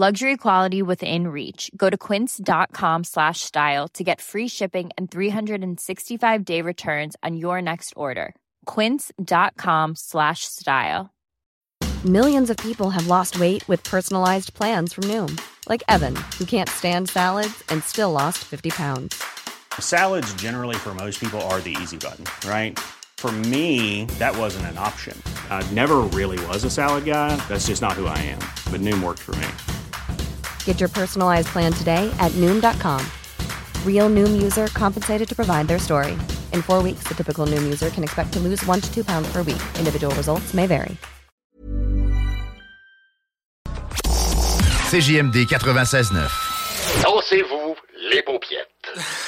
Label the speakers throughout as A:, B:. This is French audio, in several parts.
A: Luxury quality within reach. Go to quince.com slash style to get free shipping and 365 day returns on your next order. Quince.com slash style.
B: Millions of people have lost weight with personalized plans from Noom, like Evan, who can't stand salads and still lost 50 pounds.
C: Salads, generally, for most people, are the easy button, right? For me, that wasn't an option. I never really was a salad guy. That's just not who I am. But Noom worked for me.
B: Get your personalized plan today at Noom.com. Real Noom user compensated to provide their story. In four weeks, the typical Noom user can expect to lose one to two pounds per week. Individual results may vary.
D: CJMD 96.9.
E: Dansez-vous les paupiètes.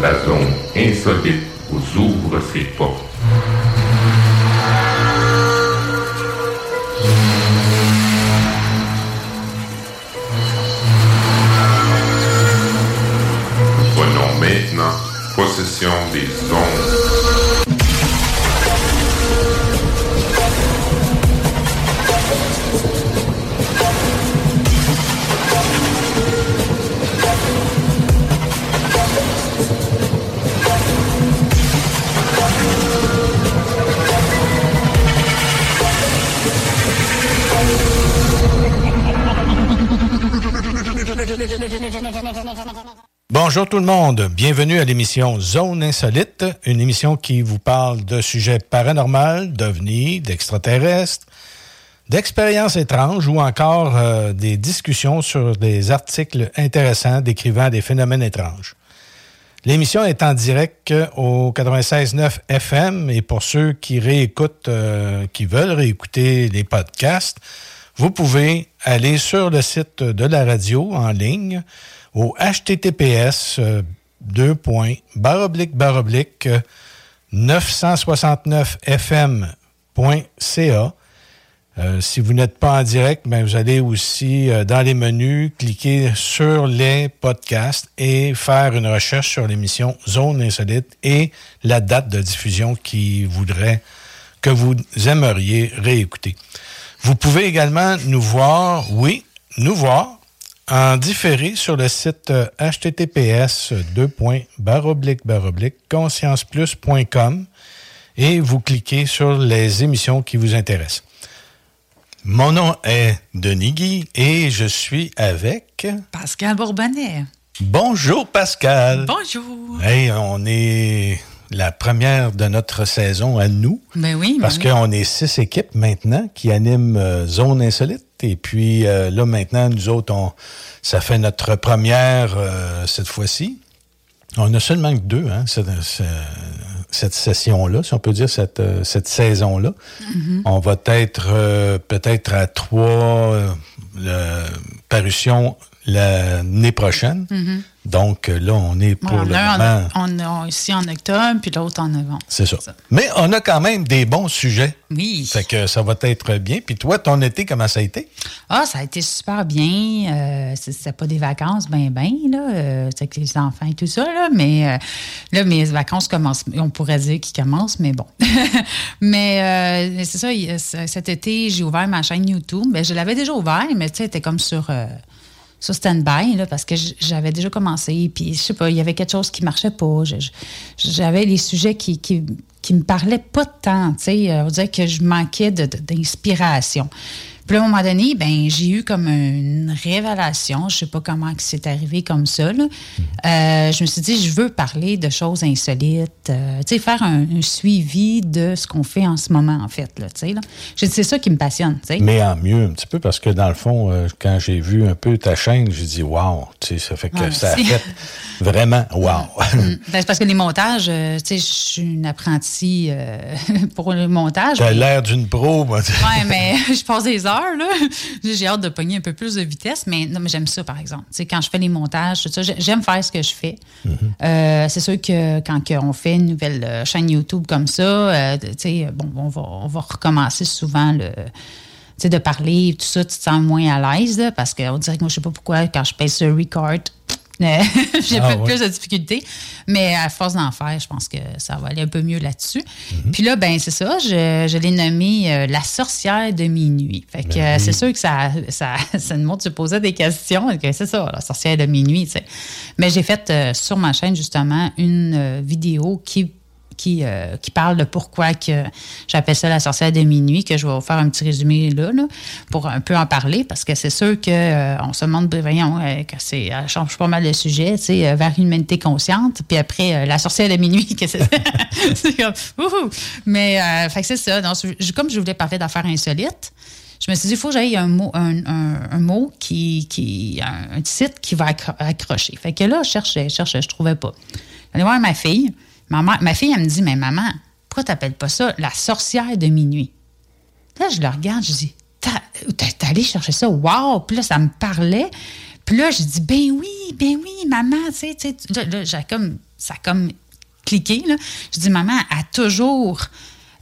F: La zone insolite vous ouvre ses portes. Prenons maintenant possession des ondes.
G: Bonjour tout le monde, bienvenue à l'émission Zone Insolite, une émission qui vous parle de sujets paranormaux, d'ovnis, d'extraterrestres, d'expériences étranges ou encore euh, des discussions sur des articles intéressants décrivant des phénomènes étranges. L'émission est en direct au 96.9 FM et pour ceux qui réécoutent, euh, qui veulent réécouter les podcasts, vous pouvez aller sur le site de la radio en ligne au https euh, 2. baroblique baroblique 969fm.ca. Euh, si vous n'êtes pas en direct, ben, vous allez aussi euh, dans les menus cliquer sur les podcasts et faire une recherche sur l'émission Zone Insolite et la date de diffusion qui voudrait que vous aimeriez réécouter. Vous pouvez également nous voir, oui, nous voir en différé sur le site euh, https conscienceplus.com et vous cliquez sur les émissions qui vous intéressent. Mon nom est Denis Guy et je suis avec
H: Pascal Bourbonnais.
G: Bonjour Pascal.
H: Bonjour.
G: Hey, on est la première de notre saison à nous.
H: Ben oui, ben
G: Parce
H: oui.
G: qu'on est six équipes maintenant qui animent euh, Zone Insolite. Et puis euh, là, maintenant, nous autres, on, ça fait notre première euh, cette fois-ci. On a seulement que deux, hein, cette, ce- cette session-là, si on peut dire, cette, cette saison-là.
H: Mhm.
G: On va être peut-être à trois parutions l'année prochaine.
H: Mhm.
G: Donc là, on est pour
H: on,
G: le
H: a on a ici en octobre, puis l'autre en novembre.
G: C'est ça. Mais on a quand même des bons sujets.
H: Oui.
G: Fait que ça va être bien. Puis toi, ton été, comment ça a été?
H: Ah, ça a été super bien. Euh, c'est- C'était pas des vacances, ben, ben, là. euh, c'est avec les enfants et tout ça, là. Mais euh, là, mes vacances commencent. On pourrait dire qu'ils commencent, mais bon. mais euh, c'est ça, cet été, j'ai ouvert ma chaîne YouTube. Ben, je l'avais déjà ouvert, mais tu sais, elle était comme sur. Sur stand-by, parce que j'avais déjà commencé, puis je sais pas, il y avait quelque chose qui marchait pas. J'avais les sujets qui, qui, qui me parlaient pas tant, tu sais. euh, On dirait que je manquais de- Puis à un moment donné, ben, j'ai eu comme une révélation. Je sais pas comment c'est arrivé comme ça. là. Euh, je me suis dit, je veux parler de choses insolites. euh, tu sais, faire un, un suivi de ce qu'on fait en ce moment, en fait. Là, tu sais, là. J'ai dit, C'est ça qui me passionne.
G: Mais en mieux un petit peu, parce que dans le fond, euh, quand j'ai vu un peu ta chaîne, j'ai dit wow, tu sais, ça fait que
H: Ouais,
G: ça a fait vraiment wow.
H: Ben, c'est parce que les montages, tu sais, je suis une apprentie pour le montage.
G: T'as
H: mais-
G: l'air d'une pro, moi.
H: Ouais, mais je passe des heures, J'ai hâte de pogner un peu plus de vitesse, mais non, mais j'aime ça, par exemple. Quand je fais les montages, tout ça, j'ai- j'aime faire ce que je fais. Euh, c'est sûr que quand on fait une nouvelle euh, chaîne YouTube comme ça, euh, bon, on va, on va recommencer souvent le. De parler, tout ça, tu te sens moins à l'aise, parce qu'on dirait que moi, je sais pas pourquoi, quand je pèse sur record, j'ai
G: Ah, ouais.
H: plus de difficultés. Mais à force d'en faire, je pense que ça va aller un peu mieux là-dessus. Puis là, ben c'est ça, je, je l'ai nommé euh, la sorcière de minuit. Fait que euh, c'est sûr que ça, ça, ça nous montre se poser des questions. que C'est ça, la sorcière de minuit. tu sais. Mais j'ai fait euh, sur ma chaîne, justement, une euh, vidéo qui qui, euh, qui parle de pourquoi que j'appelle ça la sorcière de minuit, que je vais vous faire un petit résumé là, pour un peu en parler, parce que c'est sûr que euh, se demande, voyons, euh, que c'est, elle change pas mal de sujet, tu sais, vers une humanité consciente, puis après, la sorcière de minuit, que c'est c'est comme, wouhou! Mais, fait que c'est ça. Donc, comme je voulais parler d'affaires insolites, je me suis dit, il faut que j'aille un mot, un, un- mot qui, qui un, titre qui va accro- accrocher. Fait que là, je cherchais, je cherchais, je trouvais pas. J'allais voir ma fille. Ma, ma fille, elle me dit, mais maman, pourquoi t'appelles pas ça la sorcière de minuit? Là, je le regarde, je dis, t'es allé chercher ça, wow! Puis là, ça me parlait. Puis là, je dis, ben oui, ben oui, maman, tu sais, tu sais, là, là, comme, ça a comme cliqué, là. Je dis, maman a toujours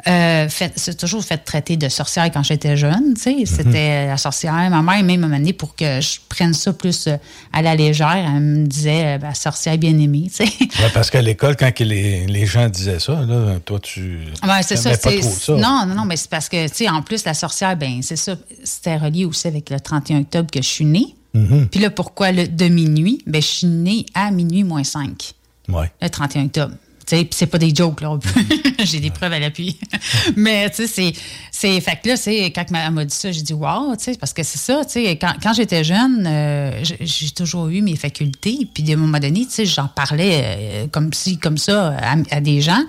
H: euh, s'est toujours fait traiter de sorcière quand j'étais jeune, tu sais. C'était la sorcière. Ma mère, même, m'a amené pour que je prenne ça plus euh, à la légère. Elle me disait, euh, ben, sorcière bien-aimée, tu sais.
G: Ouais, parce qu'à l'école, quand que les, les gens disaient ça, là, toi, tu.
H: Ouais, c'est ça.
G: pas
H: c'est-
G: trop ça.
H: Non, non, non, mais c'est parce que, tu sais, en plus, la sorcière, ben, c'est ça. C'était relié aussi avec le 31 octobre que je suis née.
G: Mm-hmm.
H: Puis là, pourquoi le, de minuit? Ben, je suis née à minuit moins 5,
G: Ouais.
H: le 31 octobre. C'est pas des jokes, là. J'ai des preuves à l'appui. mais, tu sais, c'est. Fait que là, c'est, quand elle m'a dit ça, j'ai dit, wow, tu sais, parce que c'est ça, tu sais, quand, quand j'étais jeune, euh, j'ai- toujours eu mes facultés. Puis, à un moment donné, tu sais, j'en parlais euh, comme si, comme ça, à, à des gens.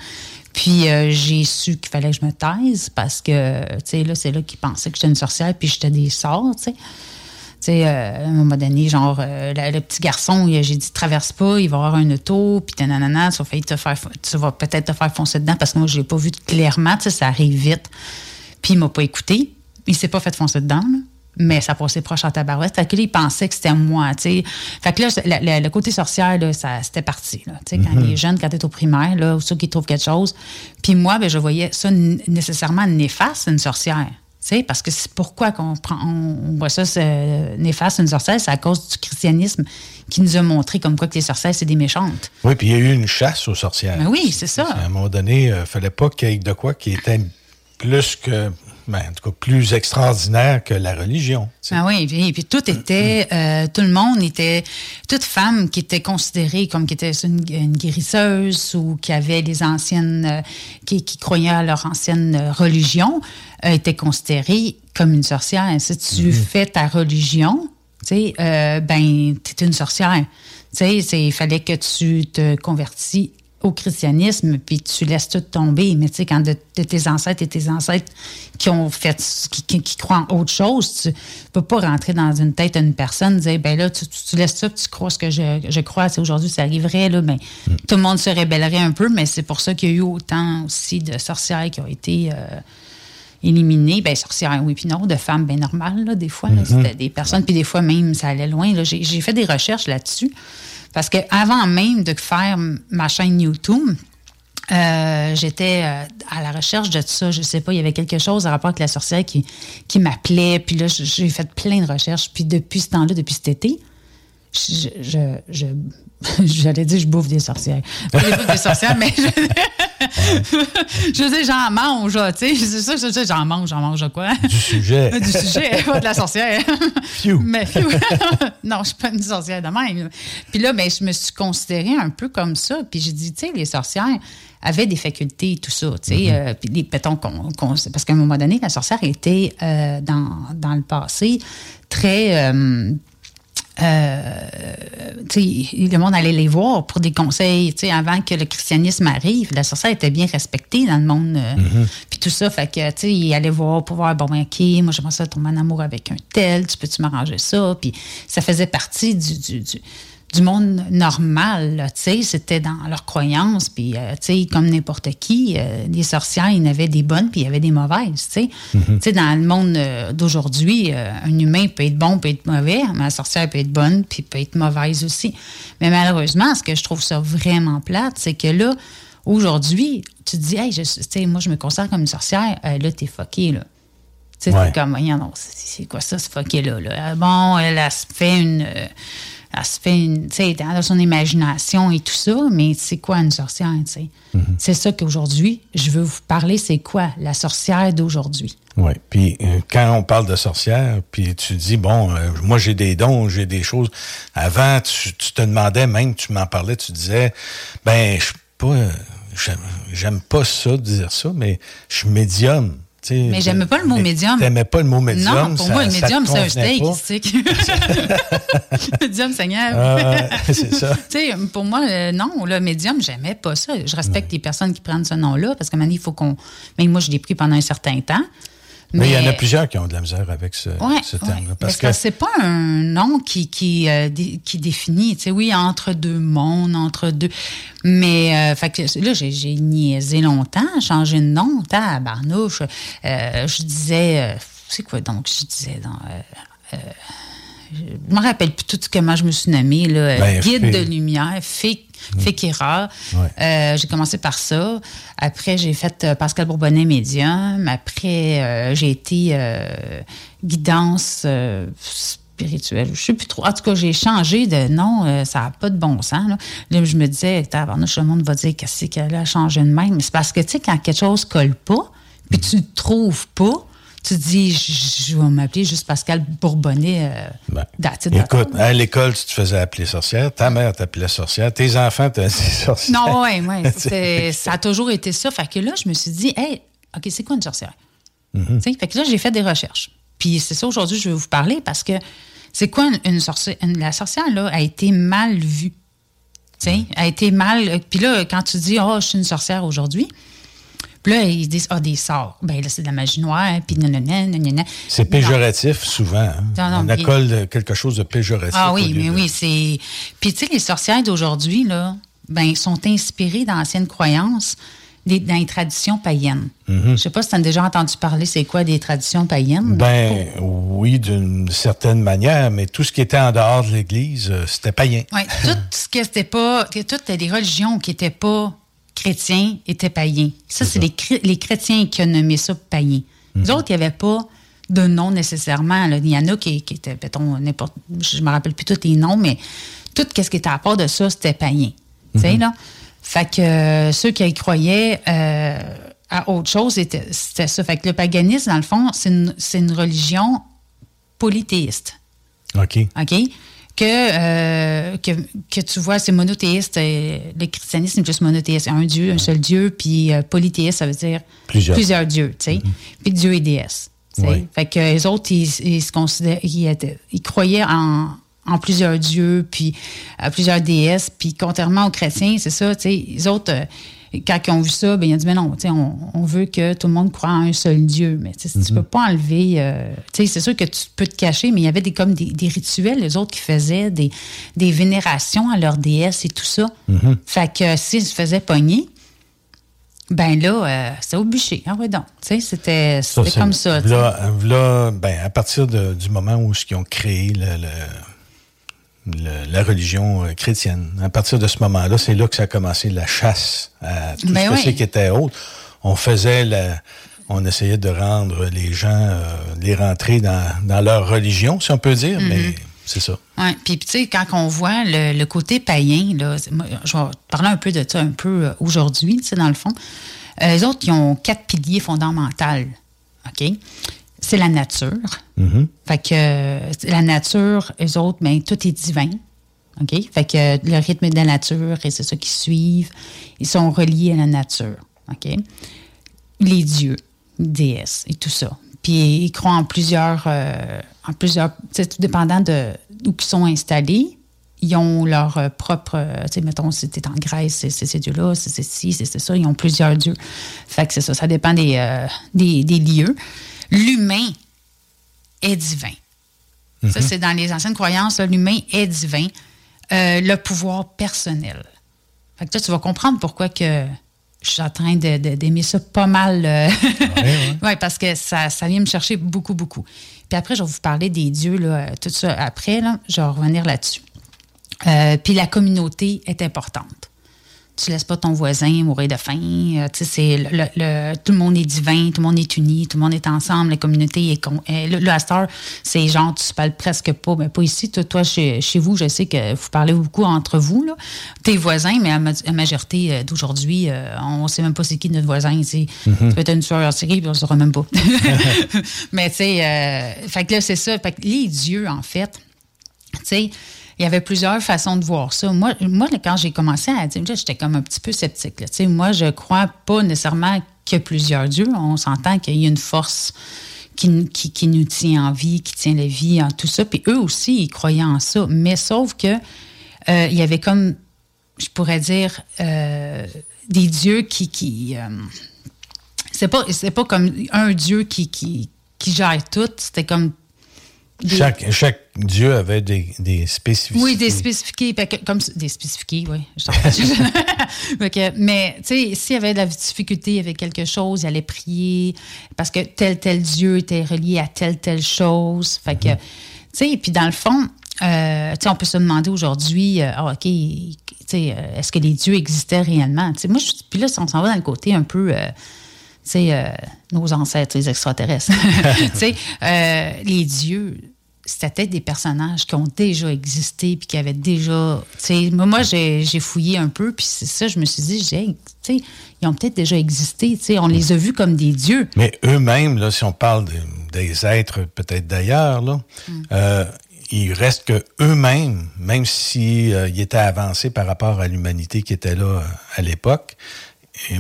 H: Puis euh, j'ai su qu'il fallait que je me taise parce que, tu sais, là, c'est là qu'ils pensaient que j'étais une sorcière puis j'étais des sorts, tu sais. Sais, euh, à un moment donné, genre, euh, la- le petit garçon, j'ai dit, traverse pas, il va avoir un auto, puis nanana, failli te faire, tu vas peut-être te faire foncer dedans parce que moi, je l'ai pas vu clairement, tu sais, ça arrive vite. Puis il m'a pas écouté. Il s'est pas fait foncer dedans, là. Mais ça passait proche en tabarouette. Fait que là, il pensait que c'était moi, tu sais. Fait que là, le, le- le côté sorcière, là, ça, c'était parti, là. Tu sais, quand les jeunes, quand t'es au primaire, là, ou ceux qui trouvent quelque chose. Puis moi, ben, je voyais ça nécessairement néfaste, une sorcière. Tu sais, parce que c'est pourquoi qu'on prend, on, on voit ça néfaste, une sorcière, c'est à cause du christianisme qui nous a montré comme quoi que les sorcières, c'est des méchantes.
G: Oui, puis il y a eu une chasse aux sorcières.
H: Ben oui, c'est ça.
G: À un moment donné, il fallait pas qu'il y ait de quoi qui était plus que. Ben, en tout cas, plus extraordinaire que la religion. tu sais.
H: Ah oui, puis, puis tout était, euh, tout le monde était, toute femme qui était considérée comme qui était une, une guérisseuse ou qui avait les anciennes, euh, qui, qui croyaient à leur ancienne euh, religion, euh, était considérée comme une sorcière. Si tu fais ta religion, tu sais, ben, t'es une sorcière. Tu sais, il fallait que tu te convertis au christianisme, puis tu laisses tout tomber. Mais tu sais, quand de, de tes ancêtres et tes ancêtres qui ont fait, qui, qui- qui croient en autre chose, tu peux pas rentrer dans une tête d'une personne, dire, ben là, tu, tu- tu laisses ça, puis tu crois ce que je, je crois. Sais, Aujourd'hui, ça arriverait, là, ben, tout le monde se rébellerait un peu, mais c'est pour ça qu'il y a eu autant aussi de sorcières qui ont été... euh, éliminées, ben sorcières, oui, puis non, de femmes bien normales, là, des fois. là, C'était des personnes, puis des fois même, ça allait loin. j'ai fait des recherches là-dessus. Parce que avant même de faire ma chaîne YouTube, euh, j'étais euh, à la recherche de ça. Je sais pas, il y avait quelque chose à rapport avec la sorcière qui, qui m'appelait. Puis là, j'ai fait plein de recherches. Puis depuis ce temps-là, depuis cet été, je, je, je j'allais dire je bouffe des sorcières. Pas des bouffe des sorcières, mais je, je dire, j'en mange, tu sais. C'est ça, je j'en mange, j'en mange quoi?
G: Du sujet.
H: du sujet, pas de la sorcière.
G: Phew.
H: Mais phew. non, je suis pas une sorcière de même. Puis là, ben, je me suis considérée un peu comme ça. Puis j'ai dit, tu sais, les sorcières avaient des facultés et tout ça, tu sais. euh, puis les pétons qu'on, parce qu'à un moment donné, la sorcière était euh, dans, dans le passé très... euh, le monde allait les voir pour des conseils. Avant que le christianisme arrive, la sorcière était bien respectée dans le monde. euh, Puis tout ça, fait que, tu sais, il allait voir pour voir, bon, OK, moi, j'aimerais ça tomber en amour avec un tel, tu peux-tu m'arranger ça? Puis ça faisait partie du, du, du- du monde normal, tu sais, c'était dans leurs croyances, puis, euh, tu sais, comme n'importe qui, euh, les sorcières, il y en avait des bonnes, puis il y avait des mauvaises, tu sais. Sais, dans le monde euh, d'aujourd'hui, euh, un humain peut être bon, peut être mauvais, mais la sorcière peut être bonne, puis peut être mauvaise aussi. Mais malheureusement, ce que je trouve ça vraiment plate, c'est que là, aujourd'hui, tu te dis, hey, je- tu sais, moi, je me considère comme une sorcière, euh, là, t'es fucké, là. Tu sais,
G: Ouais.
H: comme, non, c'est quoi ça, ce fucké-là? Là? Ah, Bon, elle, elle se fait une. Elle se fait une. Dans son imagination et tout ça, mais c'est quoi une sorcière, sais? C'est ça qu'aujourd'hui, je veux vous parler, c'est quoi la sorcière d'aujourd'hui?
G: Oui. Puis euh, quand on parle de sorcière, puis tu dis, bon, euh, moi j'ai des dons, j'ai des choses. Avant, tu, tu te demandais, même tu m'en parlais, tu disais, ben, je suis pas. euh, j'aime- pas ça, dire ça, mais je suis médium.
H: Mais j'aimais pas le mot médium.
G: T'aimais pas le mot médium.
H: non, pour
G: ça-
H: moi, le médium, c'est un steak, médium seigneur.
G: Ah, c'est ça.
H: Pour moi, euh, non, le médium, j'aimais pas ça. Je respecte les personnes qui prennent ce nom-là parce que maintenant, il faut qu'on. Mais moi, je l'ai pris pendant un certain temps.
G: Mais il y en a plusieurs qui ont de la misère avec ce,
H: Ouais,
G: ce
H: ouais.
G: terme-là.
H: Parce que, c'est pas un nom qui, qui, euh, dé- qui définit, tu sais, oui, entre deux mondes, entre deux. Mais, euh, fait que là, j'ai, niaisé longtemps, changé de nom, tabarnouche. Euh, je disais, c'est quoi donc, je disais dans. je me rappelle plus tout comment je me suis nommée, là,
G: Ben,
H: guide de lumière, fée,
G: Ouais.
H: Euh, j'ai commencé par ça. Après, j'ai fait euh, Pascal Bourbonnet médium. Après, euh, j'ai été guidance spirituelle. Je sais plus trop. En tout cas, j'ai changé de nom. ça n'a pas de bon sens. Là, Là, je me disais, tabarnouche, le monde va dire qu'est-ce qu'elle a changé de même. Mais c'est parce que, tu sais, quand quelque chose colle pas, puis tu ne trouves pas, tu te dis, je je vais m'appeler juste Pascal Bourbonnet. Euh,
G: Ben, Écoute, à l'école, tu te faisais appeler sorcière, ta mère t'appelait sorcière, tes enfants t'appelaient sorcière.
H: Non, ouais. c'est- ça a toujours été ça. Fait que là, je me suis dit, hey, OK, c'est quoi une sorcière?
G: Mm-hmm.
H: Fait que là, j'ai fait des recherches. Puis c'est ça, aujourd'hui, je vais vous parler parce que c'est quoi une, une sorcière? Une- la sorcière, là, a été mal vue. Tu sais, a été mal. Puis là, quand tu dis, oh, je suis une sorcière aujourd'hui, puis là, ils disent, ah, des sorts. Ben là, c'est de la magie noire, puis nanana, nanana.
G: C'est
H: Non.
G: péjoratif souvent. hein.
H: Non, non,
G: On accole quelque chose de péjoratif.
H: Ah oui, mais
G: de-
H: oui, c'est. Puis tu sais, les sorcières d'aujourd'hui, là, ben, sont inspirées d'anciennes croyances, des, dans les traditions païennes. Je sais pas si tu as déjà entendu parler, c'est quoi des traditions païennes?
G: Ben oui, d'une certaine manière, mais tout ce qui était en dehors de l'Église, euh, c'était païen.
H: Oui, tout ce qui n'était pas. Toutes les religions qui n'étaient pas chrétiens étaient païens. Ça, c'est les, les chrétiens qui ont nommé ça païen. Les autres, il n'y avait pas de nom nécessairement. là. Il y en a qui, qui étaient, mettons, n'importe. Je me rappelle plus tous les noms, mais tout ce qui était à part de ça, c'était païen. Tu sais, là? Fait que euh, ceux qui y croyaient euh, à autre chose, c'était ça. Fait que le paganisme, dans le fond, c'est une, c'est une religion polythéiste.
G: OK.
H: OK? Que, euh, que, que tu vois, c'est monothéiste. euh, le christianisme, c'est juste monothéiste. Un Dieu, un seul Dieu. Puis euh, polythéiste, ça veut dire
G: Plusieurs.
H: dieux, tu sais. Puis Dieu et déesse.
G: Oui.
H: Fait que les autres, ils, ils se considèrent, ils, étaient- ils croyaient en, en plusieurs dieux, puis à plusieurs déesses. Puis contrairement aux chrétiens, c'est ça, tu sais, les autres, euh, quand ils ont vu ça, ben, ils ont dit, mais non, on, on veut que tout le monde croit en un seul Dieu. Mais tu sais,
G: Mhm.
H: peux pas enlever, euh, tu sais, c'est sûr que tu peux te cacher, mais il y avait des, comme des, des rituels, les autres qui faisaient des, des vénérations à leurs déesses et tout ça.
G: Mhm.
H: Fait que s'ils se faisaient pogner, ben là, euh, c'était au bûcher. Ah ouais, donc, tu sais, c'était comme ça.
G: Là, là, ben, à partir de- du moment où ils ont créé le- le- le- la religion euh, chrétienne, à partir de ce moment-là, c'est là que ça a commencé la chasse à tout
H: Ben
G: ce
H: oui.
G: qui était autre. On faisait la, on essayait de rendre les gens, euh, les rentrer dans, dans leur religion, si on peut dire, mais c'est ça.
H: Oui, puis tu sais, quand on voit le, le côté païen, là, moi, je vais parler un peu de ça un peu euh, aujourd'hui, tu sais, dans le fond. Euh, les autres, ils ont quatre piliers fondamentaux. OK? C'est la nature.
G: Mhm.
H: Fait que euh, la nature, eux autres, ben, tout est divin. OK? Fait que le rythme de la nature, et c'est ça qui suivent, ils sont reliés à la nature. OK? Les dieux, déesses et tout ça. Puis ils croient en plusieurs, euh, en plusieurs, c'est tout dépendant de où ils sont installés. Ils ont leur euh, propre, tu sais, mettons, si en Grèce, c'est ces dieux-là, c'est c'est ci, c'est ça. Ils ont plusieurs dieux. Fait que c'est ça, ça dépend des, des lieux. L'humain est divin. Ça, c'est dans les anciennes croyances, l'humain est divin. Euh, le pouvoir personnel. Fait que là, tu vas comprendre pourquoi que je suis en train d'aimer ça pas mal. euh, ouais, parce que ça, ça vient me chercher beaucoup, beaucoup. Puis après, je vais vous parler des dieux, là, tout ça après. Là, je vais revenir là-dessus. Euh, puis la communauté est importante. Tu laisses pas ton voisin mourir de faim. Euh, tu sais, c'est le, le- le- tout le monde est divin, tout le monde est uni, tout le monde est ensemble, la communauté est... Con, euh, le, à heure, c'est genre, tu parles presque pas, mais pas ici. Toi, toi, chez, chez vous, je sais que vous parlez beaucoup entre vous, là. Tes voisins, mais la, ma- la majorité euh, d'aujourd'hui, euh, on sait même pas c'est qui notre voisin. tu sais. Tu peux être une tueur en série, puis on ne saura même pas. mais tu sais, euh, fait que là, c'est ça. Fait que les dieux, en fait, tu sais, il y avait plusieurs façons de voir ça. Moi, moi quand j'ai commencé à dire, j'étais comme un petit peu sceptique. là. Moi, je crois pas nécessairement qu'il y a plusieurs dieux. On s'entend qu'il y a une force qui, qui, qui nous tient en vie, qui tient la vie, en tout ça. Puis eux aussi, ils croyaient en ça. Mais sauf que euh, il y avait comme, je pourrais dire, euh, des dieux qui... qui euh, c'est pas, pas comme un dieu qui, qui, qui gère tout. C'était comme...
G: Chaque, chaque dieu avait des, des spécificités.
H: oui, des que- comme des spécifiés, oui. je mais tu sais, s'il y avait de la difficulté avec quelque chose, il allait prier parce que tel tel dieu était relié à telle telle chose. Fait que, tu sais, puis dans le fond, euh, tu sais, on peut se demander aujourd'hui, euh, ah, ok, tu sais, euh, est-ce que les dieux existaient réellement? Tu sais, moi, puis là, on s'en va dans le côté un peu. euh, euh, nos ancêtres, les extraterrestres. tu sais, euh, les dieux, c'était des personnages qui ont déjà existé puis qui avaient déjà. Tu sais, moi, moi, j'ai fouillé un peu, puis c'est ça, je me suis dit, j'ai, hey, ils ont peut-être déjà existé. On les a vus comme des dieux.
G: Mais eux-mêmes, si on parle de- des êtres peut-être d'ailleurs, là,
H: Mm.
G: euh, il reste que eux-mêmes, même s'ils étaient avancés par rapport à l'humanité qui était là euh, à l'époque,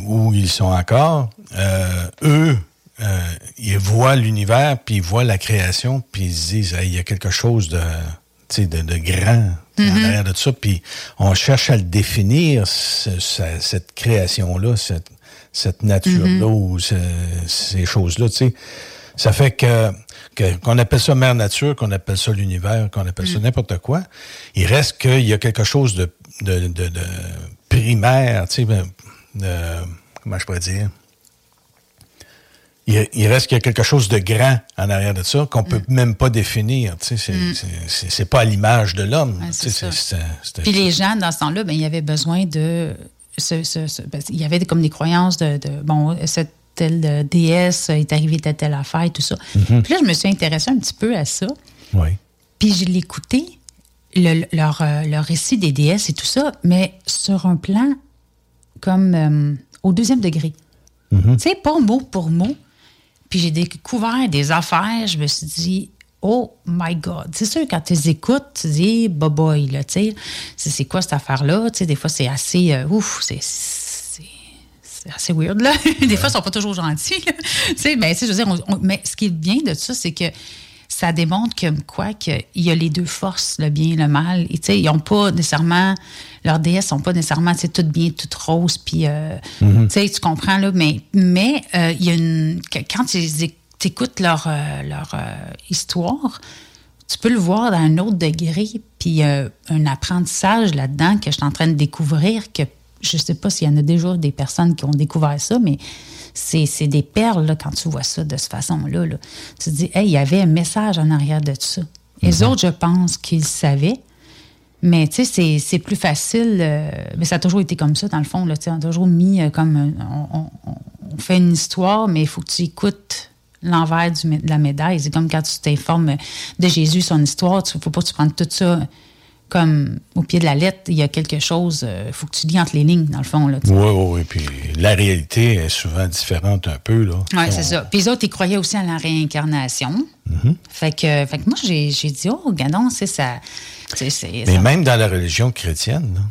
G: où ils sont encore, euh, eux, euh, ils voient l'univers, puis ils voient la création, puis ils se disent, Hey, il y a quelque chose de, de, de grand en arrière de ça, puis on cherche à le définir, ce- ce- cette création-là, cette, cette nature-là, ou ce- ces choses-là, tu sais. Ça fait que qu'on appelle ça mère nature, qu'on appelle ça l'univers, qu'on appelle ça n'importe quoi. Il reste qu'il y a quelque chose de, de, de, de primaire, tu sais, de- comment je pourrais dire? Il, il reste qu'il y a quelque chose de grand en arrière de ça qu'on peut même pas définir. Tu sais, c'est- c'est pas à l'image de l'homme.
H: Ouais,
G: tu sais,
H: Puis les gens, dans ce temps-là, ben, il y avait besoin de. ce- ce- ce- ben, il y avait comme des croyances de. de, bon, cette telle euh, déesse est arrivée telle, telle affaire et tout ça.
G: Mm-hmm.
H: Puis là, je me suis intéressée un petit peu à ça.
G: Oui.
H: Puis je écouté, le- leur, euh, leur récit des déesses et tout ça, mais sur un plan comme euh, au deuxième degré. Tu sais, pas mot pour mot. Puis j'ai découvert des affaires, je me suis dit, oh my God. C'est sûr, quand tu les écoutes, tu dis, bah boy, là, tu sais, c'est quoi cette affaire-là? Tu sais, des fois, c'est assez, euh, ouf, c'est. c'est- assez weird, là. Des fois, ils sont pas toujours gentils. tu sais, sais, je veux dire, on- on- mais ce qui est bien de ça, c'est que ça démontre que quoi qu'il y a les deux forces, le bien et le mal. Et ils n'ont pas nécessairement, leurs déesses sont pas nécessairement, toutes bien, toutes roses, puis euh, tu sais, tu comprends là, mais mais euh, il y a une que- quand tu écoutes leur euh, leur euh, histoire, tu peux le voir dans un autre degré, puis un apprentissage là-dedans que je suis en train de découvrir que je sais pas s'il y en a déjà des personnes qui ont découvert ça, mais c'est c'est des perles là, quand tu vois ça de cette façon-là. là. Tu te dis, hey, il y avait un message en arrière de ça. Les autres, je pense qu'ils savaient, mais tu sais, c'est- c'est plus facile. euh, mais ça a toujours été comme ça, dans le fond. Là, on a toujours mis euh, comme. on, on- on fait une histoire, mais il faut que tu écoutes l'envers de la médaille. C'est comme quand tu t'informes de Jésus, son histoire, il ne faut pas que tu prennes tout ça comme au pied de la lettre. Il y a quelque chose, il faut que tu lis entre les lignes, dans le fond. Là.
G: Oui, oui, oui. Puis la réalité est souvent différente un peu. là.
H: Oui,
G: On-
H: c'est ça. Puis les autres, ils croyaient aussi à la réincarnation.
G: Mhm.
H: fait, que, fait que moi, j'ai dit, oh, gadon, c'est ça.
G: Mais
H: ça-
G: même dans la religion chrétienne, là,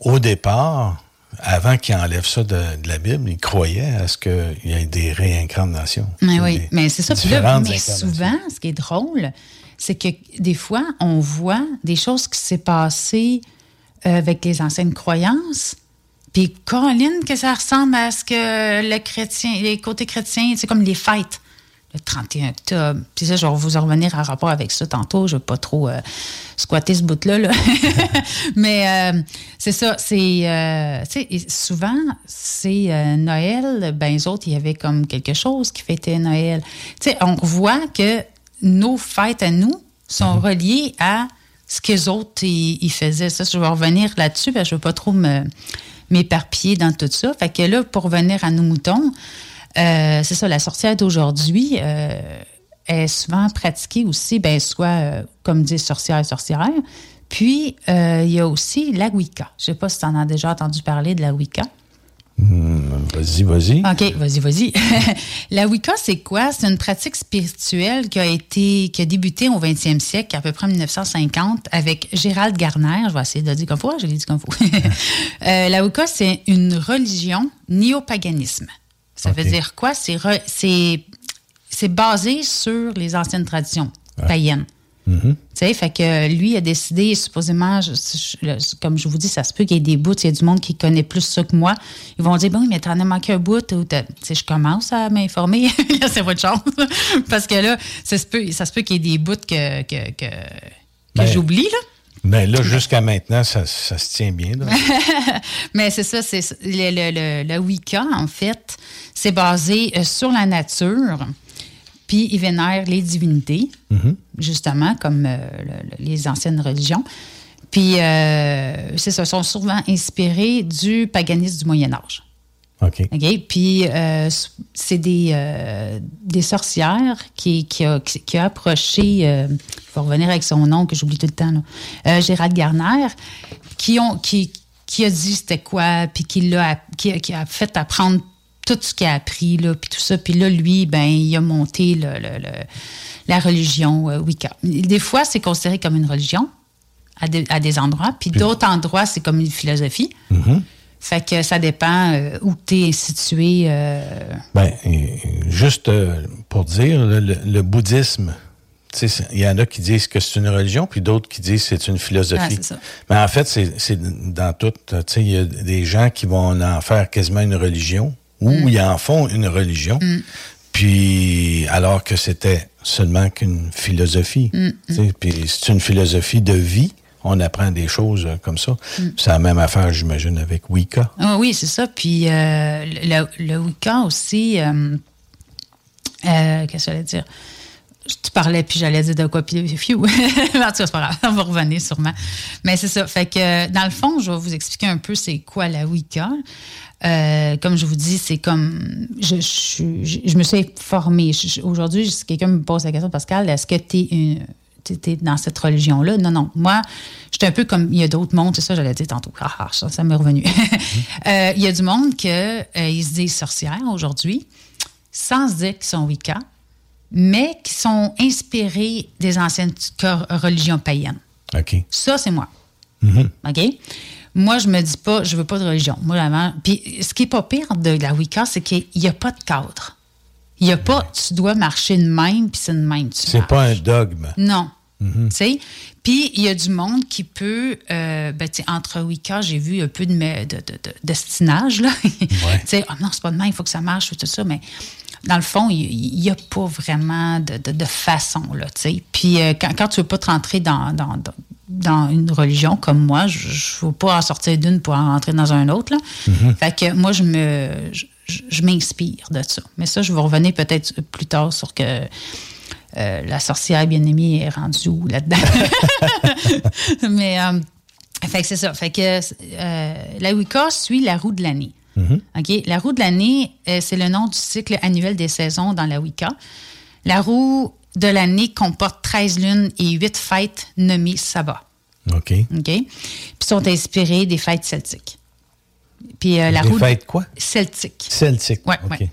G: au départ, avant qu'ils enlèvent ça de, de la Bible, ils croyaient à ce qu'il y ait des réincarnations.
H: Mais oui, mais c'est ça. Puis là, mais souvent, ce qui est drôle, c'est que des fois, on voit des choses qui s'est passées euh, avec les anciennes croyances. Puis, Caroline, que ça ressemble à ce que le chrétien, les côtés chrétiens, c'est comme les fêtes. Le 31 octobre. Puis ça, je vais vous en revenir en rapport avec ça tantôt. Je ne vais pas trop euh, squatter ce bout-là. là. Mais euh, c'est ça. C'est euh, souvent, c'est Noël. Ben, les autres, il y avait comme quelque chose qui fêtait Noël. Tu sais, on voit que nos fêtes à nous sont reliées à ce que les autres, ils faisaient. Ça, je vais revenir là-dessus, parce que je ne veux pas trop m'éparpiller dans tout ça. Fait que là, pour revenir à nos moutons, euh, c'est ça, la sorcière d'aujourd'hui euh, est souvent pratiquée aussi, ben, soit, euh, comme dit sorcière, sorcière. Puis, il y a aussi la Wicca. Je ne sais pas si tu en as déjà entendu parler de la Wicca.
G: Vas-y, vas-y.
H: OK, vas-y, vas-y. la Wicca, c'est quoi? C'est une pratique spirituelle qui a été, qui a débuté au 20e siècle, à peu près en 1950, avec Gérald Garner. Je vais essayer de le dire comme faut. Je l'ai dit comme faut. Euh, la Wicca, c'est une religion néopaganisme. Ça veut dire quoi? C'est, re- c'est, c'est basé sur les anciennes traditions païennes. Tu sais, fait que lui a décidé, supposément, je- je- comme je vous dis, ça se peut qu'il y ait des bouts, il y a du monde qui connaît plus ça que moi. Ils vont dire, bon, mais t'en as manqué un bout, ou t'as- tu sais, je commence à m'informer. Là, c'est votre chance. Parce que là, ça se peut, ça se peut qu'il y ait des bouts que, que, que, que
G: Ben,
H: j'oublie, là.
G: Mais là, jusqu'à maintenant, ça, ça se tient bien. là.
H: Mais c'est ça, c'est le, le, le- le Wicca, en fait, c'est basé euh, sur la nature, puis il vénère les divinités, justement, comme euh, le- le- les anciennes religions. Puis, euh, c'est ça, sont souvent inspirés du paganisme du Moyen Âge.
G: OK.
H: OK? Puis, euh, c'est des, euh, des sorcières qui, qui, a, qui, qui a approché, il faut revenir avec son nom que j'oublie tout le temps, là, Gérald Garner, qui, ont, qui, qui a dit c'était quoi, puis qui, a- qui a fait apprendre tout ce qu'il a appris, là, puis tout ça. Puis là, lui, ben, il a monté le, le- le- la religion euh, Wicca. Des fois, c'est considéré comme une religion à des, à des endroits, puis d'autres endroits, c'est comme une philosophie. Fait que ça dépend euh, où tu es situé. euh,
G: Ben, juste euh, pour dire, le, bouddhisme, il y en a qui disent que c'est une religion, puis d'autres qui disent que c'est une philosophie.
H: Ah.
G: Mais en fait, c'est dans tout. Il y a des gens qui vont en faire quasiment une religion, ou
H: Mm.
G: ils en font une religion, puis alors que c'était seulement qu'une philosophie.
H: Mm,
G: sais, Puis c'est une philosophie de vie. On apprend des choses euh, comme ça.
H: Mm.
G: C'est la même affaire, j'imagine, avec Wicca.
H: Ah oui, c'est ça. Puis euh, le, le Wicca aussi, euh, euh, qu'est-ce que j'allais dire? Tu parlais, puis j'allais dire de quoi, puis phew. en tout cas, c'est pas grave, on va revenir sûrement. Mais c'est ça. Fait que, dans le fond, je vais vous expliquer un peu c'est quoi la Wicca. Euh, comme je vous dis, c'est comme. Je, je, je- je me suis formée. Aujourd'hui, si quelqu'un me pose la question, Pascal, est-ce que tu es, dans cette religion-là? Non, non. Moi, j'étais un peu comme. Il y a d'autres mondes, c'est ça, j'allais dire tantôt. Ah, ah, ça, ça m'est revenu. Euh, Il y a du monde qui se disent sorcières aujourd'hui, sans se dire qu'ils sont Wicca, mais qui sont inspirés des anciennes religions païennes.
G: OK.
H: Ça, c'est moi. OK? Moi, je me dis pas, je veux pas de religion. Moi, vraiment. Puis, ce qui est pas pire de la Wicca, c'est qu'il n'y a pas de cadre. Il n'y a pas, tu dois marcher de même, puis c'est de même.
G: C'est pas un dogme.
H: Non. Tu sais? Puis, il y a du monde qui peut. euh, ben, tu sais, entre Wicca, j'ai vu un peu de, de, de, de- d'estinage, là. tu sais, ah non, c'est pas de même, il faut que ça marche, tout ça. Mais dans le fond, il n'y a pas vraiment de, de- de façon, là. Puis, euh, quand, quand tu veux pas te rentrer dans, dans, dans, dans une religion comme moi, je ne veux pas en sortir d'une pour en rentrer dans un autre, là. Fait que moi, je me. je- je- je m'inspire de ça. Mais ça, je vais revenir peut-être plus tard sur que euh, la sorcière bien-aimée est rendue où là-dedans. Mais, euh, fait que c'est ça. Fait que euh, la Wicca suit la roue de l'année. OK? La roue de l'année, euh, c'est le nom du cycle annuel des saisons dans la Wicca. La roue de l'année comporte 13 lunes et 8 fêtes nommées Sabbat.
G: OK.
H: OK? Puis sont inspirées des fêtes celtiques. Puis euh, la
G: Des
H: roue de-
G: fêtes quoi?
H: celtique.
G: Celtique.
H: Ouais,
G: OK.
H: ouais.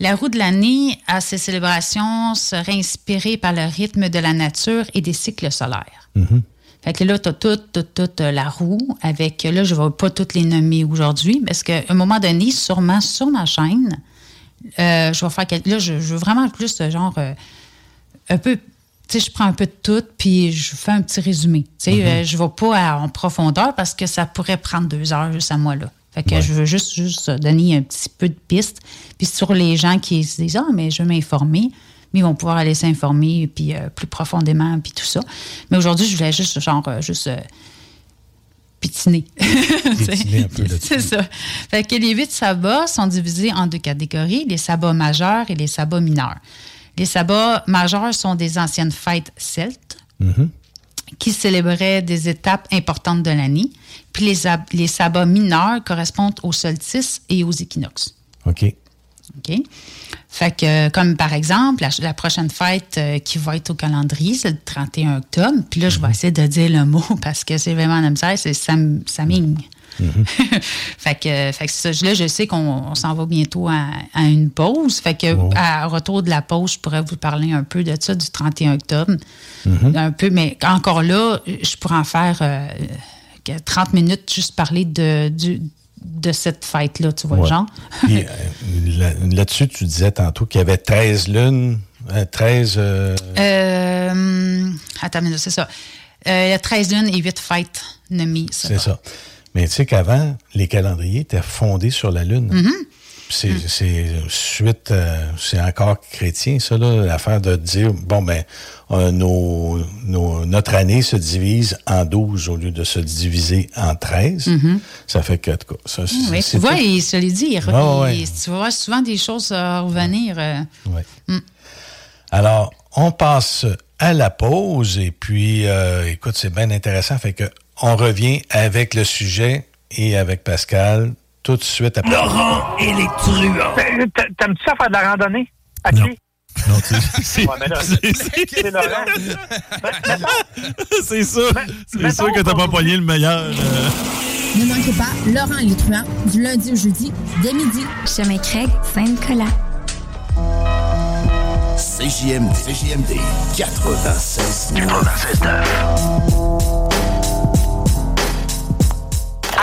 H: La roue de l'année, à ces célébrations, serait inspirée par le rythme de la nature et des cycles solaires. Fait que là, tu as toute, toute, toute euh, la roue avec, là, je ne vais pas toutes les nommer aujourd'hui, parce qu'à un moment donné, sûrement sur ma chaîne, euh, je vais faire quelque, là, je, je veux vraiment plus euh, genre euh, un peu, tu sais, je prends un peu de tout, puis je fais un petit résumé. Tu sais, euh, je ne vais pas à- en profondeur parce que ça pourrait prendre deux heures juste à moi là. Fait que je veux juste, juste donner un petit peu de pistes. Puis sur les gens qui se disent, ah, mais je veux m'informer, mais ils vont pouvoir aller s'informer puis euh, plus profondément, puis tout ça. Mais aujourd'hui, je voulais juste, genre, euh, juste euh, pitiner. C'est ça. Fait que les huit sabbats sont divisés en deux catégories, les sabbats majeurs et les sabbats mineurs. Les sabbats majeurs sont des anciennes fêtes celtes qui célébraient des étapes importantes de l'année. Puis les, les sabbats mineurs correspondent aux solstices et aux équinoxes.
G: OK.
H: OK? Fait que, comme par exemple, la, la prochaine fête euh, qui va être au calendrier, c'est le 31 octobre. Puis là, je vais essayer de dire le mot parce que c'est vraiment misère, c'est Sam, Saming. fait que, fait que ça, là, je sais qu'on on s'en va bientôt à, à une pause. Fait que, à retour de la pause, je pourrais vous parler un peu de ça, du 31 octobre. Un peu, mais encore là, je pourrais en faire euh, que 30 minutes juste parler de, du- de cette fête-là, tu vois,
G: Ouais.
H: genre.
G: Puis, euh, là- là-dessus, tu disais tantôt qu'il y avait 13 lunes, euh, 13... euh,
H: Euh, attends, mais c'est ça. Euh, il y a 13 lunes et 8 fêtes nommées.
G: c'est ça. Mais tu sais qu'avant, les calendriers étaient fondés sur la Lune.
H: Mm-hmm.
G: C'est
H: Mm.
G: c'est suite, euh, c'est encore chrétien, ça, là, l'affaire de dire, bon, ben, euh, nos, nos- notre année se divise en 12 au lieu de se diviser en 13. Ça fait que, en tout cas, ça,
H: Mm-hmm. Oui, tu vois, il se les
G: Ah, ouais.
H: il- Tu vois souvent des choses euh, revenir. euh,
G: Ouais. Alors, on passe à la pause et puis, euh, écoute, c'est bien intéressant. Fait que on revient avec le sujet et avec Pascal tout de suite après.
I: Laurent et les truands.
D: Ben, t'a- T'aimes-tu ça faire de la randonnée? À
G: Non.
D: pied?
G: Non, c'est- c'est c'est- c'est-
D: c'est Laurent?
G: c'est ça. C'est
D: mettons
G: sûr que t'as pas poigné le meilleur. euh.
J: Ne manquez pas Laurent et les truands du lundi au jeudi dès midi.
K: Chemin Craig, Saint-Nicolas.
L: CJMD, CJMD 96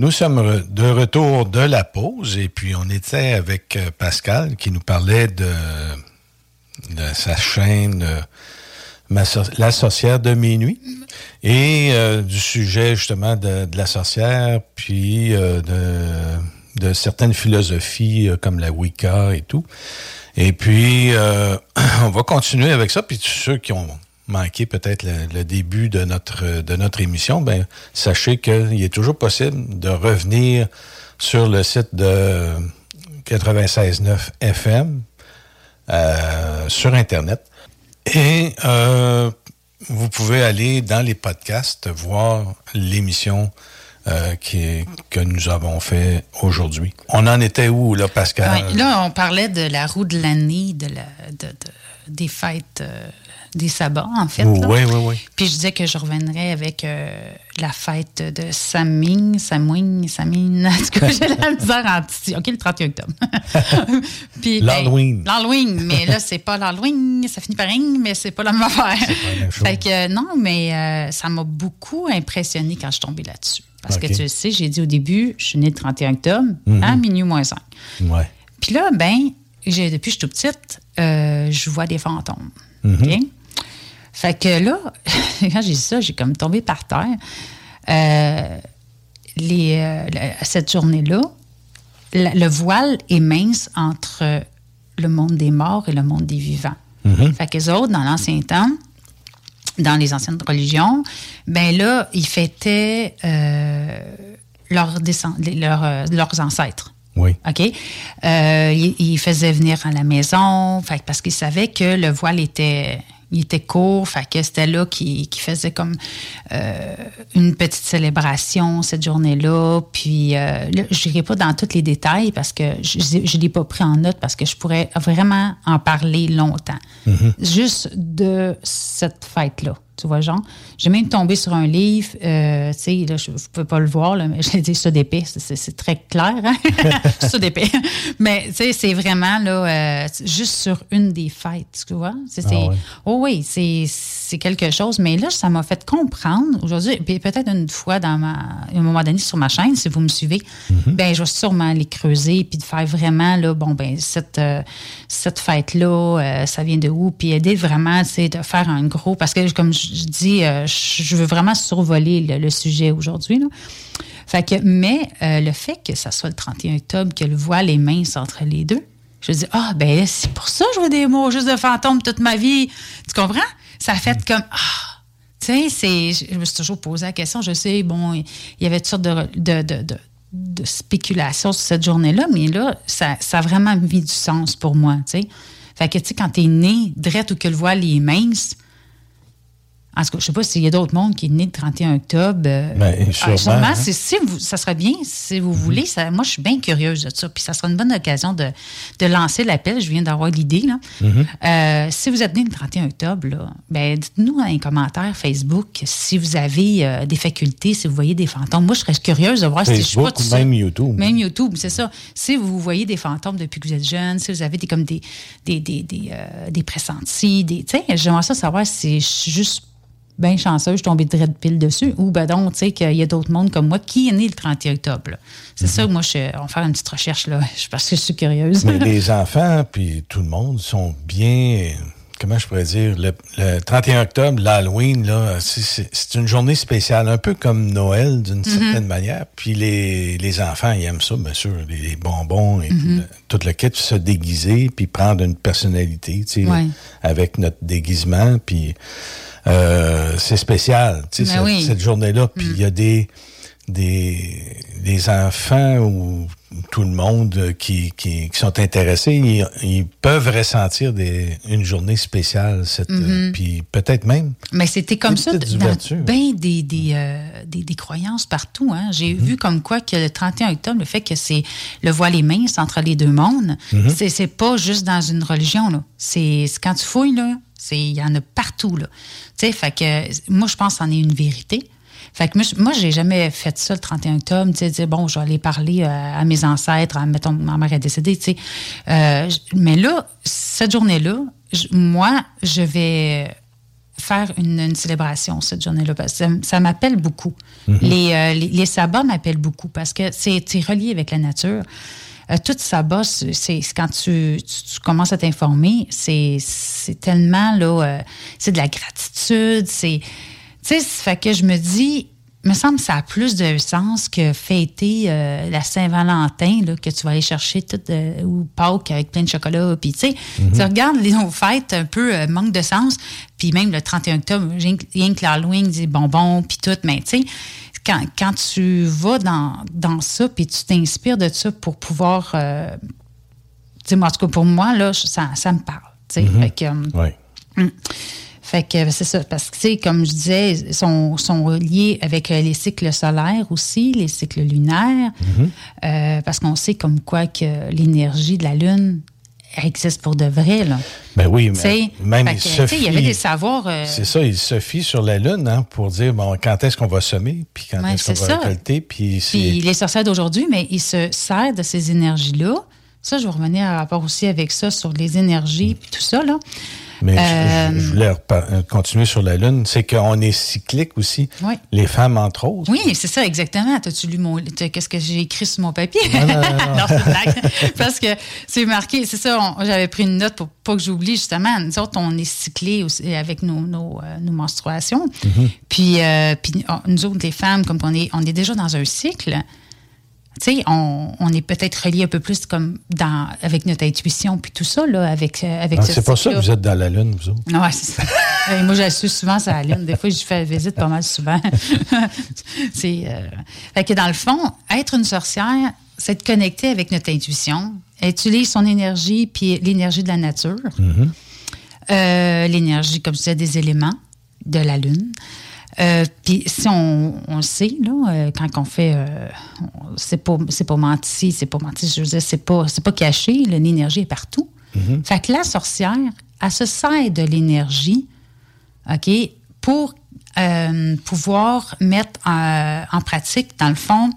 G: Nous sommes de retour de la pause et puis on était avec euh, Pascal qui nous parlait de, sa chaîne euh, La sorcière de minuit et euh, du sujet justement de, la sorcière puis de, certaines philosophies comme la Wicca et tout. Et puis, on va continuer avec ça. Puis ceux qui ont manqué peut-être le, début de notre, émission, ben, sachez qu'il est toujours possible de revenir sur le site de 96.9 FM euh, sur Internet. Et euh, vous pouvez aller dans les podcasts voir l'émission euh, que nous avons fait aujourd'hui. On en était où, là, Pascal?
H: Là, on parlait de la roue de l'année, de la, de, de- des fêtes, des sabbats, en fait.
G: Oui, oui, oui.
H: Puis je disais que je reviendrais avec euh, la fête de Saming, Samwing, Samine. En tout cas, j'ai la misère en petit. OK, le 31 octobre. Puis,
G: L'Halloween.
H: ben, L'Halloween, mais là, c'est pas l'Halloween, ça finit par ring, mais c'est pas la même affaire.
G: pas la même chose.
H: Fait que euh, non, mais euh, ça m'a beaucoup impressionné quand je suis tombée là-dessus. Parce que tu le sais, j'ai dit au début, je suis née le 31 octobre,
G: Mhm.
H: à minuit moins 5.
G: Ouais.
H: Puis là, ben, j'ai, depuis que je suis toute petite, euh, je vois des fantômes.
G: Mhm.
H: Fait que là, quand j'ai dit ça, j'ai comme tombé par terre. Euh, les, euh, cette journée-là, le voile est mince entre le monde des morts et le monde des vivants. Fait que les autres, dans l'ancien temps, dans les anciennes religions, ben là, ils fêtaient euh, leurs, leurs, euh, leurs ancêtres.
G: Oui.
H: OK? Euh, ils, faisaient venir à la maison, fait, parce qu'ils savaient que le voile était, il était court, fait que c'était là qu'ils faisaient comme euh, une petite célébration cette journée-là. Puis, euh, là, je n'irai pas dans tous les détails parce que je ne l'ai pas pris en note parce que je pourrais vraiment en parler longtemps. Juste de cette fête-là. Tu vois, genre, j'ai même tombé sur un livre, euh, tu sais, là, je ne peux pas le voir, là, mais j'ai dit ça d'épais, c'est- très clair, hein? ça d'épais. Mais, tu sais, c'est vraiment, là, euh, juste sur une des fêtes, tu vois?
G: Ouais.
H: Oh oui, c'est, quelque chose. Mais là, ça m'a fait comprendre aujourd'hui, puis peut-être une fois dans ma, à un moment donné sur ma chaîne, si vous me suivez, ben je vais sûrement les creuser puis de faire vraiment là, bon ben cette euh, cette fête là, ça vient de où, puis aider vraiment, c'est de faire un gros parce que comme je dis, euh, je je veux vraiment survoler le, sujet aujourd'hui. Fait que, mais euh, le fait que ça soit le 31 octobre, que le voile est mince entre les deux, je dis, ah, ben c'est pour ça que je vois des mots juste de fantômes toute ma vie. Tu comprends? Ça fait comme, ah, tu sais, je me suis toujours posé la question. Je sais, bon, il y avait toutes sortes de, de, de, de- sur cette journée-là, mais là, ça, ça a vraiment mis du sens pour moi, tu sais. Fait que, tu sais, quand t'es né, drette ou que le voile est mince, en tout cas, je sais pas s'il y a d'autres mondes qui est né le 31 octobre. euh,
G: Ben,
H: ah,
G: sûrement, hein.
H: c'est- si vous- ça serait bien, si vous voulez. Ça, moi, je suis bien curieuse de ça. Puis ça sera une bonne occasion de, de lancer l'appel. Je viens d'avoir l'idée. là. Euh, si vous êtes né le 31 octobre, là, ben, dites-nous dans les commentaires Facebook si vous avez euh, des facultés, si vous voyez des fantômes. Moi, je serais curieuse de voir si je suis pas
G: même YouTube.
H: Même YouTube, c'est ça. Si vous voyez des fantômes depuis que vous êtes jeune, si vous avez des, comme des, des, des, des, euh, des pressentis, des, j'aimerais ça savoir si je suis juste bien chanceuse, je suis tombée de pile dessus, ou ben donc, tu sais, qu'il y a d'autres mondes comme moi qui est né le 31 octobre. C'est ça, moi, je, on va faire une petite recherche, là, parce que je suis curieuse.
G: Mais les enfants, puis tout le monde sont bien. Comment je pourrais dire? Le, le 31 octobre, l'Halloween, là, c'est- une journée spéciale, un peu comme Noël d'une certaine manière. Puis les, les enfants, ils aiment ça, bien sûr, les, les bonbons et tout, le, tout le kit, se déguiser, puis prendre une personnalité, tu sais,
H: Ouais.
G: avec notre déguisement, puis euh, c'est spécial, tu sais,
H: Ben
G: cette,
H: oui.
G: cette journée-là. Puis il y a des, des, des enfants ou tout le monde qui, qui, qui sont intéressés, ils, ils peuvent ressentir des, une journée spéciale, cette, euh, puis peut-être même.
H: Mais c'était comme ça dans ben des, des, euh, des, des croyances partout. Hein. J'ai vu comme quoi que le 31 octobre, le fait que c'est le voile est mince entre les deux mondes, c'est, c'est pas juste dans une religion. C'est, quand tu fouilles, il y en a partout. Là. Fait que moi, je pense que c'en est une vérité. Fait que moi, j'ai jamais fait ça le 31 octobre, tu sais, dire, bon, je vais aller parler euh, à mes ancêtres, à, mettons, ma mère est décédée, tu sais. Euh, mais là, cette journée-là, moi, je vais faire une, une célébration cette journée-là. parce que ça, ça m'appelle beaucoup. les, euh, les, les sabbats m'appellent beaucoup parce que c'est relié avec la nature. Euh, tout sabbat, c'est quand tu, tu- tu commences à t'informer, c'est c'est tellement là, euh, c'est de la gratitude, c'est tu sais, ça fait que je me dis, me semble que ça a plus de sens que fêter euh, la Saint-Valentin, que tu vas aller chercher tout, euh, ou Pâques avec plein de chocolat. Puis, tu sais, tu regardes les nos fêtes un peu euh, manque de sens. Puis même le 31 octobre, rien que- l'Halloween, des bonbons, puis tout. Mais, tu sais, quand, quand tu vas dans, dans ça, puis tu t'inspires de ça pour pouvoir... tu sais, moi, en tout cas, pour moi, là, ça, ça me parle. tu sais. Fait que, euh,
G: Oui.
H: Fait que c'est ça, parce que, tu sais, comme je disais, ils sont, sont liés avec euh, les cycles solaires aussi, les cycles lunaires, Euh, parce qu'on sait comme quoi que l'énergie de la Lune existe pour de vrai, là.
G: Ben oui, mais même il
H: que, y avait des savoirs... euh,
G: C'est ça, il se fie sur la Lune hein, pour dire bon, quand est-ce qu'on va semer, puis quand
H: Ouais,
G: est-ce qu'on va
H: ça.
G: récolter, puis.
H: Puis les sorcières d'aujourd'hui, mais ils se servent de ces énergies-là. Ça, je vais revenir à rapport aussi avec ça sur les énergies puis tout ça, là.
G: Mais je-
H: Euh,
G: je, je voulais euh, continuer sur la Lune. C'est qu'on est cyclique aussi.
H: Oui.
G: Les femmes, entre autres.
H: Oui, c'est ça, exactement. T'as-tu lu mon. Qu'est-ce que j'ai écrit sur mon papier?
G: Non, non, non, non.
H: c'est une blague. Parce que c'est marqué, c'est ça, j'avais pris une note pour pas que j'oublie, justement. Nous autres, on est cyclés aussi avec nos, nos, euh, nos menstruations.
G: Mhm.
H: Puis, euh, puis oh, nous autres, les femmes, comme on est, on est déjà dans un cycle, tu sais, on, on est peut-être relié un peu plus comme dans, avec notre intuition, puis tout ça, là, avec, euh, avec
G: Ah,
H: ce
G: c'est pas ça que vous êtes dans la Lune, vous autres.
H: Ouais, c'est ça. Et moi, suis souvent sur la Lune. Des fois, je fais visite pas mal souvent. c'est. euh, Fait que dans le fond, être une sorcière, c'est de connecter avec notre intuition, utiliser son énergie puis l'énergie de la nature, Euh, l'énergie, comme je disais, des éléments de la Lune. Euh, puis si on, on le sait, là, euh, quand on fait, euh, c'est pas, menti, c'est pas menti, je veux dire, c'est pas, c'est pas caché, l'énergie est partout. Fait que la sorcière, elle se sert de l'énergie, OK, pour euh, pouvoir mettre en pratique, dans le fond.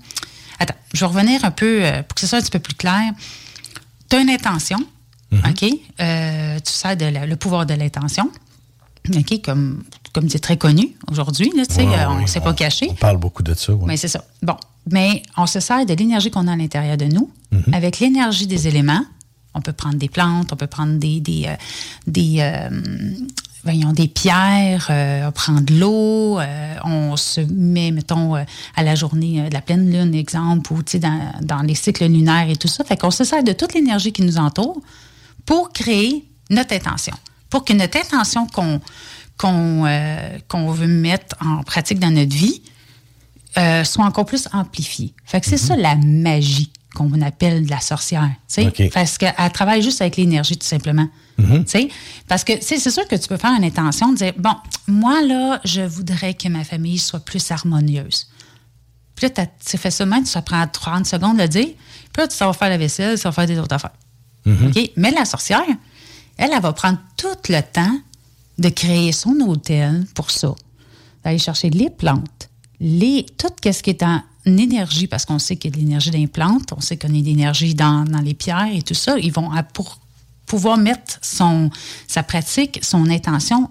H: Attends, je vais revenir un peu, pour que ce soit un petit peu plus clair. Tu as une intention, OK? Euh, tu sers de la- le pouvoir de l'intention, OK? Comme comme c'est très connu aujourd'hui, là, tu sais,
G: Ouais,
H: euh, on ne s'est pas caché.
G: On parle beaucoup de ça. ouais.
H: Mais c'est ça. Bon. Mais on se sert de l'énergie qu'on a à l'intérieur de nous, avec l'énergie des éléments. On peut prendre des plantes, on peut prendre des, des, euh, des, euh, voyons, des pierres, on prend de l'eau, on se met, mettons, à la journée de la pleine lune, exemple, ou dans, dans les cycles lunaires et tout ça. Fait qu'on se sert de toute l'énergie qui nous entoure pour créer notre intention. Pour que notre intention qu'on qu'on euh, qu'on veut mettre en pratique dans notre vie euh, soit encore plus amplifiée. Fait que c'est ça la magie qu'on appelle de la sorcière. tu sais. Parce qu'elle travaille juste avec l'énergie, tout simplement. Tu sais, Parce que c'est sûr que tu peux faire une intention de dire Bon, moi, là, je voudrais que ma famille soit plus harmonieuse. Puis là, tu fais ça même, ça prend 30 secondes de le dire. Puis là, tu vas faire la vaisselle, tu vas faire des autres affaires. OK? Mais la sorcière, elle, elle va prendre tout le temps de créer son hôtel pour ça. D'aller chercher les plantes, les, tout ce qui est en énergie, parce qu'on sait qu'il y a de l'énergie dans les plantes, on sait qu'on a de l'énergie dans, dans les pierres et tout ça. Ils vont, à- pour pouvoir mettre son, sa pratique, son intention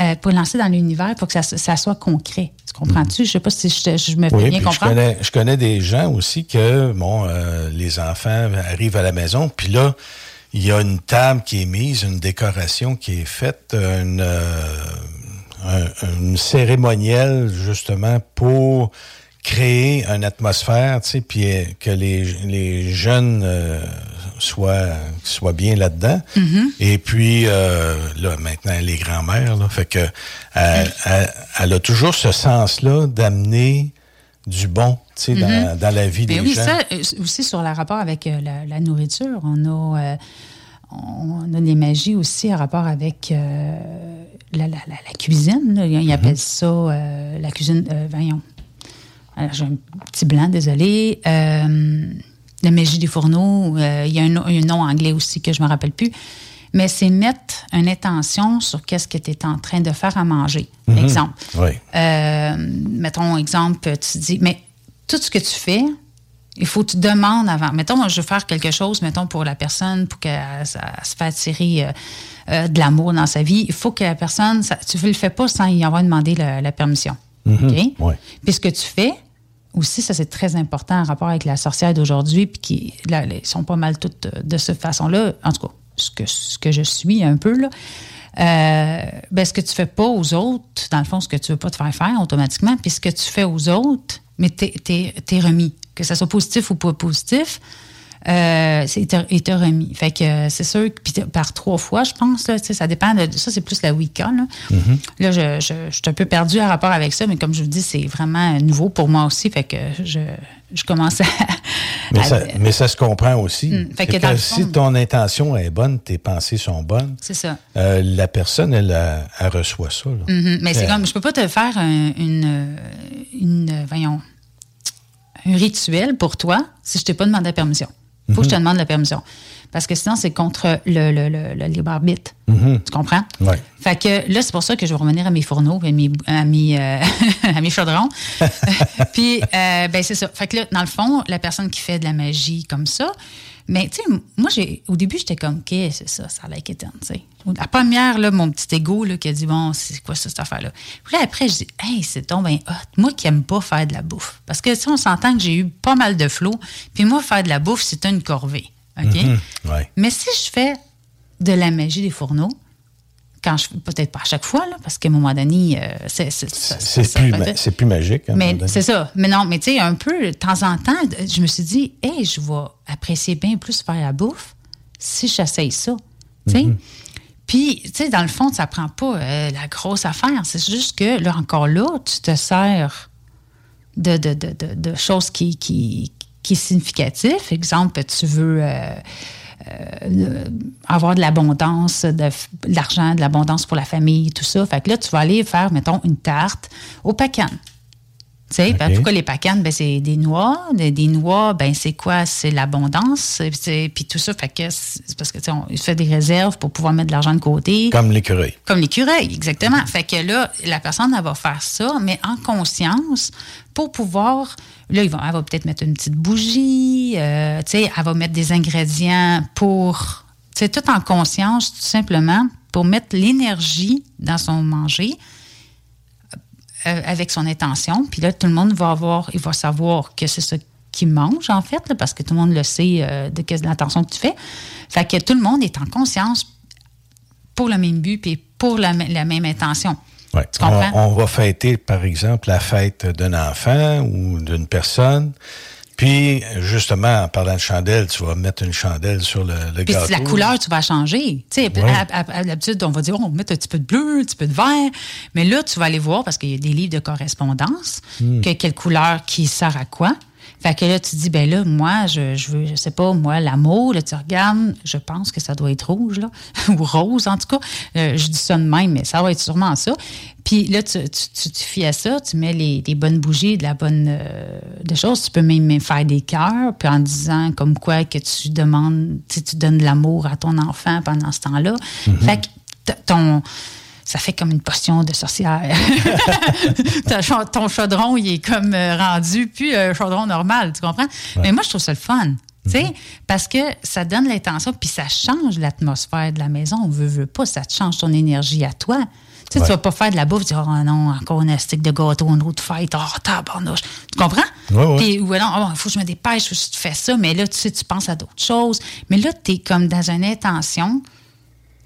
H: euh, pour lancer dans l'univers pour que ça, ça soit concret. Tu comprends-tu? Je sais pas si je, je me fais
G: Oui,
H: bien
G: puis je
H: comprendre.
G: connais, je connais des gens aussi que, bon, euh, les enfants arrivent à la maison, puis là, il y a une table qui est mise, une décoration qui est faite, une, euh, un- une cérémonielle, justement, pour créer une atmosphère, tu sais, puis euh, que les, les jeunes euh, soient, soient bien là-dedans. Et puis, euh, là, maintenant, les grands-mères, là, fait que elle, elle- elle a toujours ce sens-là d'amener du bon, tu sais, dans, dans la vie
H: Ben
G: des
H: oui,
G: gens.
H: ça euh, aussi sur le rapport avec euh, la, la nourriture. On a, euh, on a des magies aussi en rapport avec euh, la, la- la- la cuisine. là. Ils appellent ça euh, la cuisine. voyons. Alors, J'ai un petit blanc, désolé. La magie des fourneaux. il y a un, un nom anglais aussi que je ne me rappelle plus. Mais c'est mettre une intention sur qu'est-ce que tu es en train de faire à manger. Exemple.
G: Oui.
H: Euh, mettons, exemple, tu dis, mais tout ce que tu fais, il faut que tu demandes avant. Mettons, je veux faire quelque chose, mettons, pour la personne, pour qu'elle se fasse attirer euh, euh, de l'amour dans sa vie. Il faut que la personne, ça- tu ne le fais pas sans y avoir demandé la, la permission. OK?
G: Ouais.
H: Puis ce que tu fais, aussi, ça c'est très important en rapport avec la sorcière d'aujourd'hui, puis qui là, sont pas mal toutes euh, de cette façon-là. En tout cas, ce que, ce que je suis un peu, là. Euh, ben, ce que tu fais pas aux autres, dans le fond, ce que tu veux pas te faire faire automatiquement, puis ce que tu fais aux autres, mais t'es es, remis. Que ça soit positif ou pas positif, euh, t'a remis. Fait que euh, c'est sûr que par trois fois, je pense, là, ça dépend de ça, c'est plus la Wicca. Là, Là, je, je, je suis un peu perdue en rapport avec ça, mais comme je vous dis, c'est vraiment nouveau pour moi aussi. Fait que je, je commence à.
G: Mais,
H: à-
G: ça, mais ça se comprend aussi.
H: Mm. Fait que le
G: si
H: fond-
G: ton intention est bonne, tes pensées sont bonnes,
H: C'est ça.
G: euh, la personne, elle, elle, elle reçoit ça. là.
H: Mhm. Mais c'est
G: Euh,
H: comme, je peux pas te faire un- une, une, voyons, un rituel pour toi si je t'ai pas demandé la permission. Il faut que je te demande la permission. Parce que sinon, c'est contre le, le, le, le libre arbitre. Tu comprends?
G: Ouais.
H: Fait que là, c'est pour ça que je vais revenir à mes fourneaux, à mes, à mes, euh, à mes chaudrons. Puis, euh, ben, c'est ça. Fait que là, dans le fond, la personne qui fait de la magie comme ça, Mais, tu sais, moi, j'ai, au début, j'étais comme, OK, c'est ça, ça a l'air tu sais. La première, là, mon petit ego, là, qui a dit, bon, c'est quoi ça, cette affaire-là? Puis là, après, je dis, hey, c'est donc ben hot. Moi qui aime pas faire de la bouffe. Parce que, tu sais, on s'entend que j'ai eu pas mal de flots. Puis moi, faire de la bouffe, c'est une corvée. OK?
G: Mhm, ouais.
H: Mais si je fais de la magie des fourneaux, quand je peut-être pas à chaque fois, là, parce qu'à un moment donné, euh, c'est
G: plus, ma- c'est plus magique. hein,
H: mais c'est ça. Mais non, mais tu sais, un peu, de temps en temps, je me suis dit, hey, je vais apprécier bien plus faire la bouffe si j'essaye ça. Tu sais? Puis, tu sais, dans le fond, ça prend pas euh, la grosse affaire. C'est juste que, là, encore là, tu te sers de, de, de, de, de choses qui, qui, qui est significatif. Exemple, tu veux euh, euh, avoir de l'abondance, de l'argent, de l'abondance pour la famille, tout ça. Fait que là, tu vas aller faire, mettons, une tarte au pacan. Tu sais, ben, pourquoi les pacanes? Ben, c'est des noix. Des, des noix, ben, c'est quoi? C'est l'abondance. c'est- Puis tout ça, fait que c'est parce que, on fait des réserves pour pouvoir mettre de l'argent de côté.
G: Comme l'écureuil.
H: Comme l'écureuil, exactement. Fait que là, la personne, elle va faire ça, mais en conscience, pour pouvoir. Là, va- elle va peut-être mettre une petite bougie, euh, tu sais, elle va mettre des ingrédients pour. Tu sais, tout en conscience, tout simplement, pour mettre l'énergie dans son manger avec son intention. Puis là, tout le monde va avoir, il va savoir que c'est ça qu'il mange, en fait, là, parce que tout le monde le sait euh, de quelle l'intention que tu fais. Fait que tout le monde est en conscience pour le même but puis pour la, même intention.
G: Ouais.
H: Tu comprends?
G: On, on va fêter, par exemple, la fête d'un enfant ou d'une personne. Puis, justement, en parlant de chandelle, tu vas mettre une chandelle sur le, le
H: Puis
G: gâteau.
H: la couleur, tu vas changer. Tu sais,
G: Ouais.
H: à, à- à l'habitude, on va dire, oh, on va mettre un petit peu de bleu, un petit peu de vert. Mais là, tu vas aller voir, parce qu'il y a des livres de correspondance,
M: Hmm.
H: que quelle couleur qui sert à quoi. Fait que là, tu dis, ben là, moi, je, je veux, je sais pas, moi, l'amour, là, tu regardes, je pense que ça doit être rouge, là, ou rose, en tout cas. Euh, je dis ça de même, mais ça va être sûrement ça. Puis là, tu, tu, tu, tu fies à ça, tu mets les, bonnes bougies, de la bonne euh, des choses. Tu peux même, même faire des cœurs, puis en disant comme quoi que tu demandes, tu donnes de l'amour à ton enfant pendant ce temps-là.
M: Mhm.
H: Fait que ton. Ça fait comme une potion de sorcière. Ton chaudron, il est comme euh, rendu, puis un chaudron normal, tu comprends? Mais moi, je trouve ça le fun. tu sais, Parce que ça donne l'intention, puis ça change l'atmosphère de la maison. On veut, veut pas, ça te change ton énergie à toi. Tu
G: Ouais.
H: tu vas pas faire de la bouffe, dire, oh non, encore un stick de gâteau, une autre fête, oh, tabarnouche. Tu comprends?
G: Ouais.
H: Puis, ou non, il faut que je me dépêche, faut que je fais ça, mais là, tu sais, tu penses à d'autres choses. Mais là, tu es comme dans une intention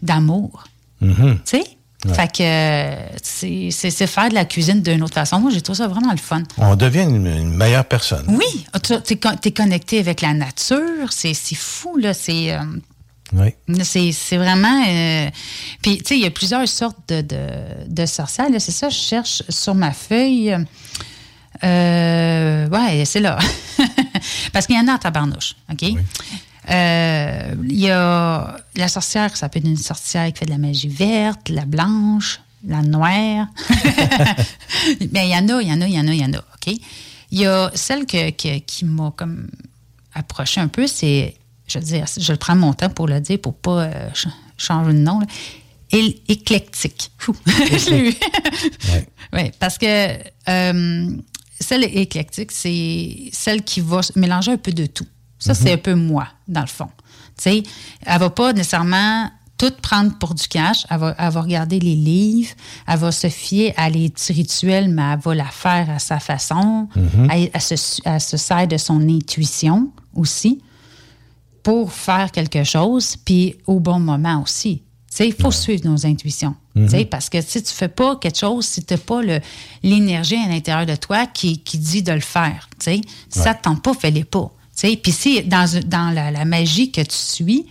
H: d'amour.
G: Mhm.
H: Tu sais?
G: Ouais.
H: Fait que c'est faire de la cuisine d'une autre façon. Moi, j'ai trouvé ça vraiment le fun.
G: On devient une, une meilleure personne.
H: Oui, tu es, connecté avec la nature. C'est fou, là. C'est. euh,
G: Oui.
H: c'est c'est vraiment. euh, Puis, tu sais, il y a plusieurs sortes de, de, de sorcières. C'est ça, je cherche sur ma feuille. Euh, ouais, c'est là. Parce qu'il y en a en tabarnouche, OK? Euh, Il y a la sorcière, ça peut être une sorcière qui fait de la magie verte, la blanche, la noire. Mais il y en a, il y en a, il y en a, il y en a, OK? Il y a celle que, que- qui m'a comme approché un peu, c'est, je veux dire, je prends mon temps pour le dire, pour pas euh, ch- changer de nom. là. É- éclectique. Je l'ai eu. Oui, parce que euh, celle éclectique, c'est celle qui va mélanger un peu de tout. Ça, c'est un peu moi, dans le fond. Tu sais, elle va pas nécessairement tout prendre pour du cash. Elle va, elle va regarder les livres, elle va se fier à les petits rituels, mais elle va la faire à sa façon.
M: Mhm.
H: Elle, elle se, elle se sert de son intuition aussi pour faire quelque chose, puis au bon moment aussi. Tu sais, il faut suivre nos intuitions.
M: Mhm.
H: Parce que si tu ne fais pas quelque chose, si tu n'as pas le- l'énergie à l'intérieur de toi qui, qui dit de le faire, si ça ne te tente pas, fais-les pas. Puis si dans, dans la, la magie que tu suis,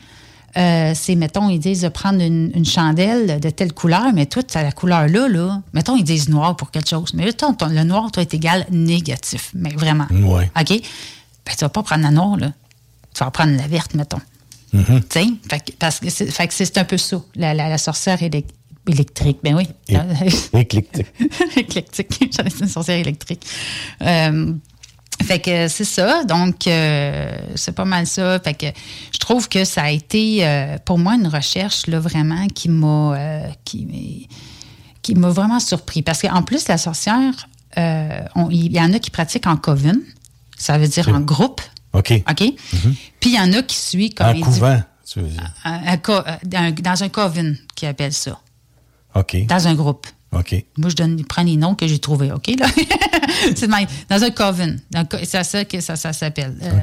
H: euh, c'est, mettons, ils disent de prendre une, une chandelle de telle couleur, mais toi, tu as la couleur-là, là. Mettons, ils disent noir pour quelque chose. Mais là, ton- ton- le noir, toi, est égal négatif. Mais vraiment.
G: Ouais.
H: OK? Ben, tu vas pas prendre la noire, là. Tu vas prendre la verte, mettons. Tu sais? Fait que- parce que c'est, un peu ça, la, la- la sorcière élec- électrique. Ben oui.
G: Éclectique.
H: éclectique. J'allais dire une sorcière électrique. Euh, fait que c'est ça. Donc, euh, c'est pas mal ça. Fait que je trouve que ça a été, euh, pour moi, une recherche, là, vraiment, qui m'a, euh, qui, qui m'a vraiment surpris. Parce qu'en plus, la sorcière, il y en a qui pratiquent en coven. Ça veut dire en groupe.
G: OK.
H: OK? Puis il y en a qui suivent comme
G: Un
H: individu-
G: couvent, tu veux dire.
H: un- un dans un coven qui appelle ça.
G: OK.
H: Dans un groupe.
G: OK.
H: Moi, je donne, prends les noms que j'ai trouvés, OK? Là? c'est. Dans un coven. C'est ça que ça, ça s'appelle. Euh,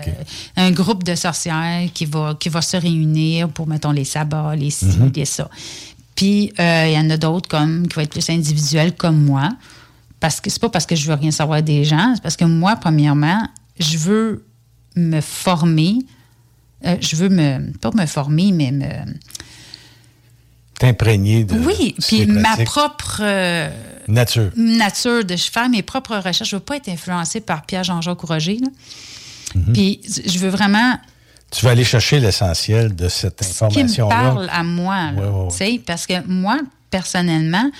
H: un groupe de sorcières qui va, qui va se réunir pour, mettons, les sabbats, les ci,
M: Mhm.
H: les ça. Puis, euh, il y en a d'autres comme qui vont être plus individuels comme moi. Parce que c'est pas parce que je veux rien savoir des gens, c'est parce que moi, premièrement, je veux me former. Euh, je veux me. Pas me former, mais me.
G: T'imprégner de.
H: Oui, puis ma propre. euh,
G: Nature.
H: nature de faire mes propres recherches. Je ne veux pas être influencée par Pierre-Jean-Jacques Roger.
G: Mhm.
H: Puis je veux vraiment
G: Tu vas aller chercher l'essentiel de cette
H: qui me
G: information-là.
H: parle à moi. là,
G: Ouais, ouais, ouais.
H: tu sais, Parce que moi, personnellement,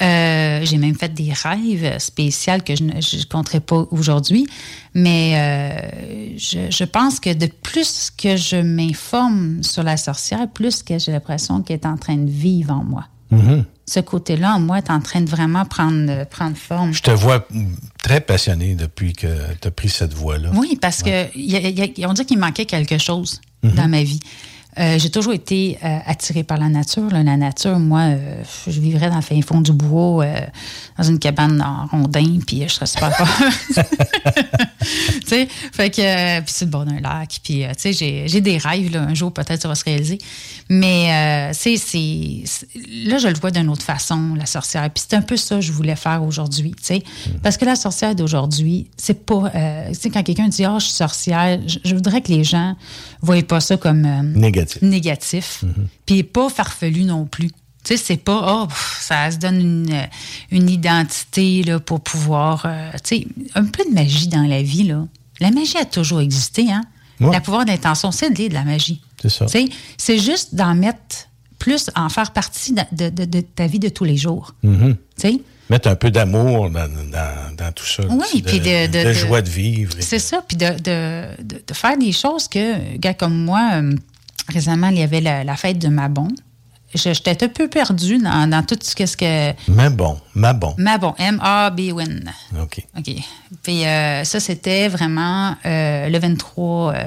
H: euh, j'ai même fait des rêves spéciaux que je ne je compterai pas aujourd'hui. Mais euh, je, je pense que de plus que je m'informe sur la sorcière, plus que j'ai l'impression qu'elle est en train de vivre en moi.
G: Mhm.
H: Ce côté-là, en moi, est en train de vraiment prendre, prendre forme.
G: Je te vois très passionné depuis que tu as pris cette voie-là.
H: Oui, parce que y a- y a- on dit qu'il manquait quelque chose
G: Mhm.
H: dans ma vie. Euh, j'ai toujours été euh, attirée par la nature. là. La nature, moi, euh, je vivrais dans le fin fond du bois, euh, dans une cabane en rondin, puis je serais super fort. tu sais, fait que, puis c'est le bord d'un lac, puis, tu sais, j'ai, des rêves, là, un jour, peut-être, ça va se réaliser. Mais, c'est, là, je le vois d'une autre façon, la sorcière. Puis c'est un peu ça que je voulais faire aujourd'hui, tu sais. Parce que la sorcière d'aujourd'hui, c'est pas, tu sais, quand quelqu'un dit, ah, je suis sorcière, je, je voudrais que les gens voient pas ça comme euh,
G: Négatif.
H: négatif, puis pas farfelu non plus. Tu sais, c'est pas, oh, pff, ça se donne une, une identité là, pour pouvoir. euh, tu sais, un peu de magie dans la vie, là. La magie a toujours existé, hein?
G: Ouais.
H: Le pouvoir d'intention, c'est de de la magie.
G: C'est ça.
H: Tu sais, c'est juste d'en mettre plus, en faire partie de, de- de- de ta vie de tous les jours.
G: Mhm.
H: Tu sais?
G: Mettre un peu d'amour dans, dans- dans tout ça.
H: Oui, puis de- de-
G: joie de vivre.
H: C'est ça, puis de, de- de- de faire des choses que, gars comme moi, euh, récemment, il y avait la, la fête de Mabon. J'étais un peu perdue dans, dans tout ce que... Ce que
G: Mais bon, mais bon.
H: Mabon, M-A-B-O-N.
G: OK.
H: OK. Puis euh, ça, c'était vraiment euh, le 23... euh,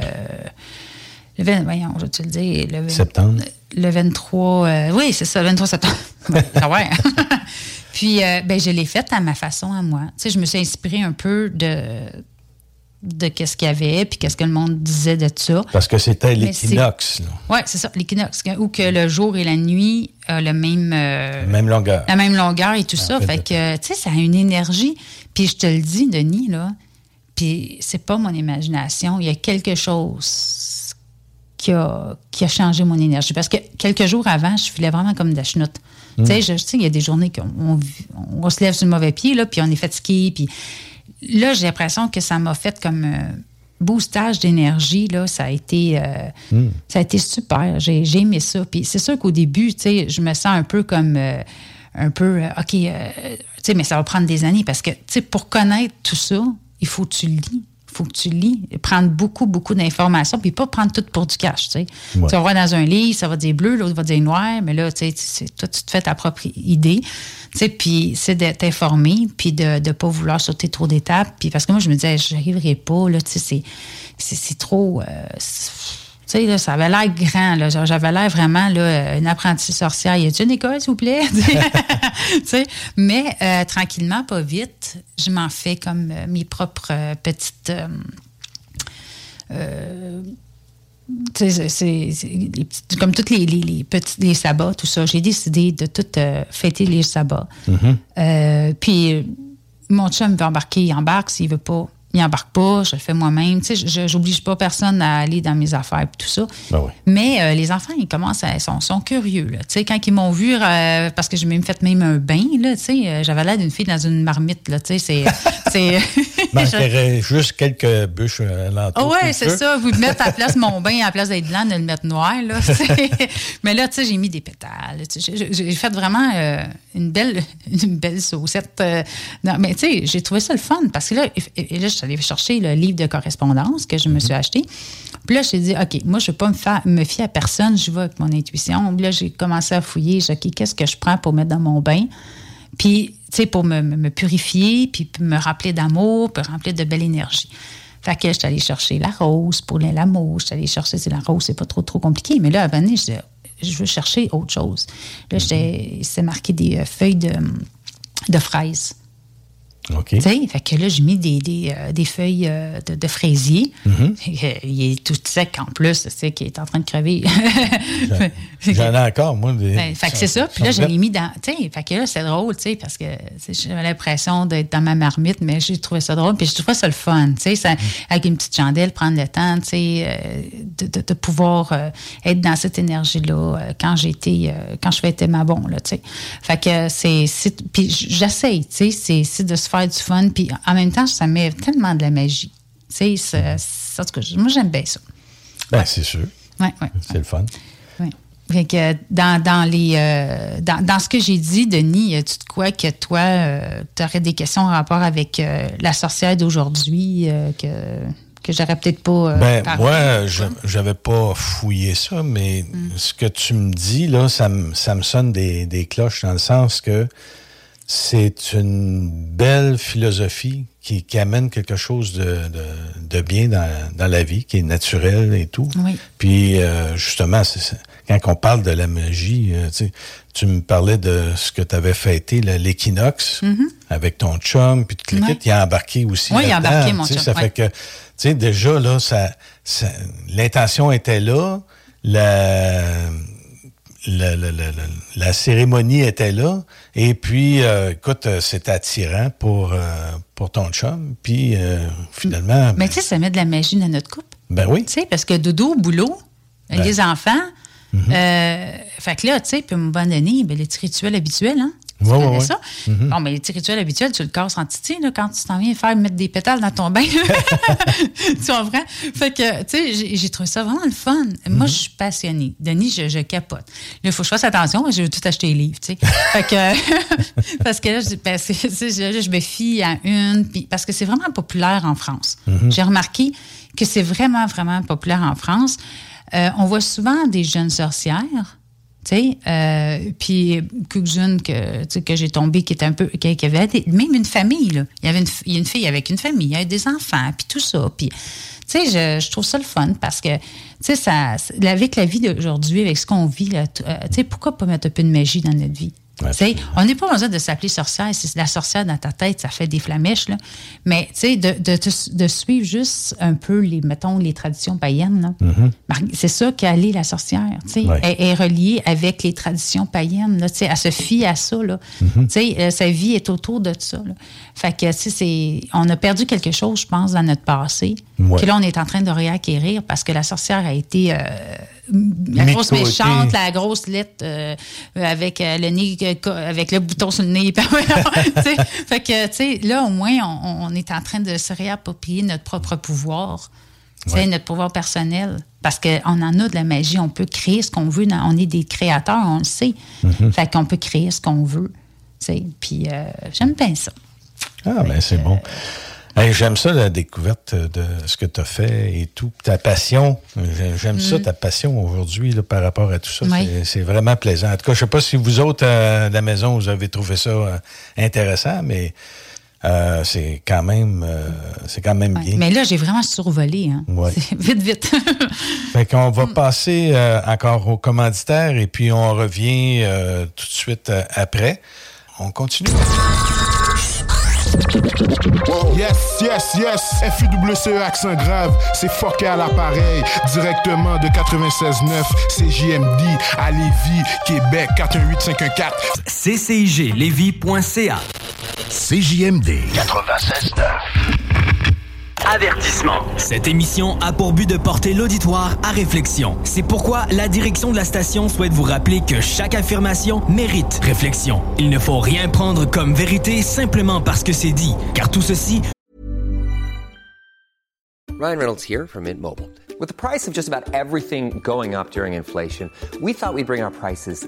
H: le 20 voyons, je vais te le dire. Le, 20
G: Septembre.
H: Le 23... euh, oui, c'est ça, le 23 septembre. Ah ouais. Puis, euh, ben, je l'ai faite à ma façon, à moi. Tu sais, je me suis inspirée un peu de de qu'est-ce qu'il y avait, puis qu'est-ce que le monde disait de ça.
G: Parce que c'était l'équinoxe.
H: Oui, c'est ça, l'équinoxe. Où que le jour et la nuit ont le même... euh,
G: Même longueur.
H: la même longueur et tout ça.
G: fait,
H: Fait que, tu sais, ça a une énergie. Puis je te le dis, Denis, là, puis c'est pas mon imagination. Il y a quelque chose qui a, qui a changé mon énergie. Parce que quelques jours avant, je filais vraiment comme de la chenoute.
M: Mm.
H: Tu sais, je- tu sais, il y a des journées qu'on on, on se lève sur le mauvais pied, là, puis on est fatigué. Puis là, j'ai l'impression que ça m'a fait comme euh, boostage d'énergie. Là, ça a été... euh,
M: Mm.
H: ça a été super. J'ai j'ai aimé ça. Puis c'est sûr qu'au début, tu sais, je me sens un peu comme. euh, un peu, OK, tu sais, mais ça va prendre des années parce que, tu sais, pour connaître tout ça, il faut que tu lis. Il faut que tu lis, prendre beaucoup, beaucoup d'informations, puis pas prendre tout pour du cash, tu sais.
M: Ouais.
H: Tu vas voir dans un livre, ça va dire bleu, l'autre va dire noir, mais là, tu sais, toi, tu te fais ta propre idée, tu sais, puis c'est de t'informer, puis de ne pas vouloir sauter trop d'étapes, puis parce que moi, je me disais, je n'arriverai pas, là, tu sais, c'est- trop... euh, sais, là, ça avait l'air grand. là. J'avais l'air vraiment là, une apprentie sorcière. Y a-t-il une école, s'il vous plaît? Mais euh, tranquillement, pas vite, je m'en fais comme euh, mes propres euh, petites. les comme tous les, les, les petits les sabbats, tout ça. J'ai décidé de tout euh, fêter les sabbats. Euh, puis mon chum veut embarquer, il embarque. S'il veut pas, il embarque pas. Je le fais moi-même. Tu sais, je- j'oblige pas personne à aller dans mes affaires et tout ça.
G: Ben oui.
H: Mais euh, les enfants, ils commencent à, sont, sont curieux. Là. Tu sais, quand ils m'ont vu, euh, parce que j'ai même fait même un bain, là, tu sais, euh, j'avais l'air d'une fille dans une marmite. Là, tu sais, c'est, c'est,
G: Manquerait juste quelques bûches à.
H: Ah
G: tout
H: c'est ça. Vous mettre à la place mon bain, à la place d'être blanc, de le mettre noir. Là, mais là, tu sais, j'ai mis des pétales. tu sais, J'ai fait vraiment une belle une belle saucette. non, mais tu sais, j'ai trouvé ça le fun parce que là, et- et là, je suis allée chercher le livre de correspondance que je me suis acheté. Puis là, j'ai dit, OK, moi, je ne vais pas me, faire, me fier à personne. Je vais avec mon intuition. Puis là, j'ai commencé à fouiller. J'ai dit, OK, qu'est-ce que je prends pour mettre dans mon bain? Puis, tu sais, pour me, purifier, puis me rappeler d'amour, puis me rappeler de belle énergie. Fait que j'étais allée chercher la rose pour les l'amour. J'étais allée chercher, c'est la rose, c'est pas trop, trop compliqué. Mais là, à donné, je disais, je veux chercher autre chose. Là, c'est marqué des euh, feuilles de, de fraises.
G: OK.
H: Tu sais, fait que là, j'ai mis des, des, euh, des feuilles euh, de, de fraisier.
G: Mhm.
H: Il est tout sec en plus, tu sais, qui est en train de crever.
G: J'en ai encore, moi. Des,
H: Ben, fait que c'est ça. Puis là, je l'ai mis dans. Tu sais, fait que là, c'est drôle, tu sais, parce que j'avais l'impression d'être dans ma marmite, mais j'ai trouvé ça drôle. Puis je trouvais ça le fun, tu sais, ça- avec une petite chandelle, prendre le temps, tu sais, euh, de, de- de pouvoir être dans cette énergie-là quand j'étais, quand je fêtais ma bon, là, tu sais. Fait que c'est. Puis j'essaye, tu sais, c'est de se faire du fun. Puis en même temps, ça met tellement de la magie. Tu sais, en tout cas, moi, j'aime bien ça.
G: Ben, c'est sûr.
H: Ouais, ouais.
G: C'est le fun.
H: Oui. Fait que dans, dans les, euh, dans, dans ce que j'ai dit, Denis, tu de quoi que toi, tu aurais des questions en rapport avec euh, la sorcière d'aujourd'hui euh, que, que j'aurais peut-être pas. euh,
G: Ben, moi, j'avais pas fouillé ça, mais
H: Mm.
G: ce que tu me dis, là, ça me, ça me sonne des, des cloches dans le sens que c'est une belle philosophie qui, qui amène quelque chose de, de, de bien dans, dans la vie, qui est naturel et tout.
H: Oui.
G: Puis, euh, justement, c'est quand on parle de la magie, euh, tu sais, tu me parlais de ce que tu avais fêté, l'équinoxe,
H: Mhm.
G: avec ton chum, puis tout le kit, il a embarqué aussi
H: Oui, il a embarqué, mon
G: tu sais,
H: chum,
G: Ça
H: ouais.
G: fait que, tu sais, déjà, là, ça, ça- l'intention était là, la, la, la, la, la- la cérémonie était là, et puis, euh, écoute, euh, c'était attirant pour, euh, pour ton chum, puis euh, finalement,
H: Mais tu sais, ça met de la magie dans notre couple.
G: ben oui.
H: Tu sais, parce que dodo, boulot,
G: Ben.
H: les enfants, euh, fait que là, tu sais, puis à un moment donné, ben, les rituels habituels, hein?
G: Ouais, ouais,
H: connais
G: ouais.
H: ça?
G: Mhm.
H: Bon, mais les petits rituels habituels, tu le casses en titi, là, quand tu t'en viens faire mettre des pétales dans ton bain. tu comprends? Fait que, tu sais, j'ai- trouvé ça vraiment le fun. Moi, je suis passionnée. Denis, je, je capote. Là, il faut que je fasse attention, je veux tout acheter les livres, tu sais. fait que, parce que là, je, ben, je, je me fie à une, puis- parce que c'est vraiment populaire en France.
M: Mhm.
H: J'ai remarqué que c'est vraiment, vraiment populaire en France. Euh, on voit souvent des jeunes sorcières. Tu euh, puis que, que j'ai tombées qui étaient un peu. qui, des- même une famille, là. Il y avait une, il y a une fille avec une famille, il y avait des enfants, puis tout ça. Puis, tu sais, je, je trouve ça le fun parce que, tu sais, avec la vie d'aujourd'hui, avec ce qu'on vit, euh, tu sais, pourquoi pas mettre un peu de magie dans notre vie? On n'est pas besoin de s'appeler sorcière. Si c'est la sorcière dans ta tête, ça fait des flamèches. Là. Mais tu sais, de, de, de suivre juste un peu les, mettons, les traditions païennes. Mar- C'est ça qu'elle est la sorcière.
M: Ouais.
H: Elle est reliée avec les traditions païennes. Là, elle se fie à ça. Là. Sais, euh, sa vie est autour de ça. Là. Fait que, tu sais, on a perdu quelque chose, je pense, dans notre passé.
M: Ouais.
H: Que là, on est en train de réacquérir parce que la sorcière a été euh, la grosse méchante, la grosse lettre euh, avec euh, le nez, avec le bouton sur le nez. Fait que, tu sais, là, au moins, on, on est en train de se réapproprier notre propre pouvoir. Tu sais, notre pouvoir personnel. Parce qu'on en a de la magie, on peut créer ce qu'on veut. on est des créateurs, on le sait.
G: Mhm.
H: Fait qu'on peut créer ce qu'on veut. Tu sais, Puis euh, j'aime bien ça.
G: Ah, ben c'est bon. Hey, J'aime ça, la découverte de ce que tu as fait et tout. Ta passion. J'ai- J'aime ça,
H: Mm.
G: ta passion aujourd'hui par rapport à tout ça.
H: Oui.
G: C'est- vraiment plaisant. En tout cas, je sais pas si vous autres, euh, à la maison, vous avez trouvé ça euh, intéressant, mais euh, c'est quand même, euh, c'est quand même bien.
H: Mais là, j'ai vraiment survolé. Hein.
G: Ouais.
H: Vite, vite.
G: Fait qu'on va passer euh, encore au commanditaire et puis on revient euh, tout de suite euh, après. On continue.
N: Yes, yes, yes, FUWCE E, accent grave, c'est fucké à l'appareil, directement de 96.9, CJMD à Lévis, Québec, 418-514.
I: cciglevy.ca
L: CJMD 96.9.
E: Avertissement.
I: Cette émission a pour but de porter l'auditoire à réflexion. C'est pourquoi la direction de la station souhaite vous rappeler que chaque affirmation mérite réflexion. Il ne faut rien prendre comme vérité simplement parce que c'est dit, car tout ceci
O: Ryan Reynolds here from Mint Mobile. With the price of just about everything going up during inflation, we thought we'd bring our prices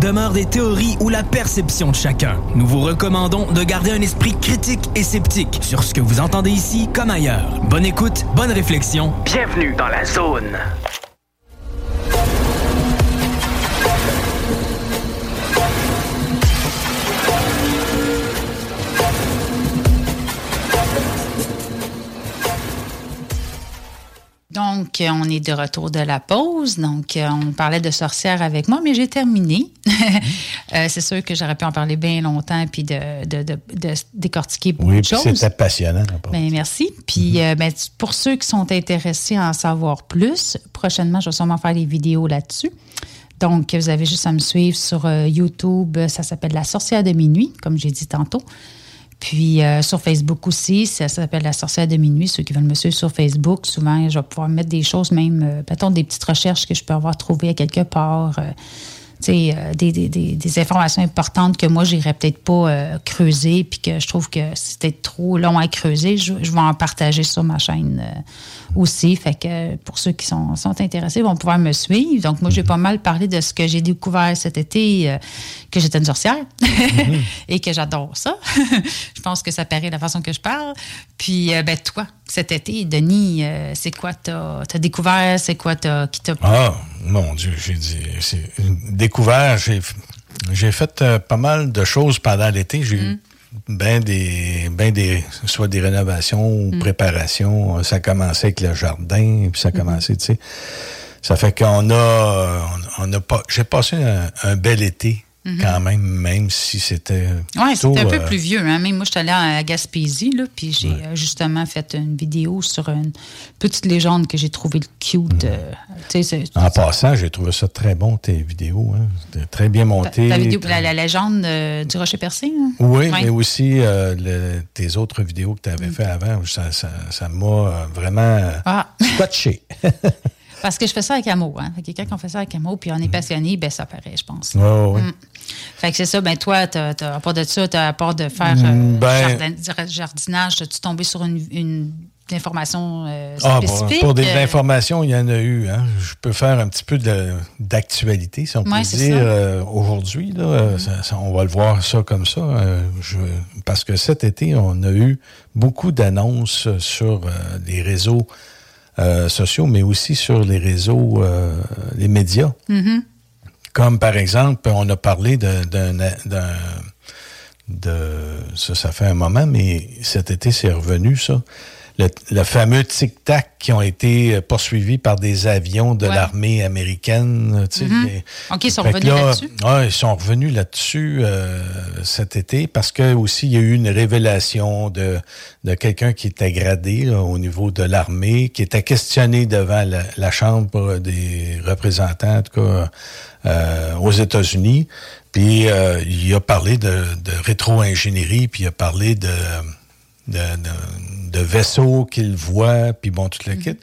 I: Demeure des théories ou la perception de chacun. Nous vous recommandons de garder un esprit critique et sceptique sur ce que vous entendez ici comme ailleurs. Bonne écoute, bonne réflexion.
E: Bienvenue dans la zone.
H: Donc, euh, on est de retour de la pause. Donc, euh, on parlait de sorcières avec moi, mais j'ai terminé. Euh, c'est sûr que j'aurais pu en parler bien longtemps puis de, de, de, de décortiquer beaucoup
G: Oui,
H: de choses.
G: c'était passionnant.
H: Ben, merci. Puis, euh, ben, pour ceux qui sont intéressés à en savoir plus, prochainement, je vais sûrement faire des vidéos là-dessus. Donc, vous avez juste à me suivre sur euh, YouTube. Ça s'appelle La sorcière de minuit, comme j'ai dit tantôt. Puis euh, sur Facebook aussi, ça s'appelle La sorcière de minuit. Ceux qui veulent me suivre sur Facebook, souvent, je vais pouvoir mettre des choses, même, euh, mettons, des petites recherches que je peux avoir trouvées à quelque part. euh, des, des- des- informations importantes que moi, j'irais peut-être pas euh, creuser, puis que je trouve que c'était trop long à creuser. Je, je vais en partager sur ma chaîne euh, aussi. Fait que euh, pour ceux qui sont, sont intéressés, vont pouvoir me suivre. Donc, moi, j'ai pas mal parlé de ce que j'ai découvert cet été, euh, que j'étais une sorcière et que j'adore ça. je pense que ça paraît la façon que je parle. Puis, euh, ben, toi, cet été, Denis, euh, c'est quoi t'as as découvert? C'est quoi t'as, qui t'a
G: Ah, mon Dieu, j'ai dit, c'est découvert, j'ai, j'ai fait euh, pas mal de choses pendant l'été. J'ai eu ben des, ben des, soit des rénovations ou
M: Mm.
G: préparations. Ça a commencé avec le jardin, puis ça a commencé, tu sais. Ça fait qu'on a, on, on a pas, j'ai passé un, un bel été
H: Mhm.
G: quand même, même si c'était.
H: Oui, c'était un peu
G: euh,
H: plus vieux. Hein? Même moi, je suis allée à Gaspésie, là, puis j'ai euh, justement fait une vidéo sur une petite légende que j'ai trouvée cute. euh,
G: En passant, j'ai trouvé ça très bon, tes vidéos. Hein. C'était très bien monté.
H: ta vidéo, la, la légende euh, du rocher percé. hein?
G: Oui,
H: Ouais.
G: mais aussi le- tes autres vidéos que tu avais fait avant, ça ça- ça m'a euh, vraiment
H: Ah.
G: scotché.
H: Parce que je fais ça avec amour. Hein? Fait que quand on fait ça avec amour, puis on est passionné, ben ça paraît, je pense.
G: Ouais, ouais.
H: Mm. Fait que c'est ça, ben toi, à part de ça, t'as, à part de faire
G: Mm,
H: euh,
G: ben-
H: jardin- jardinage, as-tu tombé sur une, une information euh,
G: Ah, pour, des
H: euh,
G: informations, il y en a eu. Hein. Je peux faire un petit peu d'actualité, si on peut
H: Ouais,
G: dire, euh, aujourd'hui. ça- on va le voir ça comme ça. euh, je- parce que cet été, on a eu beaucoup d'annonces sur les réseaux sociaux, mais aussi sur les réseaux, les médias.
H: mhm.
G: Comme par exemple, on a parlé d'un- de, ça, ça fait un moment, mais cet été, c'est revenu, ça. Le, le fameux tic-tac qui ont été poursuivis par des avions de
H: Ouais.
G: l'armée américaine. tu sais,
H: Mhm.
G: les-
H: OK, ils sont revenus
G: là,
H: là-dessus?
G: ouais, ils sont revenus là-dessus euh, cet été parce que aussi il y a eu une révélation de, de quelqu'un qui était gradé là, au niveau de l'armée, qui était questionné devant la, la Chambre des représentants, en tout cas euh, aux États-Unis. Puis euh, il a parlé de, de rétro-ingénierie, puis il a parlé de de, de- de vaisseaux qu'il voit, puis bon, tout le kit.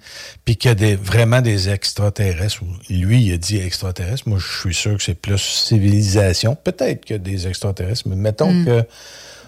G: Puis qu'il y a des, vraiment des extraterrestres. Lui, il a dit extraterrestres. Moi, je suis sûr que c'est plus civilisation. Peut-être que des extraterrestres, mais mettons
M: Mm.
G: que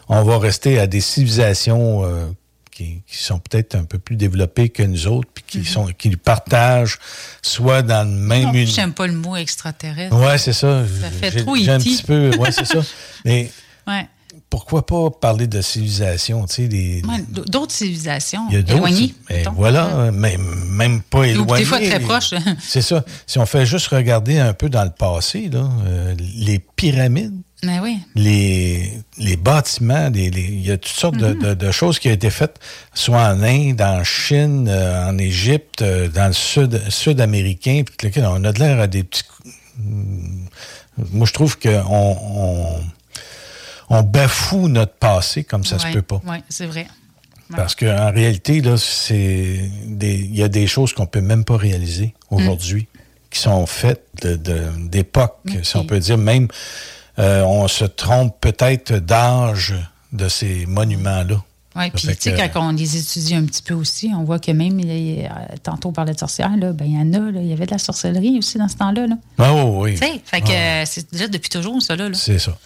G: on va rester à des civilisations euh, qui, qui sont peut-être un peu plus développées que nous autres, puis qui, sont, qui partagent soit dans le même...
H: Non,
G: uni-
H: j'aime pas le mot extraterrestre.
G: Ouais, c'est ça.
H: Ça fait trop
G: j'ai un
H: E.T..
G: petit peu... Ouais, c'est ça. Mais
H: Ouais.
G: Pourquoi pas parler de civilisation, tu sais, des...
H: Ouais, D'autres civilisations
G: Il y a
H: éloignées.
G: Ben, voilà, même, même pas éloigné.
H: des fois très proches.
G: C'est ça. Si on fait juste regarder un peu dans le passé, là, euh, les pyramides,
H: Mais oui.
G: les, les bâtiments, les- les- il y a toutes sortes de-
H: Mhm.
G: de, de choses qui ont été faites, soit en Inde, en Chine, euh, en Égypte, euh, dans le sud, sud-américain. puis tout le kit. On a de l'air à des petits... Hmm. Moi, je trouve qu'on on, on bafoue notre passé comme ça se
H: Ouais,
G: peut pas.
H: Oui, c'est vrai. Ouais.
G: Parce qu'en réalité, là, c'est des, il y a des choses qu'on peut même pas réaliser aujourd'hui. qui sont faites de- de- d'époque, si on peut dire. Même, euh, on se trompe peut-être d'âge de ces monuments-là.
H: Oui, puis tu sais, quand on les étudie un petit peu aussi, on voit que même, a- tantôt on parlait de sorcières, là, ben, il y en a, il y avait de la sorcellerie aussi dans ce temps-là. Là.
G: Ah oui, oui.
H: Tu sais, fait que euh, c'est déjà depuis toujours, ça, là. là.
G: C'est ça.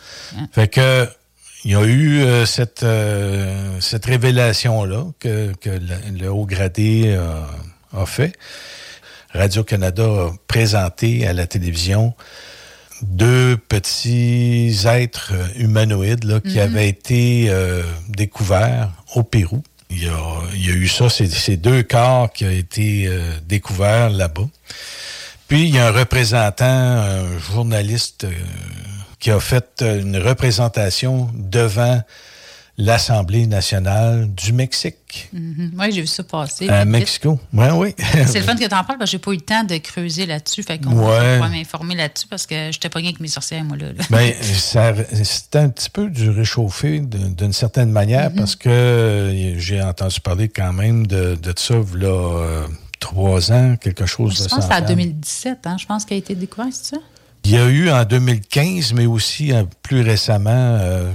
G: Fait que il y a eu euh, cette, euh, cette révélation-là que, que le, le haut gradé euh, a fait. Radio-Canada a présenté à la télévision deux petits êtres euh, humanoïdes là, qui
M: Mhm.
G: avaient été euh, découverts au Pérou. Il y a, il y a eu ça, c'est ces deux corps qui ont été euh, découverts là-bas. Puis il y a un représentant, un journaliste euh, qui a fait une représentation devant l'Assemblée nationale du Mexique,
H: Oui, j'ai vu ça passer.
G: à. Mexico. Ouais, oui.
H: C'est le fun que tu en parles parce que j'ai pas eu le temps de creuser là-dessus. Fait qu'on
G: Ouais.
H: va m'informer là-dessus parce que j'étais pas avec mes sorcières, moi, là. là.
G: Ben, ça- c'est un petit peu du réchauffé d'une certaine manière
H: Mhm.
G: parce que euh, j'ai entendu parler quand même de, de ça, là, euh, trois ans, quelque chose
H: je
G: de
H: pense que c'est en
G: semblable.
H: 2017, hein, je pense qu'il a été découvert, c'est ça?
G: Il y a eu en 2015, mais aussi euh, plus récemment, euh,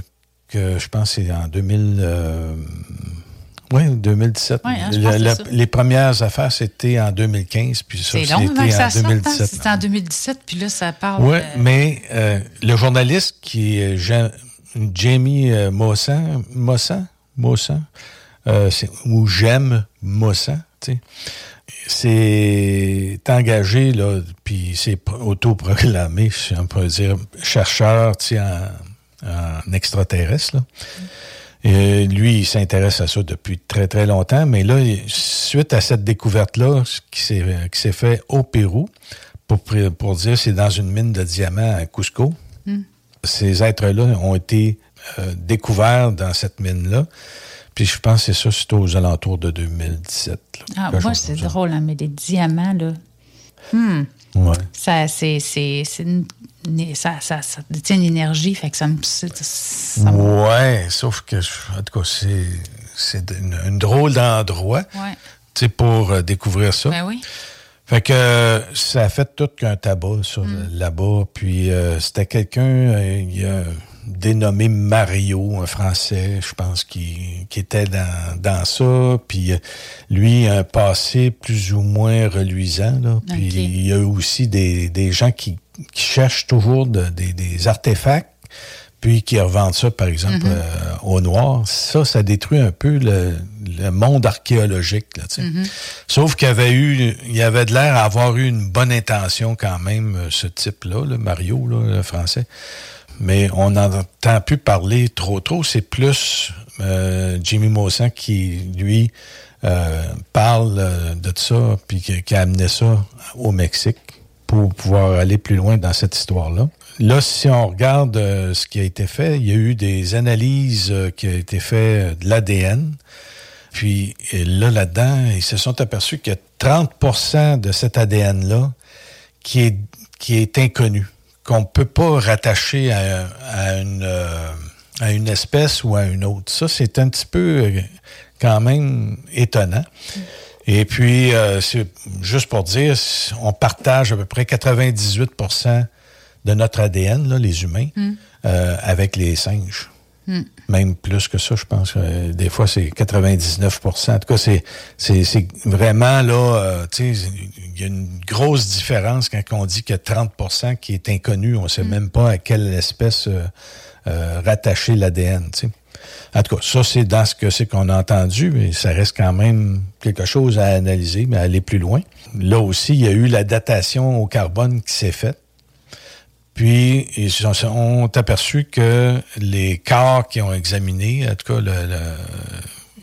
G: que je pense que c'est en 2000, euh, ouais, 2017.
H: Ouais, hein,
G: la- les premières affaires, c'était en 2015, puis ça, c'était
H: ça
G: en
H: sorte. hein?
G: 2017.
H: C'était en 2017, puis là, ça parle.
G: Oui,
H: euh,
G: mais euh, le journaliste qui est Ja- Jamie euh, Mossan, Mossan, Mossan, ou J'aime Mossan, tu sais, c'est engagé, là, puis c'est pro- autoproclamé, si on peut dire, chercheur, tu sais, en, en extraterrestre, là. Et lui, il s'intéresse à ça depuis très, très longtemps, mais là, suite à cette découverte-là, qui s'est qui s'est fait au Pérou, pour, pour dire c'est dans une mine de diamants à Cusco,
H: Hmm.
G: ces êtres-là ont été euh, découverts dans cette mine-là. Puis je pense que c'est ça, c'était aux alentours de 2017. là,
H: Ah, moi, c'est drôle, hein, mais des diamants, là. Hmm.
G: Ouais.
H: Ça, c'est, c'est, c'est une- ça, ça, ça détient une énergie, fait que ça me. c'est- ça me-
G: Ouais, sauf que, en tout cas, c'est, c'est une, une drôle d'endroit,
H: Ouais.
G: tu sais, pour euh, découvrir ça.
H: Ben oui.
G: Fait que euh, ça a fait tout qu'un tabac sur,
H: Mm.
G: là-bas. Puis euh, c'était quelqu'un, il a dénommé Mario, un Français, je pense, qui, qui était dans, dans ça. Puis lui, un passé plus ou moins reluisant. Là. Puis il y a aussi des, des gens qui, qui cherchent toujours de- des, des artefacts puis qui revendent ça, par exemple,
M: Mhm.
G: euh, au noir. Ça, ça détruit un peu le, le monde archéologique. Là.
M: Mhm.
G: Sauf qu'il y avait eu, il y avait de l'air à avoir eu une bonne intention quand même, euh, ce type-là, le Mario, là, le français. Mais on n'entend plus parler trop trop. C'est plus euh, Jimmy Mossan qui, lui, euh, parle de ça, puis qui, qui a amené ça au Mexique pour pouvoir aller plus loin dans cette histoire-là. Là, si on regarde euh, ce qui a été fait, il y a eu des analyses euh, qui ont été faites de l'ADN. Puis là, là-dedans, ils se sont aperçus qu'il y a 30% de cet ADN-là qui est, qui est inconnu, qu'on ne peut pas rattacher à, à une, euh, à une espèce ou à une autre. Ça, c'est un petit peu euh, quand même étonnant. Et puis, euh, c'est juste pour dire, on partage à peu près 98% de notre ADN, là, les humains,
H: Mm.
G: euh, avec les singes.
H: Mm.
G: Même plus que ça, je pense. Euh, des fois, c'est 99% En tout cas, c'est, vraiment là, tu sais, il y a une grosse différence quand on dit qu'il y a 30% qui est inconnu. On ne sait même pas à quelle espèce rattacher l'ADN, tu sais. En tout cas, ça, c'est dans ce que c'est qu'on a entendu, mais ça reste quand même quelque chose à analyser, mais à aller plus loin. Là aussi, il y a eu la datation au carbone qui s'est faite. Puis, ils ont aperçu que les corps qui ont examiné, en tout cas,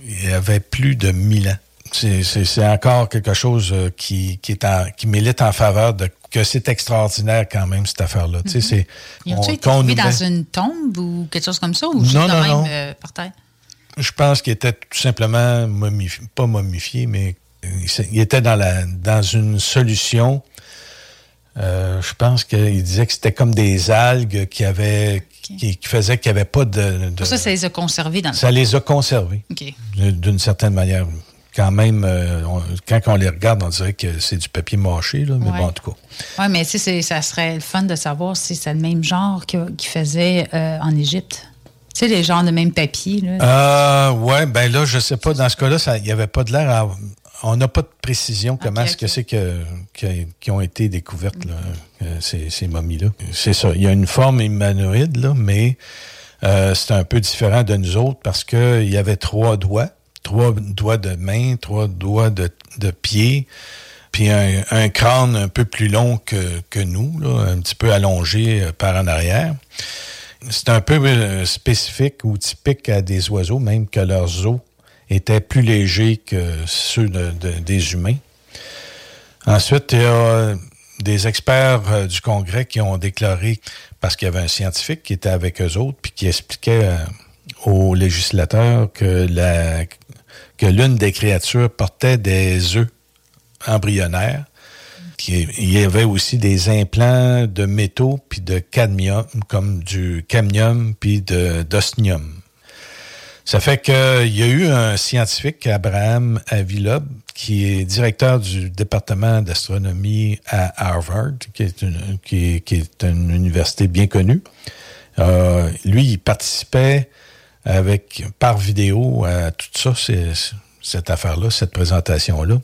G: il y avait plus de 1000 ans. C'est- encore quelque chose euh, qui, qui, est en- qui milite en faveur de que c'est extraordinaire quand même, cette affaire-là. Tu sais, c'est-
H: Ils ont-tu été dans
G: met-
H: une tombe ou quelque chose comme ça, ou juste
G: Non,
H: de
G: non,
H: même
G: non.
H: euh, par terre?
G: Je pense qu'il était tout simplement momifié, pas momifié, mais il s'est- il était dans, la, dans une solution. Euh, je pense qu'il disait que c'était comme des algues qui avaient, qui, qui faisaient qu'il n'y avait pas de.
H: ça, ça les a conservés dans le
G: ça les a conservés d'une certaine manière. Quand même, euh, on- quand on les regarde, on dirait que c'est du papier mâché, là, mais
H: Ouais.
G: bon, en tout cas.
H: Oui, mais tu sais, ça serait le fun de savoir si c'est le même genre qu'ils faisaient euh, en Égypte. Tu sais, les genres de même papier. Là.
G: Euh, ouais, ben là, je sais pas. Dans ce cas-là, il n'y avait pas de l'air à. On n'a pas de précision comment est-ce que c'est que, que- qui ont été découvertes, là, ces, ces momies-là. C'est ça. Il y a une forme humanoïde, là, mais euh, c'est un peu différent de nous autres parce qu'il y avait trois doigts, trois doigts de main, trois doigts de, de pied, puis un, crâne un peu plus long que, que nous, un petit peu allongé euh, par en arrière. C'est un peu euh, spécifique ou typique à des oiseaux, même que leurs os étaient plus légers que ceux de- de- des humains. Ensuite, il y a des experts euh, du Congrès qui ont déclaré, parce qu'il y avait un scientifique qui était avec eux autres, puis qui expliquait euh, aux législateurs que la que l'une des créatures portait des œufs embryonnaires. Il y avait aussi des implants de métaux puis de cadmium, comme du cadmium puis d'osmium. Ça fait qu'il y a eu un scientifique, Abraham Avilob, qui est directeur du département d'astronomie à Harvard, qui est une, qui est- qui est une université bien connue. Euh, lui, il participait avec par vidéo à tout ça, c'est- cette affaire-là, cette présentation-là.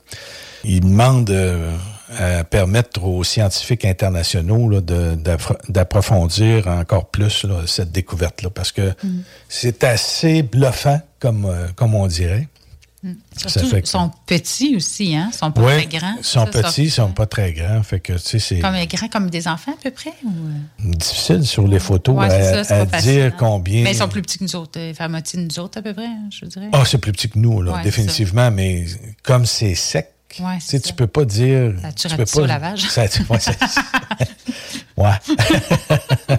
G: Il demande euh, à permettre aux scientifiques internationaux là, de- d'affro- d'approfondir encore plus là, cette découverte-là, parce que c'est assez bluffant, comme, euh, comme on dirait. Ça
H: Surtout, ils sont petits aussi, hein? Ils sont pas très grands.
G: ils sont
H: Ça, ça-
G: petits, ils sont pas très grands. Fait que, tu sais, c'est
H: Comme grands comme des enfants, à peu près? Ou... euh?
G: difficile sur les photos
H: Ouais,
G: à,
H: ça, facile,
G: dire
H: hein?
G: combien.
H: Mais ils sont plus petits que nous autres. euh, Faire moitié de nous autres, à peu près, hein, je dirais.
G: Ah, c'est plus petit que nous, là,
H: Ouais,
G: définitivement, mais comme c'est sec,
H: Ouais,
G: tu sais, tu peux pas dire.
H: Ça
G: tu peux
H: au
G: pas.
H: lavage.
G: Ça, ouais, ouais.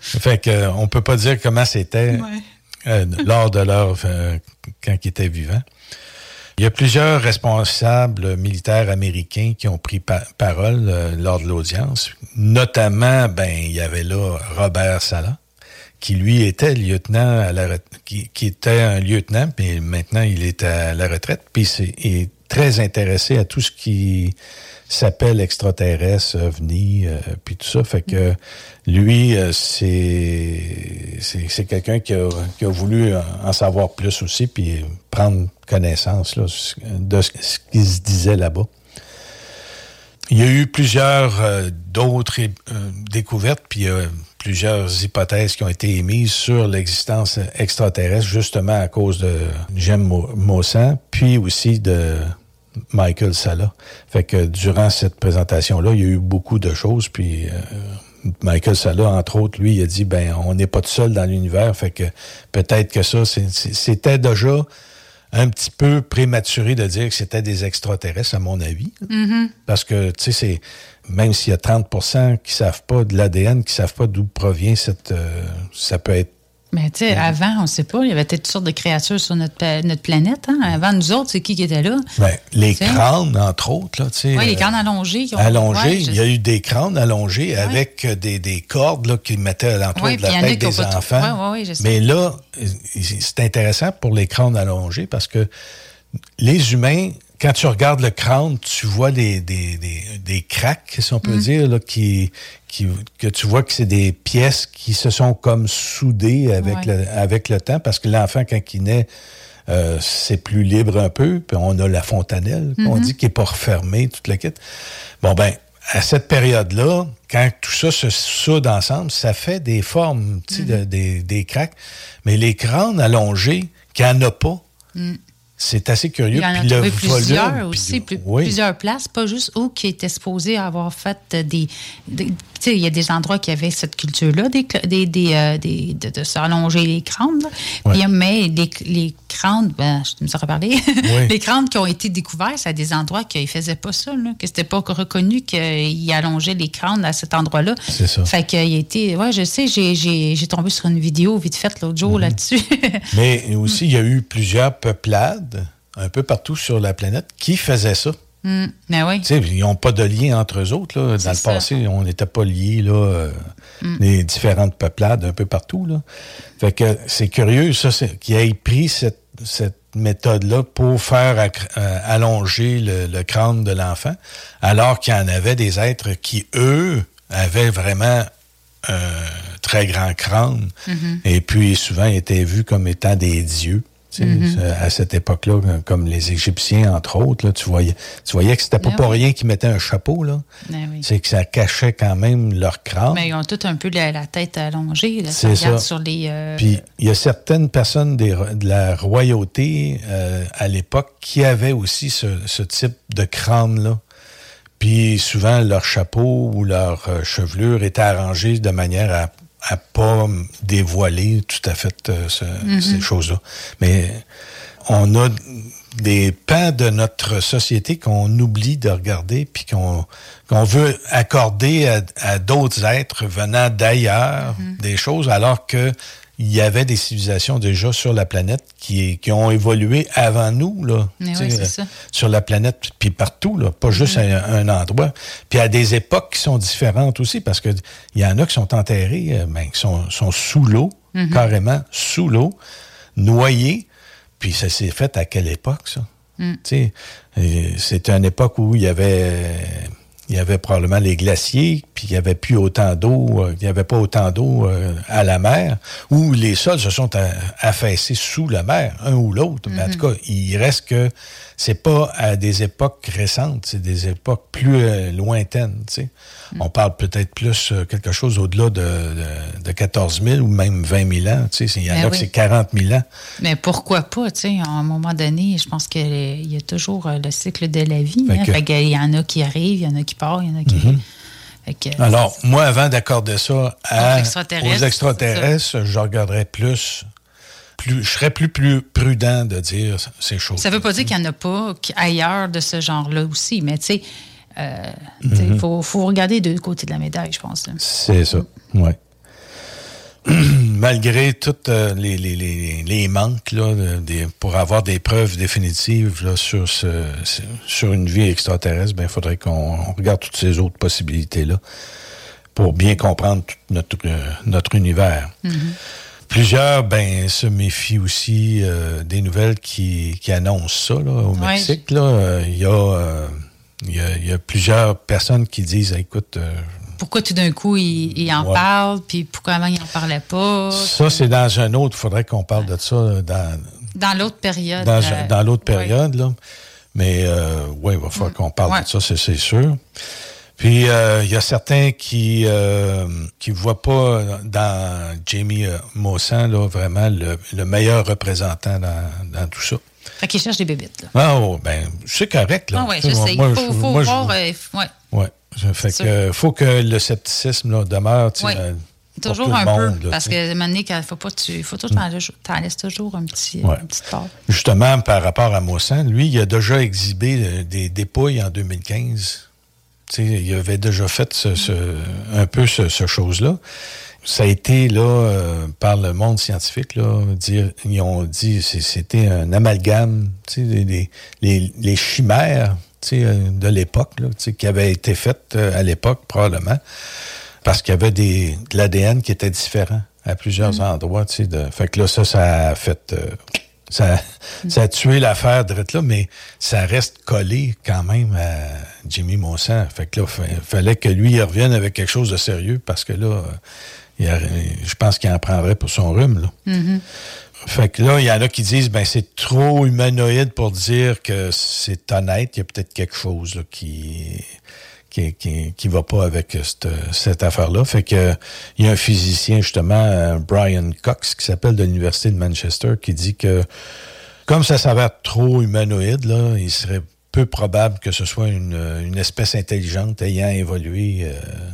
G: fait que, euh, on peut pas dire comment c'était euh, lors de leur. euh, quand ils étaient vivants. Il y a plusieurs responsables militaires américains qui ont pris pa- parole euh, lors de l'audience. Notamment, ben, il y avait là Robert Sala, qui lui était lieutenant à la qui, était un lieutenant, puis maintenant il est à la retraite, puis il est très intéressé à tout ce qui s'appelle extraterrestre, ovni, euh, puis tout ça. Fait que lui, euh, c'est quelqu'un qui a, voulu en- savoir plus aussi, puis prendre connaissance là, de ce qui se disait là-bas. Il y a eu plusieurs euh, d'autres euh, découvertes, puis plusieurs hypothèses qui ont été émises sur l'existence extraterrestre, justement à cause de Jem Mo- Maussan, puis aussi de Michael Sala. Fait que durant cette présentation-là, il y a eu beaucoup de choses, puis euh, Michael Sala, entre autres, lui, il a dit, ben, on n'est pas tout seul dans l'univers, fait que peut-être que ça, c'était déjà un petit peu prématuré de dire que c'était des extraterrestres, à mon avis.
H: Mhm.
G: Parce que, tu sais, c'est même s'il y a 30% qui savent pas de l'ADN, qui savent pas d'où provient cette... euh, ça peut être...
H: Mais tu sais, avant, on ne sait pas, il y avait peut-être toutes sortes de créatures sur notre, notre planète. Hein? Avant nous autres, c'est qui qui était là?
G: Ben, les crânes, entre autres, là, tu sais...
H: Oui, les
G: euh,
H: crânes allongés. Qui ont,
G: allongés.
H: Ouais,
G: il y a eu des crânes allongés avec euh, des, des cordes là, qu'ils mettaient à l'entour de la tête des enfants.
H: Ouais, ouais, ouais, je sais.
G: Mais là, euh, c'est intéressant pour les crânes allongés parce que les humains, quand tu regardes le crâne, tu vois des, des, des, des craques, si on peut
H: Mm.
G: dire, là, qui, qui, que tu vois que c'est des pièces qui se sont comme soudées avec,
H: Ouais.
G: le, avec le temps parce que l'enfant, quand il naît, euh, c'est plus libre un peu. Puis on a la fontanelle, on
H: Mhm.
G: dit qui est pas refermée, toute la kit. Bon, ben, à cette période-là, quand tout ça se soude ensemble, ça fait des formes, tu sais, de- des, des craques. Mais les crânes allongés, qu'il n'y en a pas,
H: Mm.
G: C'est assez curieux.
H: Il y en a
G: Puis
H: trouvé plusieurs
G: volume, puis-
H: aussi, plus-
G: oui.
H: plusieurs places, pas juste où qui étaient supposés avoir fait des. des- il y a des endroits qui avaient cette culture-là, des, des, des, euh, des- de, de s'allonger les crânes. Puis, mais les, les crânes, ben, je me suis reparlé,
G: Oui.
H: les crânes qui ont été découverts, c'est à des endroits qu'ils ne faisaient pas ça, là, que c'était pas reconnu qu'ils allongeaient les crânes à cet endroit-là.
G: C'est ça.
H: Fait qu'il a été. Ouais, je sais, j'ai- tombé sur une vidéo vite faite l'autre jour là-dessus.
G: Mais aussi, il y a eu plusieurs peuplades, un peu partout sur la planète, qui faisaient ça.
H: Mm, ben oui.
G: Ils n'ont pas de lien entre eux autres. Là. Dans le
H: ça.
G: passé, on n'était pas liés, là, euh,
H: Mm.
G: les différentes peuplades un peu partout. Là. Fait que c'est curieux, ça, qu'ils aient pris cette, cette méthode-là pour faire euh, allonger le, le crâne de l'enfant, alors qu'il y en avait des êtres qui, eux, avaient vraiment un très grand crâne,
H: Mhm.
G: et puis souvent étaient vus comme étant des dieux.
H: Mhm.
G: À cette époque-là, comme les Égyptiens, entre autres, là, tu, voyais, tu voyais que c'était pas
H: Ben
G: pour
H: oui.
G: rien qu'ils mettaient un chapeau. là.
H: Ben oui.
G: C'est que ça cachait quand même leur crâne.
H: Mais ils ont tout un peu la, la tête allongée. Là, ça. sur les. euh,
G: Puis il y a certaines personnes des de la royauté euh, à l'époque qui avaient aussi ce, ce type de crâne-là. Puis souvent, leur chapeau ou leur euh, chevelure était arrangée de manière à à pas dévoiler tout à fait euh, ce-
M: Mhm.
G: ces choses-là. Mais on a des pans de notre société qu'on oublie de regarder puis qu'on veut accorder à, à d'autres êtres venant d'ailleurs des choses alors que il y avait des civilisations déjà sur la planète qui, qui ont évolué avant nous là,
H: oui, ça.
G: sur la planète puis partout là, pas juste à un, endroit, puis à des époques qui sont différentes aussi parce que il y en a qui sont enterrés, euh, ben, qui sont, sont sous l'eau
M: Mhm.
G: carrément sous l'eau, noyés. Puis ça s'est fait à quelle époque, ça?
H: Mm.
G: Tu sais, euh, C'était une époque où il y avait il y avait probablement les glaciers, puis il n'y avait plus autant d'eau, euh, il n'y avait pas autant d'eau euh, à la mer, où les sols se sont a- affaissés sous la mer, un ou l'autre. Mais en tout cas, il reste que c'est pas à des époques récentes, c'est des époques plus euh, lointaines. Tu sais. On parle peut-être plus euh, quelque chose au-delà de, de, de 14 000 ou même 20 000 ans. Tu sais. Il y en
H: Ben
G: a
H: oui.
G: que c'est 40 000 ans.
H: Mais pourquoi pas, tu sais, à un moment donné, je pense qu'il y a toujours euh, le cycle de la vie.
G: Fait
H: hein.
G: que-
H: Fait qu'il y en a qui arrivent, il y en a qui partent, il y en a qui. Fait que-
G: Alors, moi, avant d'accorder ça à-
H: Aux extraterrestres,
G: aux extraterrestres, je regarderais plus, plus, je serais plus, plus prudent de dire ces choses.
H: Ça veut pas dire qu'il n'y en a pas ailleurs de ce genre-là aussi, mais tu sais, euh, il
G: Mhm.
H: faut, faut regarder les deux côtés de la médaille, je pense.
G: C'est ça, oui. Malgré tous les, les, les, les manques là, des- pour avoir des preuves définitives là, sur, ce, sur une vie extraterrestre, ben, il faudrait qu'on on regarde toutes ces autres possibilités-là pour bien comprendre tout notre, euh, notre univers. Plusieurs ben, se méfient aussi euh, des nouvelles qui, qui annoncent ça là, au
H: Ouais.
G: Mexique. Euh, Il y, a, euh, il y, a, il y a plusieurs personnes qui disent écoute, euh,
H: Pourquoi tout d'un coup, il, il en
G: Ouais.
H: parle, puis pourquoi avant, il n'en parlait pas?
G: ça c'est dans un autre, il faudrait qu'on parle de ça euh, dans,
H: Dans l'autre période.
G: dans,
H: euh,
G: dans l'autre
H: ouais.
G: période. Là. Mais euh, oui, il va falloir qu'on parle
H: Ouais.
G: de ça, c'est, sûr. Puis euh, il y a certains qui qui voient pas dans Jamie Maussan là, vraiment le, le meilleur représentant dans, dans tout ça.
H: Fait qu'il cherche des bébites, là.
G: Ah, oh, ben, c'est correct, là.
H: Ah ouais, je
G: sais, moi,
H: Il faut,
G: moi, je-
H: voir. euh, ouais.
G: Ouais. Ça fait que faut que le scepticisme là, demeure,
H: Ouais.
G: euh, pour
H: Toujours un
G: monde,
H: peu.
G: là,
H: Parce que, un donné, quand faut pas, tu, faut toujours, t'en laisses- t'en laisses toujours un petit,
G: Ouais.
H: une petite part.
G: Justement, par rapport à Moussan, lui, il a déjà exhibé euh, des dépouilles en 2015. Tu sais, il avait déjà fait ce- ce- un peu ce, ce chose-là. Ça a été, là, euh, par le monde scientifique, là, dire, ils ont dit que c'était un amalgame, tu sais, les, les- les, les chimères, de l'époque, qui avaient été faites euh, à l'époque, probablement, parce qu'il y avait des, de l'ADN qui était différent à plusieurs endroits, sais. De, fait que là, ça, ça a fait... euh, ça, ça a tué l'affaire de là, mais ça reste collé quand même à Jimmy Monsan. Fait que là, il fallait que lui il revienne avec quelque chose de sérieux parce que là, euh, il a- je pense qu'il en prendrait pour son rhume. Là.
H: Mhm.
G: Fait que là, il y en a qui disent ben c'est trop humanoïde pour dire que c'est honnête. Il y a peut-être quelque chose qui qui, qui, va pas avec cette, cette affaire-là. Fait que il y a un physicien, justement, euh, Brian Cox, qui s'appelle de l'Université de Manchester, qui dit que comme ça s'avère trop humanoïde, il serait peu probable que ce soit une, une espèce intelligente ayant évolué euh,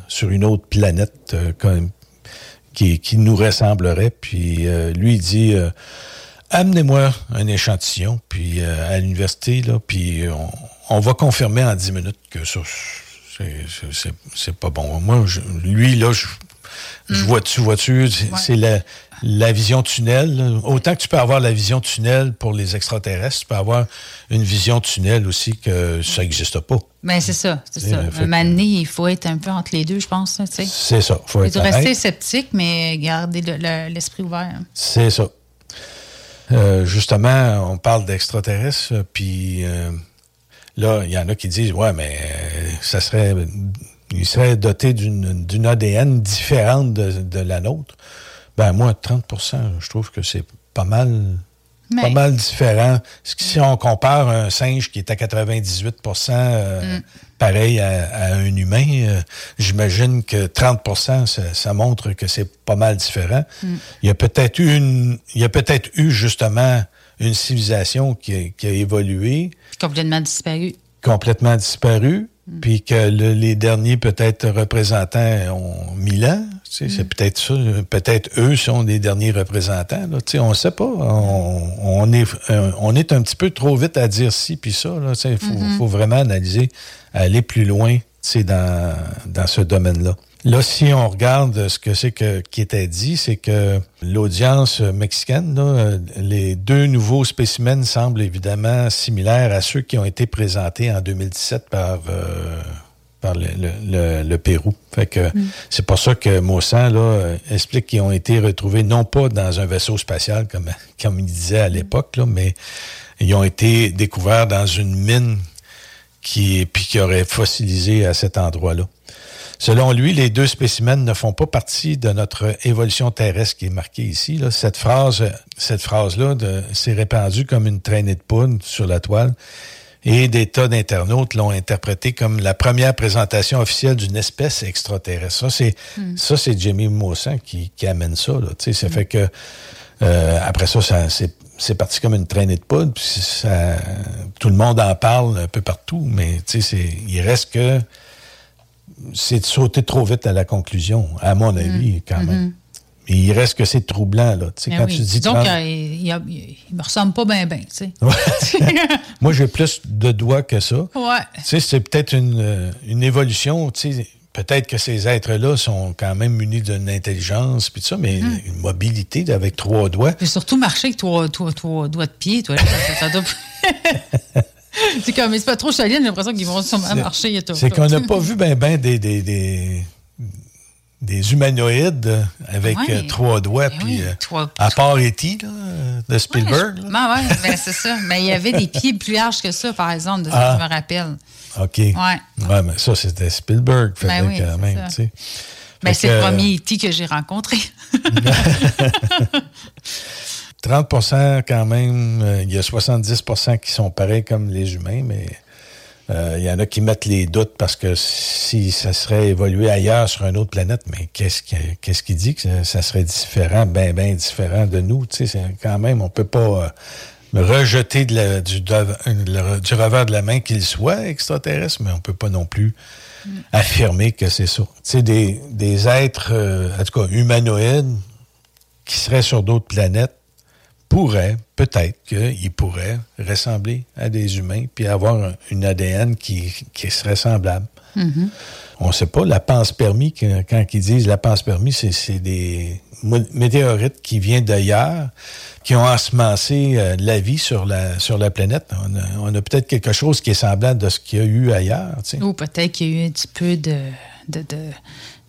G: sur une autre planète euh, comme, qui, nous ressemblerait. Puis euh, lui, il dit euh, amenez-moi un échantillon, puis euh, à l'université, là, puis on, va confirmer en 10 minutes que ça, c'est- pas bon. Moi, lui, là, je, je vois-tu, vois-tu, c'est la, la vision tunnel. Autant que tu peux avoir la vision tunnel pour les extraterrestres, tu peux avoir une vision tunnel aussi que ça n'existe pas.
H: Ben, c'est ça, c'est ça.
G: euh, fait
H: Un moment donné, il faut être un peu entre les deux, je pense. là, tu sais.
G: C'est ça. Faut
H: Il
G: être
H: faut rester sceptique, mais garder le- le- l'esprit ouvert.
G: C'est ça. Euh, justement, on parle d'extraterrestres, puis euh, là, il y en a qui disent, ouais, mais euh, ça serait, il serait doté d'une ADN différente de, de la nôtre. Ben moi, 30% je trouve que c'est pas mal,
H: Mais-
G: pas mal différent. Si on compare un singe qui est à 98 euh,
H: Mm.
G: pareil à, à un humain, euh, j'imagine que 30 ça, ça montre que c'est pas mal différent.
H: Mm.
G: Il y a peut-être eu une, il y a peut-être eu justement une civilisation qui a, qui a évolué,
H: Complètement disparu.
G: complètement disparu,
H: Mm.
G: puis que le- les derniers peut-être représentants ont mille ans. Tu sais,
H: Mm.
G: C'est peut-être ça. Peut-être eux sont les derniers représentants. Là. Tu sais, On ne sait pas. On, on est, euh, on est un petit peu trop vite à dire ci puis ça. Il faut,
H: Mhm.
G: faut vraiment analyser, aller plus loin tu sais, dans, dans ce domaine-là. Là, si on regarde ce que c'est que, qui était dit, c'est que l'audience mexicaine, là, euh, les deux nouveaux spécimens semblent évidemment similaires à ceux qui ont été présentés en 2017 par, euh, par le, le- le- le Pérou. Fait que
H: Mm.
G: c'est pour ça que Maussan là, euh, explique qu'ils ont été retrouvés non pas dans un vaisseau spatial comme, comme il disait à l'époque, là, mais ils ont été découverts dans une mine qui, puis qui aurait fossilisé à cet endroit-là. Selon lui, les deux spécimens ne font pas partie de notre évolution terrestre qui est marquée ici. là. Cette phrase, cette phrase-là s'est répandue comme une traînée de poudre sur la toile et des tas d'internautes l'ont interprété comme la première présentation officielle d'une espèce extraterrestre. Ça, c'est
H: Mm.
G: ça, c'est Jamie Maussan qui, qui amène ça. Là. Tu sais, Ça fait que euh, après ça, ça c'est c'est parti comme une traînée de poudre. Puis ça, tout le monde en parle un peu partout, mais tu sais, c'est- il reste que c'est de sauter trop vite à la conclusion, à mon avis, quand même.
H: Mhm.
G: Mais il reste que c'est troublant, là. Tu sais,
H: Mais
G: quand
H: oui.
G: tu dis
H: Disons
G: 30
H: qu'il il, il me ressemble pas bien, bien, tu sais.
G: Moi, j'ai plus de doigts que ça.
H: Ouais.
G: Tu sais, c'est peut-être une, euh, une évolution. Tu sais, peut-être que ces êtres-là sont quand même munis d'une intelligence, puis ça, mais
H: Mhm.
G: une mobilité avec trois doigts.
H: J'ai surtout marché avec trois, trois, trois doigts de pied, toi. là, ça, ça doit- c'est comme, mais c'est pas trop solide, j'ai l'impression qu'ils vont sûrement marcher. et tout.
G: C'est qu'on n'a pas vu ben ben des, des, des, des humanoïdes avec
H: Ouais.
G: euh, trois doigts,
H: Ben
G: puis
H: oui,
G: euh,
H: trois-
G: à part E.T., de Spielberg. là.
H: Ben ouais, ben c'est ça. Mais il y avait des pieds plus larges que ça, par exemple, de ce
G: Ah.
H: que je me rappelle.
G: OK.
H: Ouais.
G: Ouais, mais ça, c'était Spielberg,
H: Ben oui,
G: quand
H: c'est
G: même,
H: ça.
G: tu sais.
H: Ben, c'est le premier E.T. que j'ai rencontré.
G: 30% quand même, euh, il y a 70% qui sont pareils comme les humains, mais euh, il y en a qui mettent les doutes parce que si ça serait évolué ailleurs sur une autre planète, mais qu'est-ce qui, qu'est-ce qui dit que ça, serait différent, bien, bien différent de nous? Tu sais, quand même, on peut pas euh, rejeter de la- du, du revers de la main qu'il soit extraterrestre, mais on peut pas non plus affirmer que c'est ça. Tu sais, des, des êtres, en tout cas humanoïdes, qui seraient sur d'autres planètes, pourraient, peut-être qu'ils pourraient ressembler à des humains, puis avoir un- une ADN qui, qui serait semblable. On ne sait pas, la panspermie, que- quand ils disent la panspermie, c'est c'est des météorites qui viennent d'ailleurs, qui ont ensemencé euh, la vie sur la, sur la planète. On a, on a peut-être quelque chose qui est semblable de ce qu'il y a eu ailleurs. tu sais.
H: Ou peut-être qu'il y a eu un petit peu de, de, de,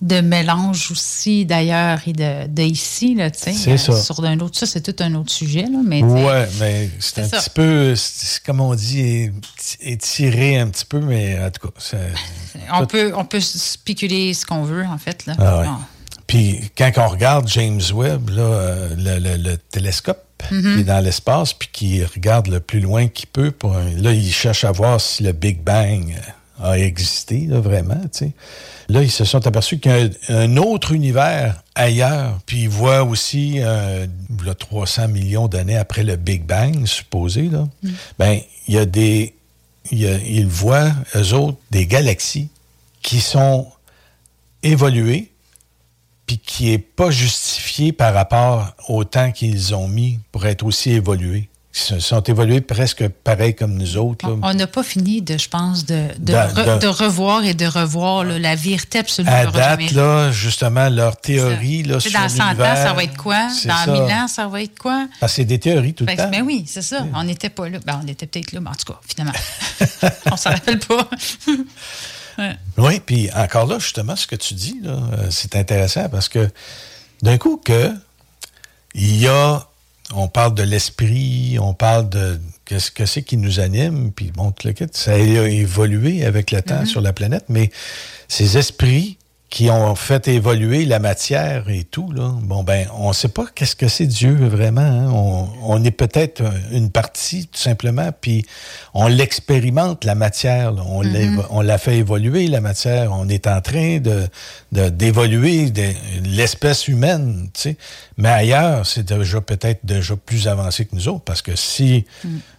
H: de mélange aussi d'ailleurs et de, de ici, là, tu sais. Euh. Sur d'un autre, ça, c'est tout un autre sujet, là, mais
G: Ouais, mais c'est un
H: ça.
G: petit peu, comme on dit, étiré un petit peu, mais en tout cas,
H: on, peut, on peut spéculer ce qu'on veut, en fait. Là.
G: Ah ouais. Puis quand on regarde James Webb, là, euh, le, le- le télescope
H: Mhm.
G: qui est dans l'espace, puis qui regarde le plus loin qu'il peut, pour là, il cherche à voir si le Big Bang a existé, là, vraiment, tu sais. Là, ils se sont aperçus qu'il y a un, autre univers ailleurs, puis ils voient aussi, euh, là, 300 millions d'années après le Big Bang, supposé, là, ben, il y a des... il y a- ils voient, eux autres, des galaxies qui sont évoluées, puis qui n'est pas justifié par rapport au temps qu'ils ont mis pour être aussi évolués. Se- sont évolués presque pareil comme nous autres. là.
H: On n'a pas fini, de, je pense, de, de,
G: Da-
H: re-
G: da-
H: de revoir et de revoir là, la vérité absolue.
G: À date, là, justement, leur théorie là, sur
H: dans 100 ans, ça va être quoi? Dans
G: ça.
H: 1000 ans, ça va être quoi?
G: Parce que c'est des théories tout le
H: Fait que-
G: temps.
H: Ben oui, c'est ça. On n'était pas là. Ben, on était peut-être là, mais en tout cas, finalement. on s'en rappelle pas. Ouais.
G: Oui, puis encore là, justement, ce que tu dis, euh, c'est intéressant parce que d'un coup que il y a on parle de l'esprit, on parle de qu'est-ce que c'est qui nous anime, puis bon, tout le kit, ça a évolué avec le temps
H: Mhm.
G: sur la planète, mais ces esprits qui ont fait évoluer la matière et tout, là, bon, ben, on ne sait pas qu'est-ce que c'est Dieu vraiment. hein. On, on est peut-être une partie, tout simplement, puis on l'expérimente, la matière. là. On, l'évo- on l'a fait évoluer, la matière. On est en train de de- d'évoluer de, l'espèce humaine, tu sais. Mais ailleurs, c'est déjà peut-être déjà plus avancé que nous autres, parce que si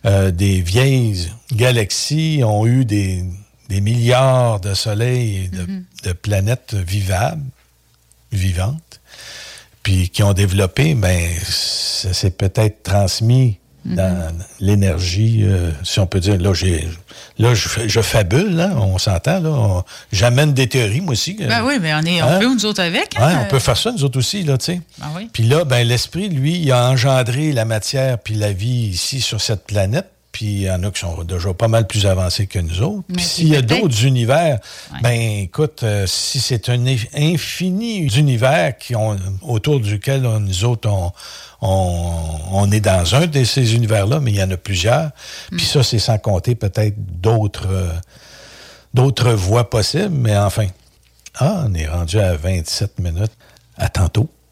G: euh, des vieilles galaxies ont eu des, des milliards de soleils et de, de planètes vivables, vivantes, puis qui ont développé, ben, ça s'est peut-être transmis dans l'énergie, euh, si on peut dire. Là, j'ai, là je, fabule, là, on s'entend. Là, On- j'amène des théories, moi aussi.
H: Ben oui, mais on, est, on
G: Hein?
H: peut, nous autres, avec.
G: Ouais,
H: hein,
G: on peut faire ça, nous autres aussi, là, tu sais.
H: Ben oui.
G: Puis là, ben, l'esprit, lui, il a engendré la matière puis la vie ici sur cette planète. Puis il y en a qui sont déjà pas mal plus avancés que nous autres. Puis s'il y a d'autres univers, ben écoute, euh, si c'est un inf- infini d'univers qui ont, autour duquel on- nous autres, on, on, on est dans un de ces univers-là, mais il y en a plusieurs. Puis ça, c'est sans compter peut-être d'autres euh, d'autres voies possibles, mais enfin. Ah, on est rendu à 27 minutes. À tantôt.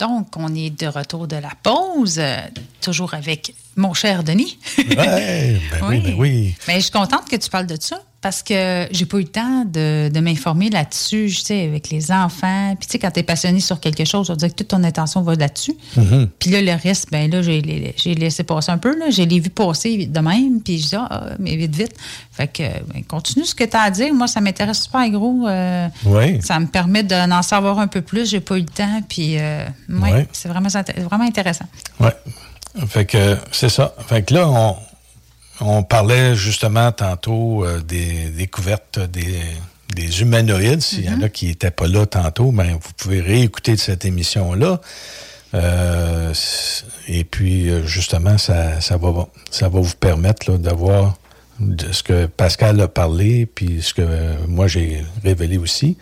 H: Donc, on est de retour de la pause, toujours avec mon cher Denis.
G: Ouais, ben oui, ben oui.
H: Mais je suis contente que tu parles de ça parce que j'ai pas eu le temps de, de m'informer là-dessus, tu sais, avec les enfants. Puis, tu sais, quand tu es passionné sur quelque chose, on dirait que toute ton attention va là-dessus.
G: Mhm.
H: Puis là, le reste, ben là, j'ai laissé passer un peu, là. J'ai les vu passer de même, puis je dis, ah, mais vite, vite. Fait que, ben, continue ce que tu as à dire. Moi, ça m'intéresse super gros. euh,
G: Oui.
H: Ça me permet d'en savoir un peu plus. J'ai pas eu le temps, puis, euh, ouais,
G: Ouais.
H: c'est vraiment, vraiment intéressant.
G: Ouais. Fait que c'est ça. Fait que là, on, on parlait justement tantôt euh, des découvertes des, des humanoïdes. S'il y en a qui n'étaient pas là tantôt, ben, vous pouvez réécouter cette émission-là. Euh, et puis, euh, justement, ça, ça, va, ça va vous permettre d'avoir de ce que Pascal a parlé, puis ce que moi j'ai révélé aussi.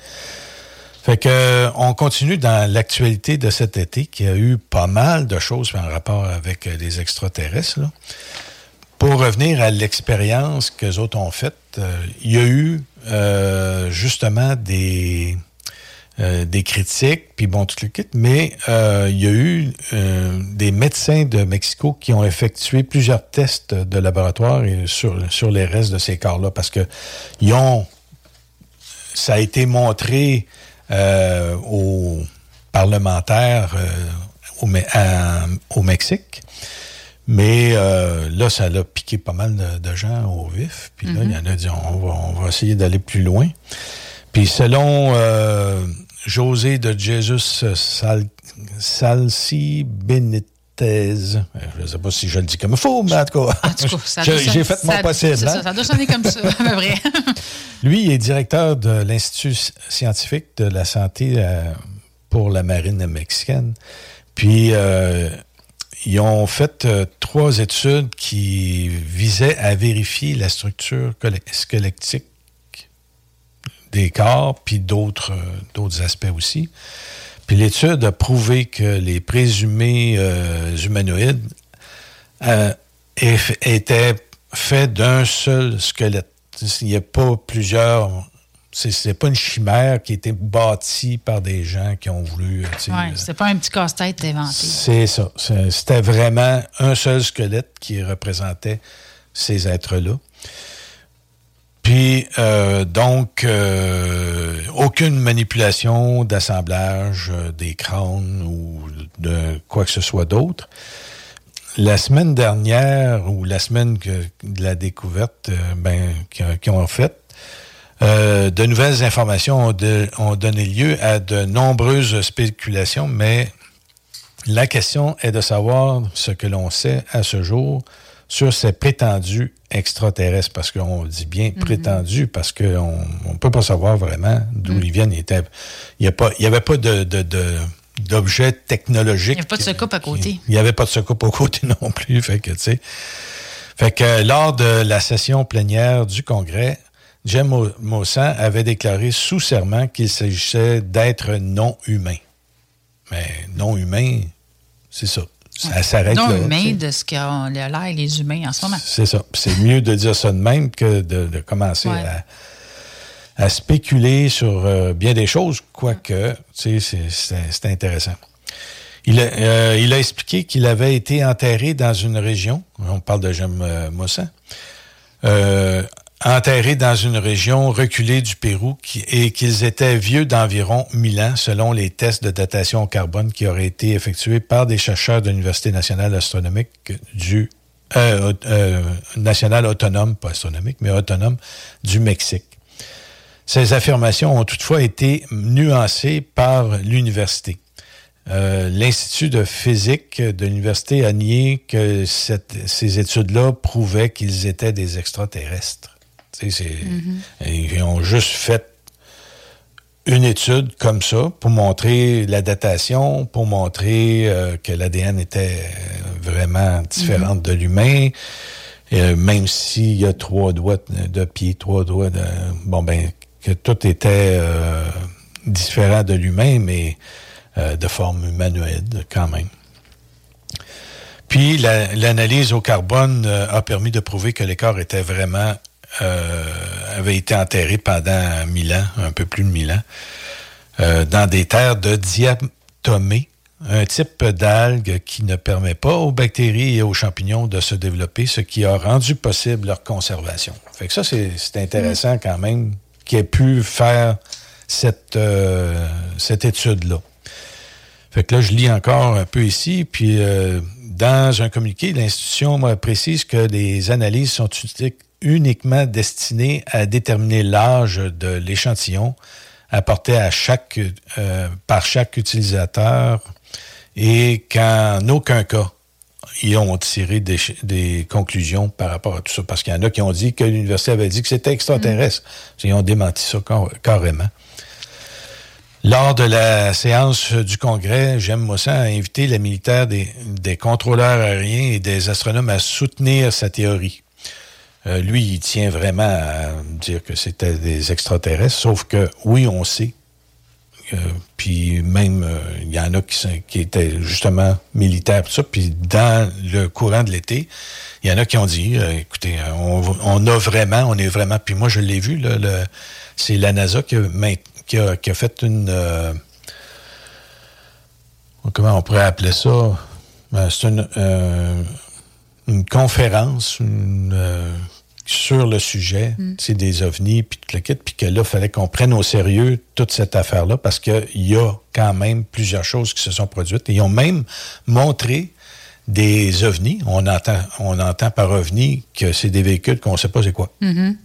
G: Fait que on continue dans l'actualité de cet été qui a eu pas mal de choses en rapport avec les extraterrestres. là. Pour revenir à l'expérience que les autres ont faite, euh, il y a eu euh, justement des euh, des critiques, puis bon, tout le kit, mais il y a eu des médecins de Mexico qui ont effectué plusieurs tests de laboratoire sur, sur les restes de ces corps-là, parce que ils ont ça a été montré aux parlementaires au, au Mexique. Mais euh, là, ça l'a piqué pas mal de, de gens au vif. Puis là, il y en a dit, on va, on va essayer d'aller plus loin. Puis selon euh, José de Jesus Sal, Salsi Benitez, euh, je ne sais pas si je le dis comme il faut, mais en tout cas,
H: ça
G: j'ai fait mon
H: ça-
G: possible.
H: c'est
G: hein?
H: ça, ça doit sonner comme ça, à peu près.
G: Lui, il est directeur de l'Institut scientifique de la santé euh, pour la marine mexicaine. Puis, euh, ils ont fait euh, trois études qui visaient à vérifier la structure squelettique des corps, puis d'autres euh, d'autres aspects aussi. Puis l'étude a prouvé que les présumés euh, humanoïdes étaient faits d'un seul squelette. Il n'y a pas plusieurs. C'est c'est pas une chimère qui a été bâtie par des gens qui ont voulu. euh,
H: Ouais,
G: euh,
H: c'était pas un petit casse-tête inventé.
G: c'est ça. C'est- C'était vraiment un seul squelette qui représentait ces êtres-là. Puis, euh, donc, euh, aucune manipulation d'assemblage euh, des crânes ou de quoi que ce soit d'autre. la semaine dernière ou la semaine que, de la découverte, ben, qui ont fait, euh, de nouvelles informations ont, ont, donné lieu à de nombreuses spéculations, mais la question est de savoir ce que l'on sait à ce jour sur ces prétendus extraterrestres, parce qu'on dit bien mhm. prétendus, parce qu'on ne peut pas savoir vraiment d'où mhm. ils viennent. Il n'y avait pas de, d'objets technologiques. Il
H: n'y avait pas de secoupe à côté.
G: Il n'y avait pas de secoupe à côté non plus. Fait que, fait que lors de la session plénière du Congrès, Jim Mossan avait déclaré sous serment qu'il s'agissait d'êtres non humains. Mais non humains, c'est ça. Ça s'arrête là.
H: Non humain de ce qu'ont l'air les humains en ce moment.
G: C'est ça. C'est mieux de dire ça de même que de, commencer à, spéculer sur euh, bien des choses, quoique, tu sais, c'est intéressant. Il a, euh, il a expliqué qu'il avait été enterré dans une région, on parle de Jim euh, Mossan, enterrés dans une région reculée du Pérou et qu'ils étaient vieux d'environ 1000 ans selon les tests de datation au carbone qui auraient été effectués par des chercheurs de l'Université nationale astronomique du euh, euh, national autonome, pas astronomique, mais autonome du Mexique. Ces affirmations ont toutefois été nuancées par l'université. Euh, L'Institut de physique de l'université a nié que ces études-là prouvaient qu'ils étaient des extraterrestres. Ils ont juste fait une étude comme ça pour montrer la datation, pour montrer euh, que l'ADN était euh, vraiment différente de l'humain. Euh, même s'il y a trois doigts de pied, trois doigts de... Bon, ben, que tout était différent de l'humain, mais de forme humanoïde quand même. Puis l'analyse au carbone a permis de prouver que les corps étaient vraiment euh, avait été enterré pendant mille ans, un peu plus de mille ans, euh, dans des terres de diatomée, un type d'algue qui ne permet pas aux bactéries et aux champignons de se développer, ce qui a rendu possible leur conservation. Fait que ça, c'est intéressant mm. quand même qu'il ait pu faire cette, euh, cette étude-là. Fait que là, je lis encore un peu ici, puis dans un communiqué, l'institution précise que les analyses sont utilisées uniquement destiné à déterminer l'âge de l'échantillon apporté à chaque, euh, par chaque utilisateur et qu'en aucun cas, ils ont tiré des, conclusions par rapport à tout ça. Parce qu'il y en a qui ont dit que l'université avait dit que c'était extraterrestre. Mm. Ils ont démenti ça carrément. Lors de la séance du Congrès, Jem Mossan a invité les militaires des, des contrôleurs aériens et des astronomes à soutenir sa théorie. Euh, lui, il tient vraiment à dire que c'était des extraterrestres, sauf que oui, on sait. Euh, puis même, euh, il y en a qui, étaient justement militaires, tout ça. Puis dans le courant de l'été, il y en a qui ont dit, écoutez, on, a vraiment, on est vraiment. Puis moi, je l'ai vu, c'est la NASA qui a, fait une. comment on pourrait appeler ça? c'est une une conférence euh, sur le sujet, mm. c'est des ovnis, puis tout le kit, puis que là, il fallait qu'on prenne au sérieux toute cette affaire-là, parce qu'il y a quand même plusieurs choses qui se sont produites. Et ils ont même montré des ovnis. On entend, on entend par ovnis que c'est des véhicules qu'on ne sait pas c'est quoi.
H: Mm-hmm.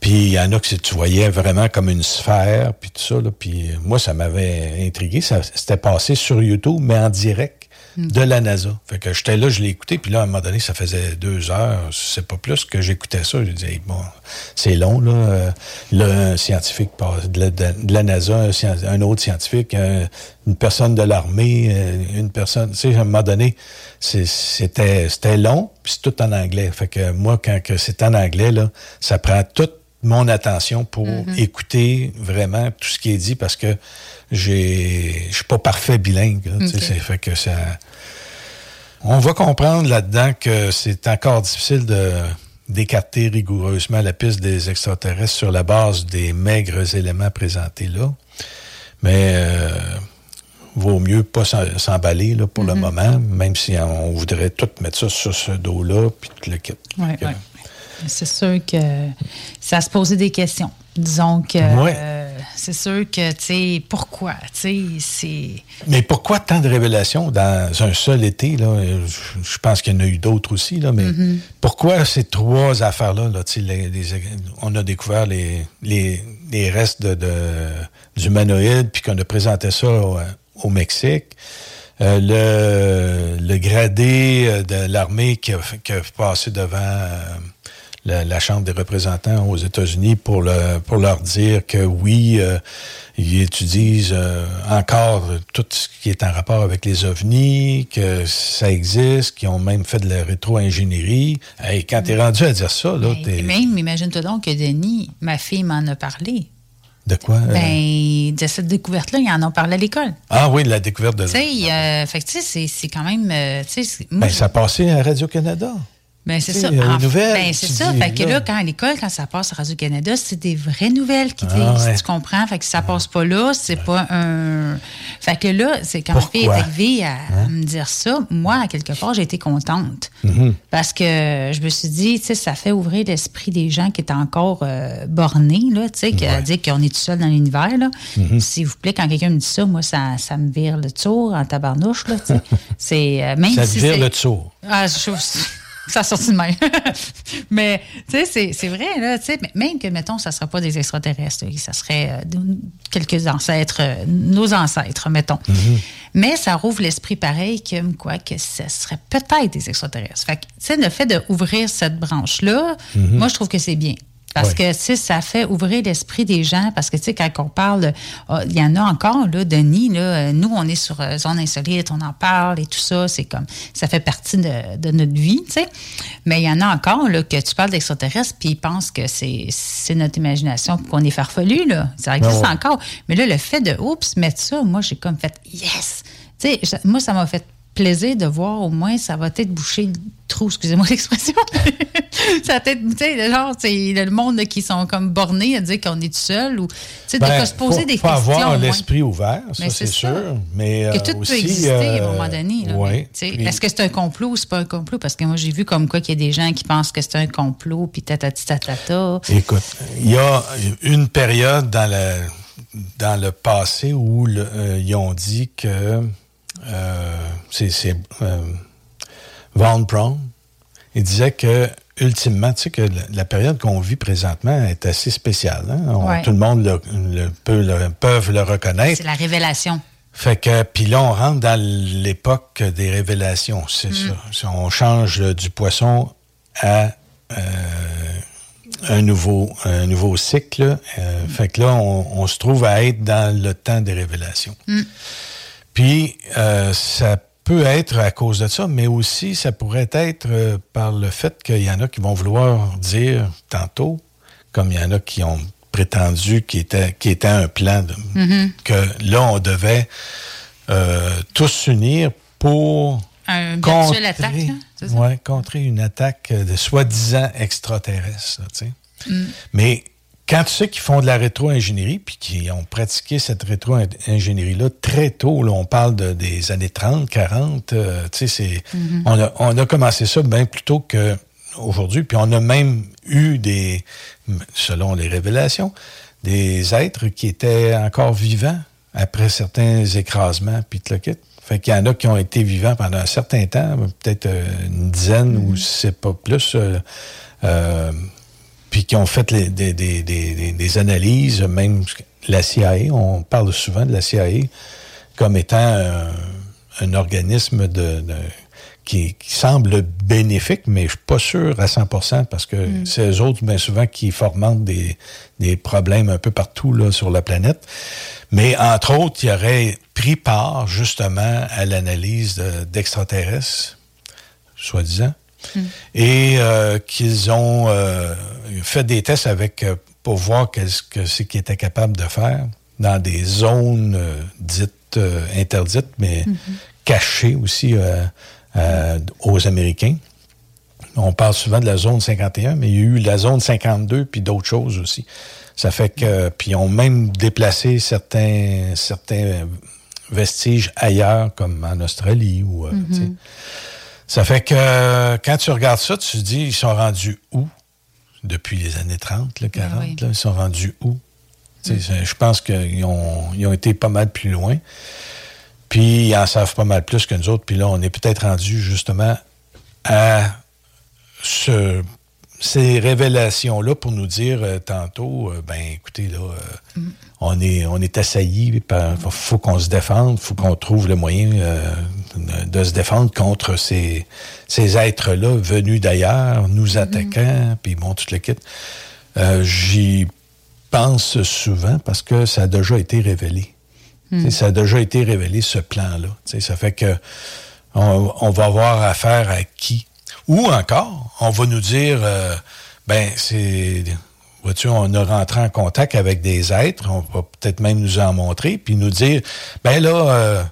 G: Puis il y en a que tu voyais vraiment comme une sphère, puis tout ça. Puis moi, ça m'avait intrigué. Ça, c'était passé sur YouTube, mais en direct de la NASA. Fait que j'étais là, je l'ai écouté, puis là, à un moment donné, ça faisait deux heures, c'est pas plus que j'écoutais ça. Je disais, bon, c'est long, là. Là, un scientifique de la, NASA, un, autre scientifique, une personne de l'armée, euh, une personne, tu sais, à un moment donné, c'était long, puis c'est tout en anglais. Fait que moi, quand c'est en anglais, là, ça prend toute mon attention pour mm-hmm. écouter vraiment tout ce qui est dit parce que j'ai, je suis pas parfait bilingue. fait que ça, on va comprendre là-dedans que c'est encore difficile de d'écarter rigoureusement la piste des extraterrestres sur la base des maigres éléments présentés là. Mais euh, vaut mieux pas s'emballer là, pour le mm-hmm. moment, même si on voudrait tout mettre ça sur ce dos-là, puis tout le kit.
H: C'est sûr que ça se posait des questions. Disons que euh, c'est sûr que, tu sais, pourquoi? Tu sais, c'est.
G: Mais pourquoi tant de révélations dans un seul été? Là? Je, je pense qu'il y en a eu d'autres aussi, là, mais
H: Mhm.
G: pourquoi ces trois affaires-là? Là, les- les- on a découvert les, les, les restes de, de- d'humanoïdes, puis qu'on a présenté ça au, au Mexique. Euh, le, le gradé euh, de l'armée qui a, qui a passé devant euh, la, la Chambre des représentants aux États-Unis pour, le, pour leur dire que oui, euh, ils utilisent euh, encore tout ce qui est en rapport avec les ovnis, que ça existe, qu'ils ont même fait de la rétro-ingénierie. Hey, quand t'es rendu à dire ça, là,
H: Et
G: t'es...
H: même, imagine-toi donc que Denis, ma fille m'en a parlé.
G: De quoi? euh?
H: Ben, de cette découverte-là, ils en ont parlé à l'école.
G: Ah oui, la découverte de...
H: Tu sais, euh, fait que, tu sais, c'est- c'est quand même. euh, tu moi,
G: Ben, ça a passé à Radio-Canada.
H: Ben, c'est
G: Tu sais,
H: ça.
G: les nouvelles,
H: Ben, c'est ça.
G: dis,
H: Fait que
G: là.
H: quand à l'école, quand ça passe à Radio-Canada, c'est des vraies nouvelles qui
G: Ah,
H: disent.
G: ouais.
H: Tu comprends? Fait que ça passe pas là, c'est pas un. Fait que là, c'est quand ma fille est
G: Pourquoi?
H: arrivée à
G: Hein?
H: me dire ça, moi, à quelque part, j'ai été contente.
G: Mhm.
H: Parce que je me suis dit, tu sais, ça fait ouvrir l'esprit des gens qui étaient encore euh, bornés, là, tu sais, qui a dit qu'on est tout seul dans l'univers, là.
G: Mhm.
H: S'il vous plaît, quand quelqu'un me dit ça, moi, ça, ça me vire le tour en tabarnouche, là, tu sais. C'est, euh, même
G: Ça
H: si
G: vire
H: c'est-
G: le tour.
H: ah, je, ça a sorti de même. mais, tu sais, c'est- c'est vrai, là, tu sais, même que, mettons, ça ne sera pas des extraterrestres, ça serait euh, quelques ancêtres, euh, nos ancêtres, mettons. Mais ça rouvre l'esprit pareil que, quoi, que ça serait peut-être des extraterrestres. Fait que, tu sais, le fait d'ouvrir cette branche-là,
M: Mhm.
H: moi, je trouve que c'est bien. Parce que, tu sais, ça fait ouvrir l'esprit des gens. Parce que, tu sais, quand on parle, ah, il y en a encore, là, Denis, là, euh, nous, on est sur euh, Zone Insolite, on en parle et tout ça. C'est comme, ça fait partie de, de notre vie, tu sais. Mais il y en a encore, là, que tu parles d'extraterrestres, puis ils pensent que c'est notre imagination, qu'on est farfelu, là. Ça existe
M: Ben ouais.
H: encore. Mais là, le fait de, oups, mettre ça, moi, j'ai comme fait, yes! Tu sais, moi, ça m'a fait plaisir de voir au moins ça va peut-être boucher le trou, excusez-moi l'expression. ça va peut-être, tu sais, genre, c'est le monde qui sont comme bornés à dire qu'on est tout seul ou, tu sais, de
G: Ben,
H: se poser
G: faut-
H: des
G: faut
H: questions.
G: avoir
H: au moins.
G: l'esprit ouvert, ça, c'est sûr. Mais
H: Que
G: euh,
H: tout
G: aussi,
H: peut exister à un
G: euh,
H: moment donné.
G: ouais.
H: Est-ce que c'est un complot ou c'est pas un complot? Parce que moi, j'ai vu comme quoi qu'il y a des gens qui pensent que c'est un complot, puis tatati tatata.
G: Écoute, il y a une période dans le, dans le passé où le- euh, ils ont dit que euh, c'est c'est, euh, Von Braun. Il disait que ultimement, tu sais que la, période qu'on vit présentement est assez spéciale. hein? On-
H: Ouais.
G: Tout le monde le, le- peut le, peuvent le reconnaître.
H: C'est la révélation.
G: Fait que, puis là, on rentre dans l'époque des révélations, c'est
H: Mm.
G: ça. On change euh, du poisson à euh, un, nouveau, un nouveau cycle. Euh, Fait que là, on, on se trouve à être dans le temps des révélations.
H: Mm.
G: Puis, euh, ça peut être à cause de ça, mais aussi, ça pourrait être euh, par le fait qu'il y en a qui vont vouloir dire tantôt, comme il y en a qui ont prétendu qu'il était, un plan, de-
H: Mhm.
G: que là, on devait euh, tous s'unir pour
H: Un
G: contrer,
H: attaque, là, ça?
G: ouais, contrer une attaque de soi-disant extraterrestre. là, tu sais.
H: Mm.
G: Mais quand tu sais qu'ils font de la rétro-ingénierie, puis qu'ils ont pratiqué cette rétro-ingénierie-là très tôt, là, on parle de- des années 30, 40, euh, tu sais, c'est,
M: Mhm.
G: on, a, on a commencé ça bien plus tôt qu'aujourd'hui, puis on a même eu des, selon les révélations, des êtres qui étaient encore vivants après certains écrasements, puis le kit. Fait qu'il y en a qui ont été vivants pendant un certain temps, peut-être euh, une dizaine ou c'est pas plus. euh, euh, puis qui ont fait les- des, des- des- des- des analyses, même la CIA, on parle souvent de la CIA comme étant un, un organisme de, de- qui, qui semble bénéfique, mais je suis pas sûr à 100% parce que
M: Mm.
G: c'est eux autres, bien souvent, qui fomentent des, des problèmes un peu partout là, sur la planète. Mais entre autres, ils auraient pris part justement à l'analyse de- d'extraterrestres, soi-disant et euh, qu'ils ont euh, fait des tests avec euh, pour voir qu'est-ce que c'est qu'ils étaient capables de faire dans des zones dites interdites, mais
M: Mhm.
G: cachées aussi aux Américains. On parle souvent de la zone 51, mais il y a eu la zone 52 puis d'autres choses aussi. Ça fait que puis ont même déplacé certains certains vestiges ailleurs, comme en Australie ou.
M: Mhm.
G: Ça fait que euh, quand tu regardes ça, tu te dis, ils sont rendus où? Depuis les années 30, là, 40,
H: oui.
G: là, ils sont rendus où? Sais, Je pense qu'ils ont, ils ont été pas mal plus loin. Puis ils en savent pas mal plus que nous autres. Puis là, on est peut-être rendu justement à ce- ces révélations-là pour nous dire euh, tantôt, euh, ben écoutez, là, euh, on, est, on est assailli, il faut qu'on se défende, faut qu'on trouve le moyen de, se défendre contre ces, ces êtres-là venus d'ailleurs, nous attaquant, puis bon, tout le kit. Euh, J'y pense souvent parce que ça a déjà été révélé.
M: Mm.
G: Sais, Ça a déjà été révélé, ce plan-là. Ça fait que on, on va avoir affaire à qui? Ou encore, on va nous dire, euh, ben, c'est. Vois-tu, on a rentré en contact avec des êtres, on va peut-être même nous en montrer, puis nous dire, ben là, euh,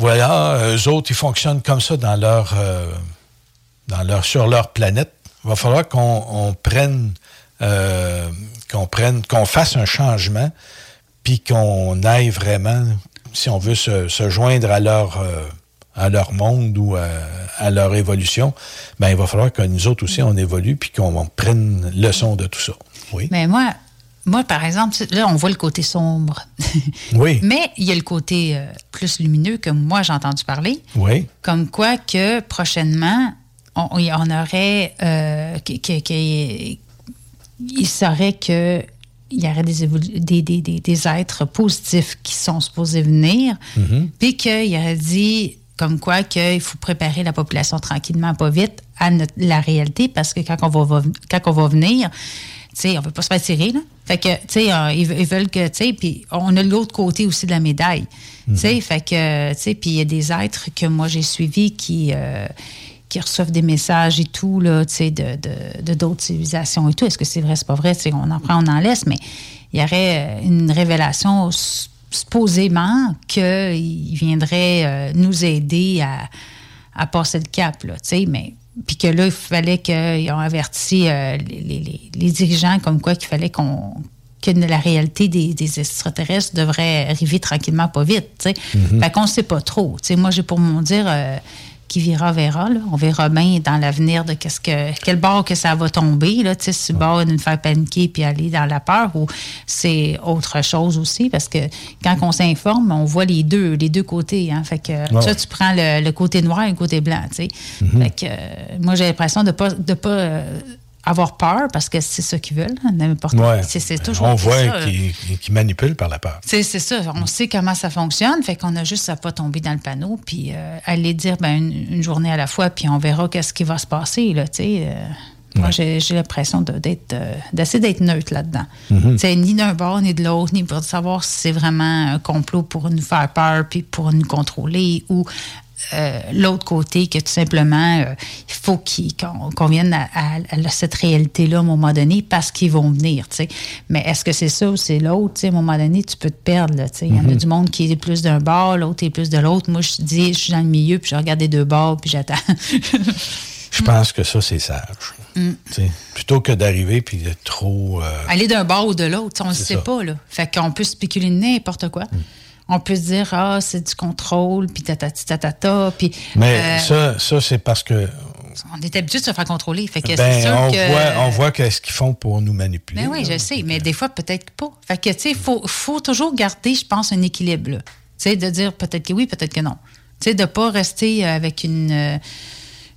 G: voilà, eux autres, ils fonctionnent comme ça dans leur, euh, dans leur, sur leur planète. Il va falloir qu'on on prenne, euh, qu'on prenne, qu'on fasse un changement, puis qu'on aille vraiment, si on veut se, joindre à leur, euh, à leur monde ou à, leur évolution, ben il va falloir que nous autres aussi on évolue, puis qu'on on prenne leçon de tout ça. Oui.
H: Mais moi, moi, par exemple, là, on voit le côté sombre.
G: Oui.
H: Mais il y a le côté euh, plus lumineux que moi, j'ai entendu parler.
G: Oui.
H: Comme quoi que prochainement, on, on aurait. euh, que- que- que- il saurait que. Il y aurait des, des, des, des, des êtres positifs qui sont supposés venir, puis qu'il aurait dit comme quoi qu'il faut préparer la population tranquillement, pas vite, à notre- la réalité, parce que quand on va, va- quand on va venir, sais, on ne veut pas se faire tirer, là. Fait que, tu sais, euh, ils, ils veulent que, tu sais, puis on a l'autre côté aussi de la médaille. Tu sais, fait que, tu sais, puis il y a des êtres que moi j'ai suivis qui, euh, qui reçoivent des messages et tout, là, tu sais, de de- de d'autres civilisations et tout. Est-ce que c'est vrai, c'est pas vrai? Tu sais, on en prend, on en laisse, mais il y aurait euh, une révélation supposément qu'il viendrait euh, nous aider à, à passer le cap, là, tu sais, mais puis que là, il fallait qu'ils ont averti euh, les, les- dirigeants comme quoi qu'il fallait qu'on que la réalité des, des extraterrestres devrait arriver tranquillement, pas vite, tu sais.
M: Mhm.
H: Fait qu'on ne sait pas trop. Sais, moi, j'ai pour mon dire, euh, qui verra, verra. là. On verra bien dans l'avenir de qu'est-ce que, quel bord que ça va tomber. Là, tu sais, si le bord de nous faire paniquer puis aller dans la peur ou c'est autre chose aussi. Parce que quand on s'informe, on voit les deux, les deux côtés. Hein. Fait que
M: Ouais,
H: ça,
M: ouais.
H: tu prends le, le côté noir et le côté blanc.
G: Mhm.
H: Fait que euh, moi, j'ai l'impression de ne pas, de pas euh, avoir peur parce que c'est ça qu'ils veulent. hein, N'importe
G: Ouais.
H: C'est, c'est toujours
G: On voit qu'ils manipulent par la peur.
H: C'est ça, on sait comment ça fonctionne, fait qu'on a juste à pas tomber dans le panneau, puis euh, aller dire ben, une, une journée à la fois, puis on verra qu'est-ce qui va se passer, là, sais. euh, Moi, j'ai l'impression euh, d'essayer d'être neutre là-dedans. Tu sais, Ni d'un bord, ni de l'autre, ni pour savoir si c'est vraiment un complot pour nous faire peur, puis pour nous contrôler, ou euh, l'autre côté, que tout simplement, euh, il faut qu'on qu'on vienne à, à- à cette réalité-là à un moment donné parce qu'ils vont venir. tu sais. Mais est-ce que c'est ça ou c'est l'autre? tu sais, À un moment donné, tu peux te perdre. là, tu sais. Il y en a
G: Mhm.
H: du monde qui est plus d'un bord, l'autre est plus de l'autre. Moi, je dis, je suis dans le milieu, puis je regarde les deux bords, puis j'attends.
G: Je pense que ça, c'est sage.
H: Mm.
G: Tu sais, Plutôt que d'arriver puis de trop. euh,
H: Aller d'un bord ou de l'autre, on ne
G: C'est
H: sait
G: ça.
H: pas. Là. Fait qu'on peut spéculer n'importe quoi. On peut se dire, ah, c'est du contrôle, puis tatati tatata, puis...
G: Mais
H: euh,
G: ça, ça c'est parce que
H: On est habitué de se faire contrôler. Fait que
G: ben,
H: sûr
G: on,
H: que...
G: voit, on voit qu'est-ce qu'ils font pour nous manipuler.
H: Ben oui, je sais, mais des fois, peut-être pas. Fait que, tu sais, il faut, faut toujours garder, je pense, un équilibre. Tu sais, de dire peut-être que oui, peut-être que non. Tu sais, de pas rester avec une. euh,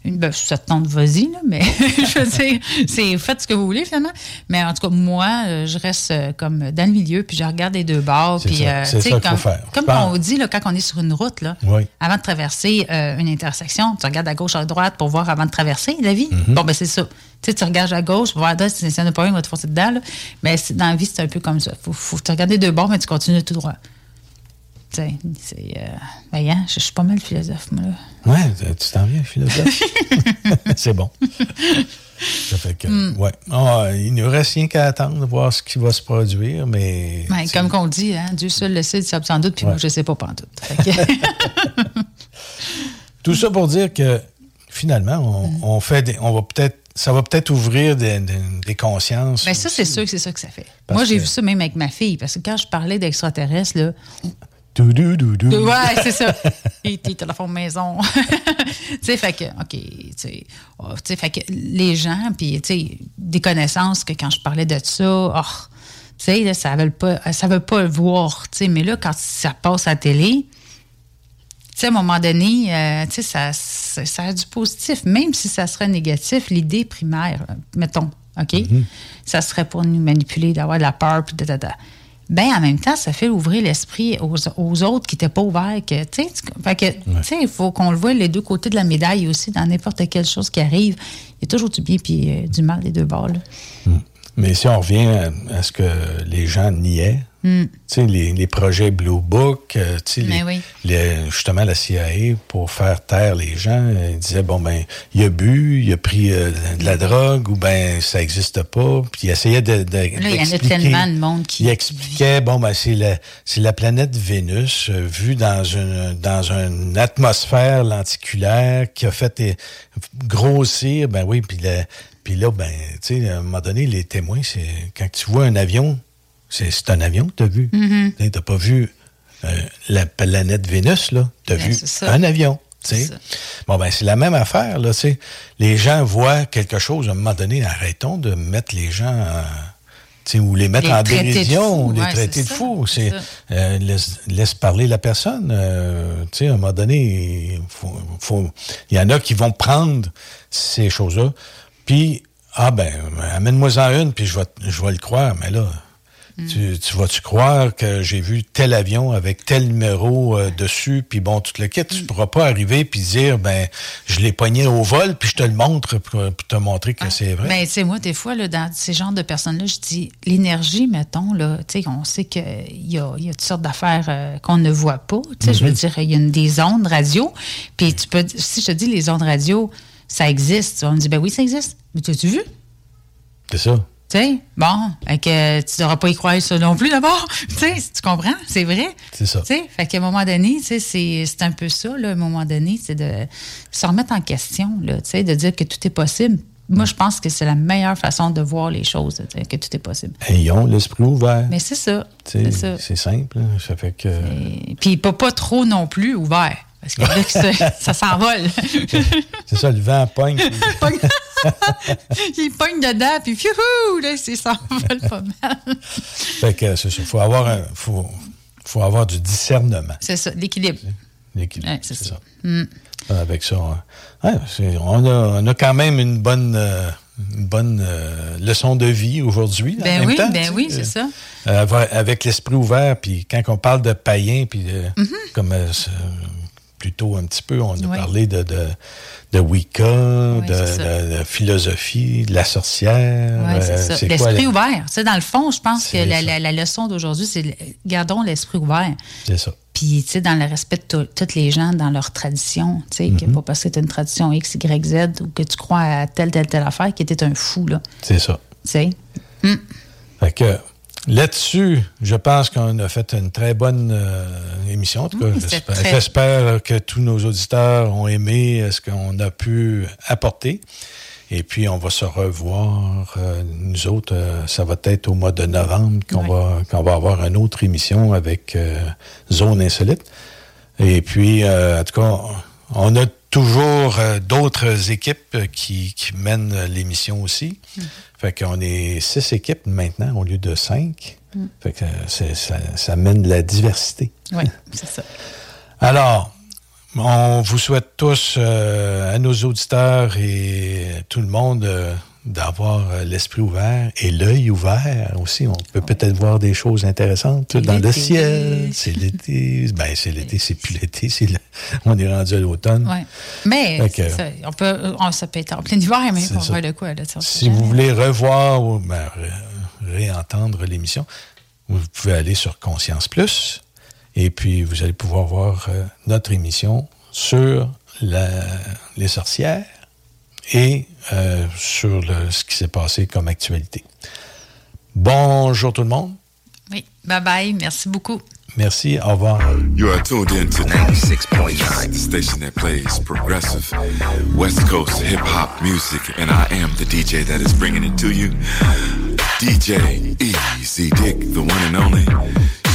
H: une ben, ça te tente, vas-y, mais je veux dire, c'est faites ce que vous voulez, finalement. Mais en tout cas, moi, euh, je reste euh, comme dans le milieu, puis je regarde les deux bords.
G: C'est
H: Puis,
G: ça,
H: euh,
G: c'est ça qu'il faut
H: comme,
G: faire.
H: Comme on dit, là, quand on est sur une route, là,
G: Oui.
H: avant de traverser euh, une intersection, tu regardes à gauche, à droite pour voir avant de traverser la vie.
G: Mhm.
H: Bon, ben c'est ça. Tu sais, tu regardes à gauche pour voir, si ça n'a pas un, il va te forcer dedans. Là. Mais dans la vie, c'est un peu comme ça. Faut, faut te regarder deux bords, mais tu continues tout droit. C'est. Euh, voyant, je, je suis pas mal philosophe, moi, là.
G: Ouais, tu t'en viens, philosophe. c'est bon. Ça fait que,
H: Mm.
G: ouais. Ah, il ne reste rien qu'à attendre, voir ce qui va se produire, mais.
H: Ouais, comme qu'on dit, hein, Dieu seul le sait, ça sans doute, puis moi, je sais pas, pas en que-
G: Tout ça pour dire que finalement, on,
H: Mm.
G: on fait des- on va peut-être, ça va peut-être ouvrir des, des- des consciences.
H: Ben ça, c'est sûr que c'est ça que ça fait.
G: Parce
H: Moi, j'ai
G: que-
H: vu ça même avec ma fille, parce que quand je parlais d'extraterrestres, là,
G: Dou, dou, dou, dou.
H: Ouais, c'est ça. Et maison. tu sais, fait que, OK, tu sais, oh, tu sais, fait que les gens, puis, tu sais, des connaissances que quand je parlais de ça, oh, tu sais, ça veut pas, ça veut pas le voir. Tu sais, mais là, quand ça passe à la télé, tu sais, à un moment donné, euh, tu sais, ça, ça, ça a du positif. Même si ça serait négatif, l'idée primaire, euh, mettons, OK? Ça serait pour nous manipuler, d'avoir de la peur, puis da, da, da. Ben, en même temps, ça fait ouvrir l'esprit aux, aux autres qui n'étaient pas ouverts. Que, fait que, il faut qu'on le voit les deux côtés de la médaille aussi, dans n'importe quelle chose qui arrive. Il y a toujours du bien puis euh, du mal des deux bords. là.
G: Mais si on revient à, à ce que les gens niaient,
H: Mm.
G: sais, les, les projets Blue Book, euh, sais, les-
H: Mais oui.
G: les- justement la CIA, pour faire taire les gens, euh, ils disaient, bon, ben, il a bu, il a pris euh, de la drogue, ou ben, ça n'existe pas, puis il essayait de,
H: il y en a tellement de monde qui.
G: Il expliquait, bon, ben, c'est la, c'est la planète Vénus vue dans une, dans une atmosphère lenticulaire qui a fait grossir, ben oui, puis puis là, ben, tu sais, à un moment donné, les témoins, c'est quand tu vois un avion, c'est un avion que tu as vu.
H: Mhm.
G: Tu n'as pas vu euh, la planète Vénus, là. Tu as
H: Ben,
G: vu un avion. Bon, ben, c'est la même affaire, là. Les gens voient quelque chose, à un moment donné, arrêtons de mettre les gens en- ou les mettre
H: Les
G: en dérision, ou les
H: ouais,
G: traiter de fous.
H: c'est
G: euh, laisse, laisse parler la personne. euh, à un moment donné, il faut, faut- il y en a qui vont prendre ces choses-là. Puis, ah ben, amène-moi-en une, puis je vais, je vais le croire. Mais là,
H: Mm.
G: tu, tu vas-tu croire que j'ai vu tel avion avec tel numéro euh, dessus, puis bon, tout le kit,
H: Mm.
G: tu pourras pas arriver puis dire, ben, je l'ai pogné au vol, puis je te le montre pour, pour te montrer que c'est vrai.
H: Mais tu sais, moi, des fois, là, dans ces genres de personnes-là, je dis l'énergie, mettons, là, tu sais, on sait qu'il y a, y a toutes sortes d'affaires euh, qu'on ne voit pas. Tu sais, je veux
G: Mhm.
H: dire, il y a une, des ondes radio. Puis tu peux, si je te dis les ondes radio, ça existe, tu vas me dire, ben oui, ça existe. Mais tu as-tu vu?
G: C'est ça.
H: Tu sais, bon, fait que tu n'auras pas y croire ça non plus d'abord. tu sais, tu comprends? C'est vrai.
G: C'est ça.
H: Tu sais, fait qu'à un moment donné, tu sais, c'est un peu ça, là, à un moment donné, c'est de se remettre en question, là, tu sais, de dire que tout est possible. Moi, je pense que c'est la meilleure façon de voir les choses, que tout est possible.
G: Ayons l'esprit ouvert.
H: Mais c'est ça. C'est
G: simple. hein. Ça fait que.
H: Et puis pas, pas trop non plus ouvert. Parce que là, que ça, ça s'envole.
G: C'est ça, le vent pogne.
H: Il pogne dedans, puis fiouhou, là, c'est s'envole pas mal.
G: fait que c'est ça. Faut avoir, un- faut, faut avoir du discernement.
H: C'est ça, l'équilibre.
G: L'équilibre.
H: Ouais, c'est
G: ça.
H: Mm.
G: Avec ça, on, ouais, c'est- on, a, on a quand même une bonne, euh, une bonne euh, leçon de vie aujourd'hui. en
H: Ben oui, ben
G: tu sais,
H: oui, c'est ça.
G: euh, avec l'esprit ouvert, puis quand on parle de païen, puis
H: Mhm.
G: comme plus tôt un petit peu, on a
H: Oui.
G: parlé de, de, de Wicca, de, de- de philosophie, de la sorcière.
H: Oui, c'est
G: euh,
H: L'esprit
G: la-
H: ouvert. Tu sais, dans le fond, je pense que la, la- la leçon d'aujourd'hui, c'est gardons l'esprit ouvert.
G: C'est ça.
H: Puis, tu sais, dans le respect de to- toutes les gens, dans leur tradition, tu sais,
G: Mhm.
H: pas parce que tu une tradition X, Y, Z ou que tu crois à telle, telle, telle affaire qui était un fou, là.
G: C'est ça.
H: Tu sais?
G: Fait que là-dessus, je pense qu'on a fait une très bonne euh, émission. En tout cas,
H: Oui, c'était
G: j'espère,
H: très-
G: que tous nos auditeurs ont aimé euh, ce qu'on a pu apporter. Et puis, on va se revoir, euh, nous autres, euh, ça va être au mois de novembre qu'on va, qu'on va avoir une autre émission avec Zone Insolite. Et puis, en tout cas, on a toujours d'autres équipes qui, qui mènent l'émission aussi. Fait qu'on est six équipes maintenant au lieu de cinq.
H: Mm.
G: Fait que ça, ça mène de la diversité.
H: Oui, c'est ça.
G: Alors, on vous souhaite tous, euh, à nos auditeurs et tout le monde, euh, d'avoir euh, l'esprit ouvert et l'œil ouvert aussi. On peut peut-être voir des choses intéressantes dans le ciel. C'est l'été. Ben, c'est l'été, c'est plus l'été. le- On est rendu à l'automne.
H: Ouais. Mais
G: que-
H: ça, on peut, on, ça peut être en plein hiver, mais on
G: ça.
H: voit de quoi. Là,
G: Si vous voulez revoir ou ben, ré- réentendre l'émission, vous pouvez aller sur Conscience Plus et puis vous allez pouvoir voir euh, notre émission sur la- les sorcières et euh, sur le- ce qui s'est passé comme actualité. Bonjour tout le monde.
H: Oui, bye bye, merci beaucoup.
G: Merci. Au revoir.
M: You are tuned in to 96.9, the station that plays progressive West Coast hip hop music, and I am the DJ that is bringing it to you. DJ Easy Dick, the one and only.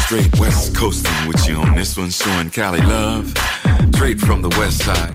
M: Straight West Coasting with you on this one, showing Cali love. Straight from the West Side.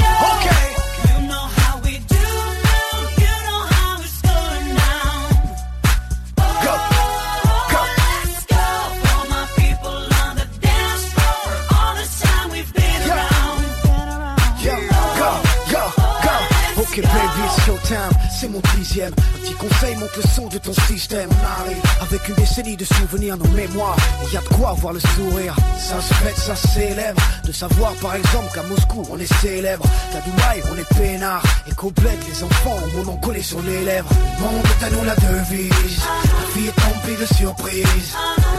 P: c'est mon dixième Un petit conseil, monte le son de ton système. On arrive avec une décennie de souvenirs nos mémoires. Il y a de quoi voir le sourire. Ça se fête, ça célèbre. De savoir par exemple qu'à Moscou on est célèbre. Qu'à Dubaï on est peinard. Et qu'au bled les enfants ont mon nom collé sur les lèvres. Monde à nous la devise vie est remplie de surprises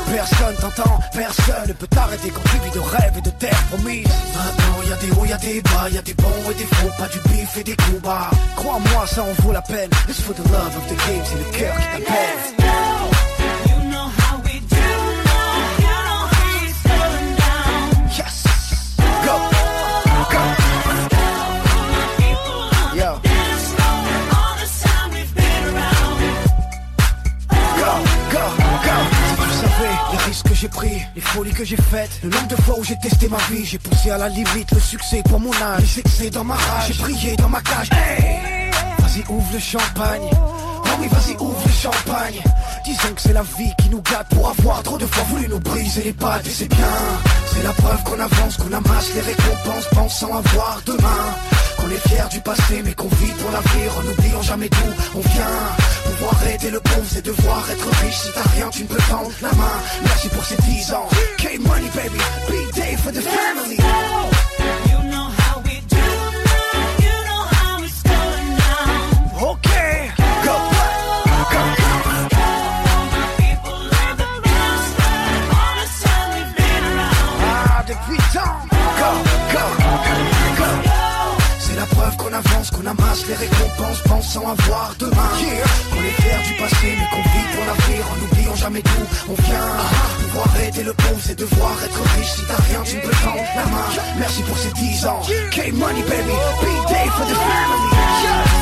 P: Et Personne t'entend, personne ne peut t'arrêter quand tu vis de rêves et de terre promises. Maintenant y a des hauts, y a des bas, y a des bons et des faux Pas du bif et des coups bas Crois-moi ça en vaut la peine. It's for the love of the game, c'est le cœur qui t'appelle j'ai pris, les folies que j'ai faites Le nombre de fois où j'ai testé ma vie. J'ai poussé à la limite le succès pour mon âge Les excès dans ma rage, j'ai brillé dans ma cage. Hey Vas-y ouvre le champagne. Oh oui vas-y ouvre le champagne. Disons que c'est la vie qui nous gâte Pour avoir trop de fois voulu nous briser les pattes Et c'est bien, c'est la preuve qu'on avance Qu'on amasse les récompenses pensant avoir demain Qu'on est fier du passé mais qu'on vit pour l'avenir En n'oubliant jamais d'où on vient. Pouvoir aider le pauvre c'est devoir être riche. Si t'as rien tu ne peux tendre la main. Merci pour ces 10 ans. K-Money baby, big day for the family qu'on amasse les récompenses Pensant avoir demain. Qu'on est fier du passé mais qu'on vit pour l'avenir En n'oubliant jamais d'où on vient Pouvoir aider le pauvre c'est devoir être riche. Si t'as rien tu peux tendre la main. Merci pour ces 10 ans. K-Money baby, big day for the family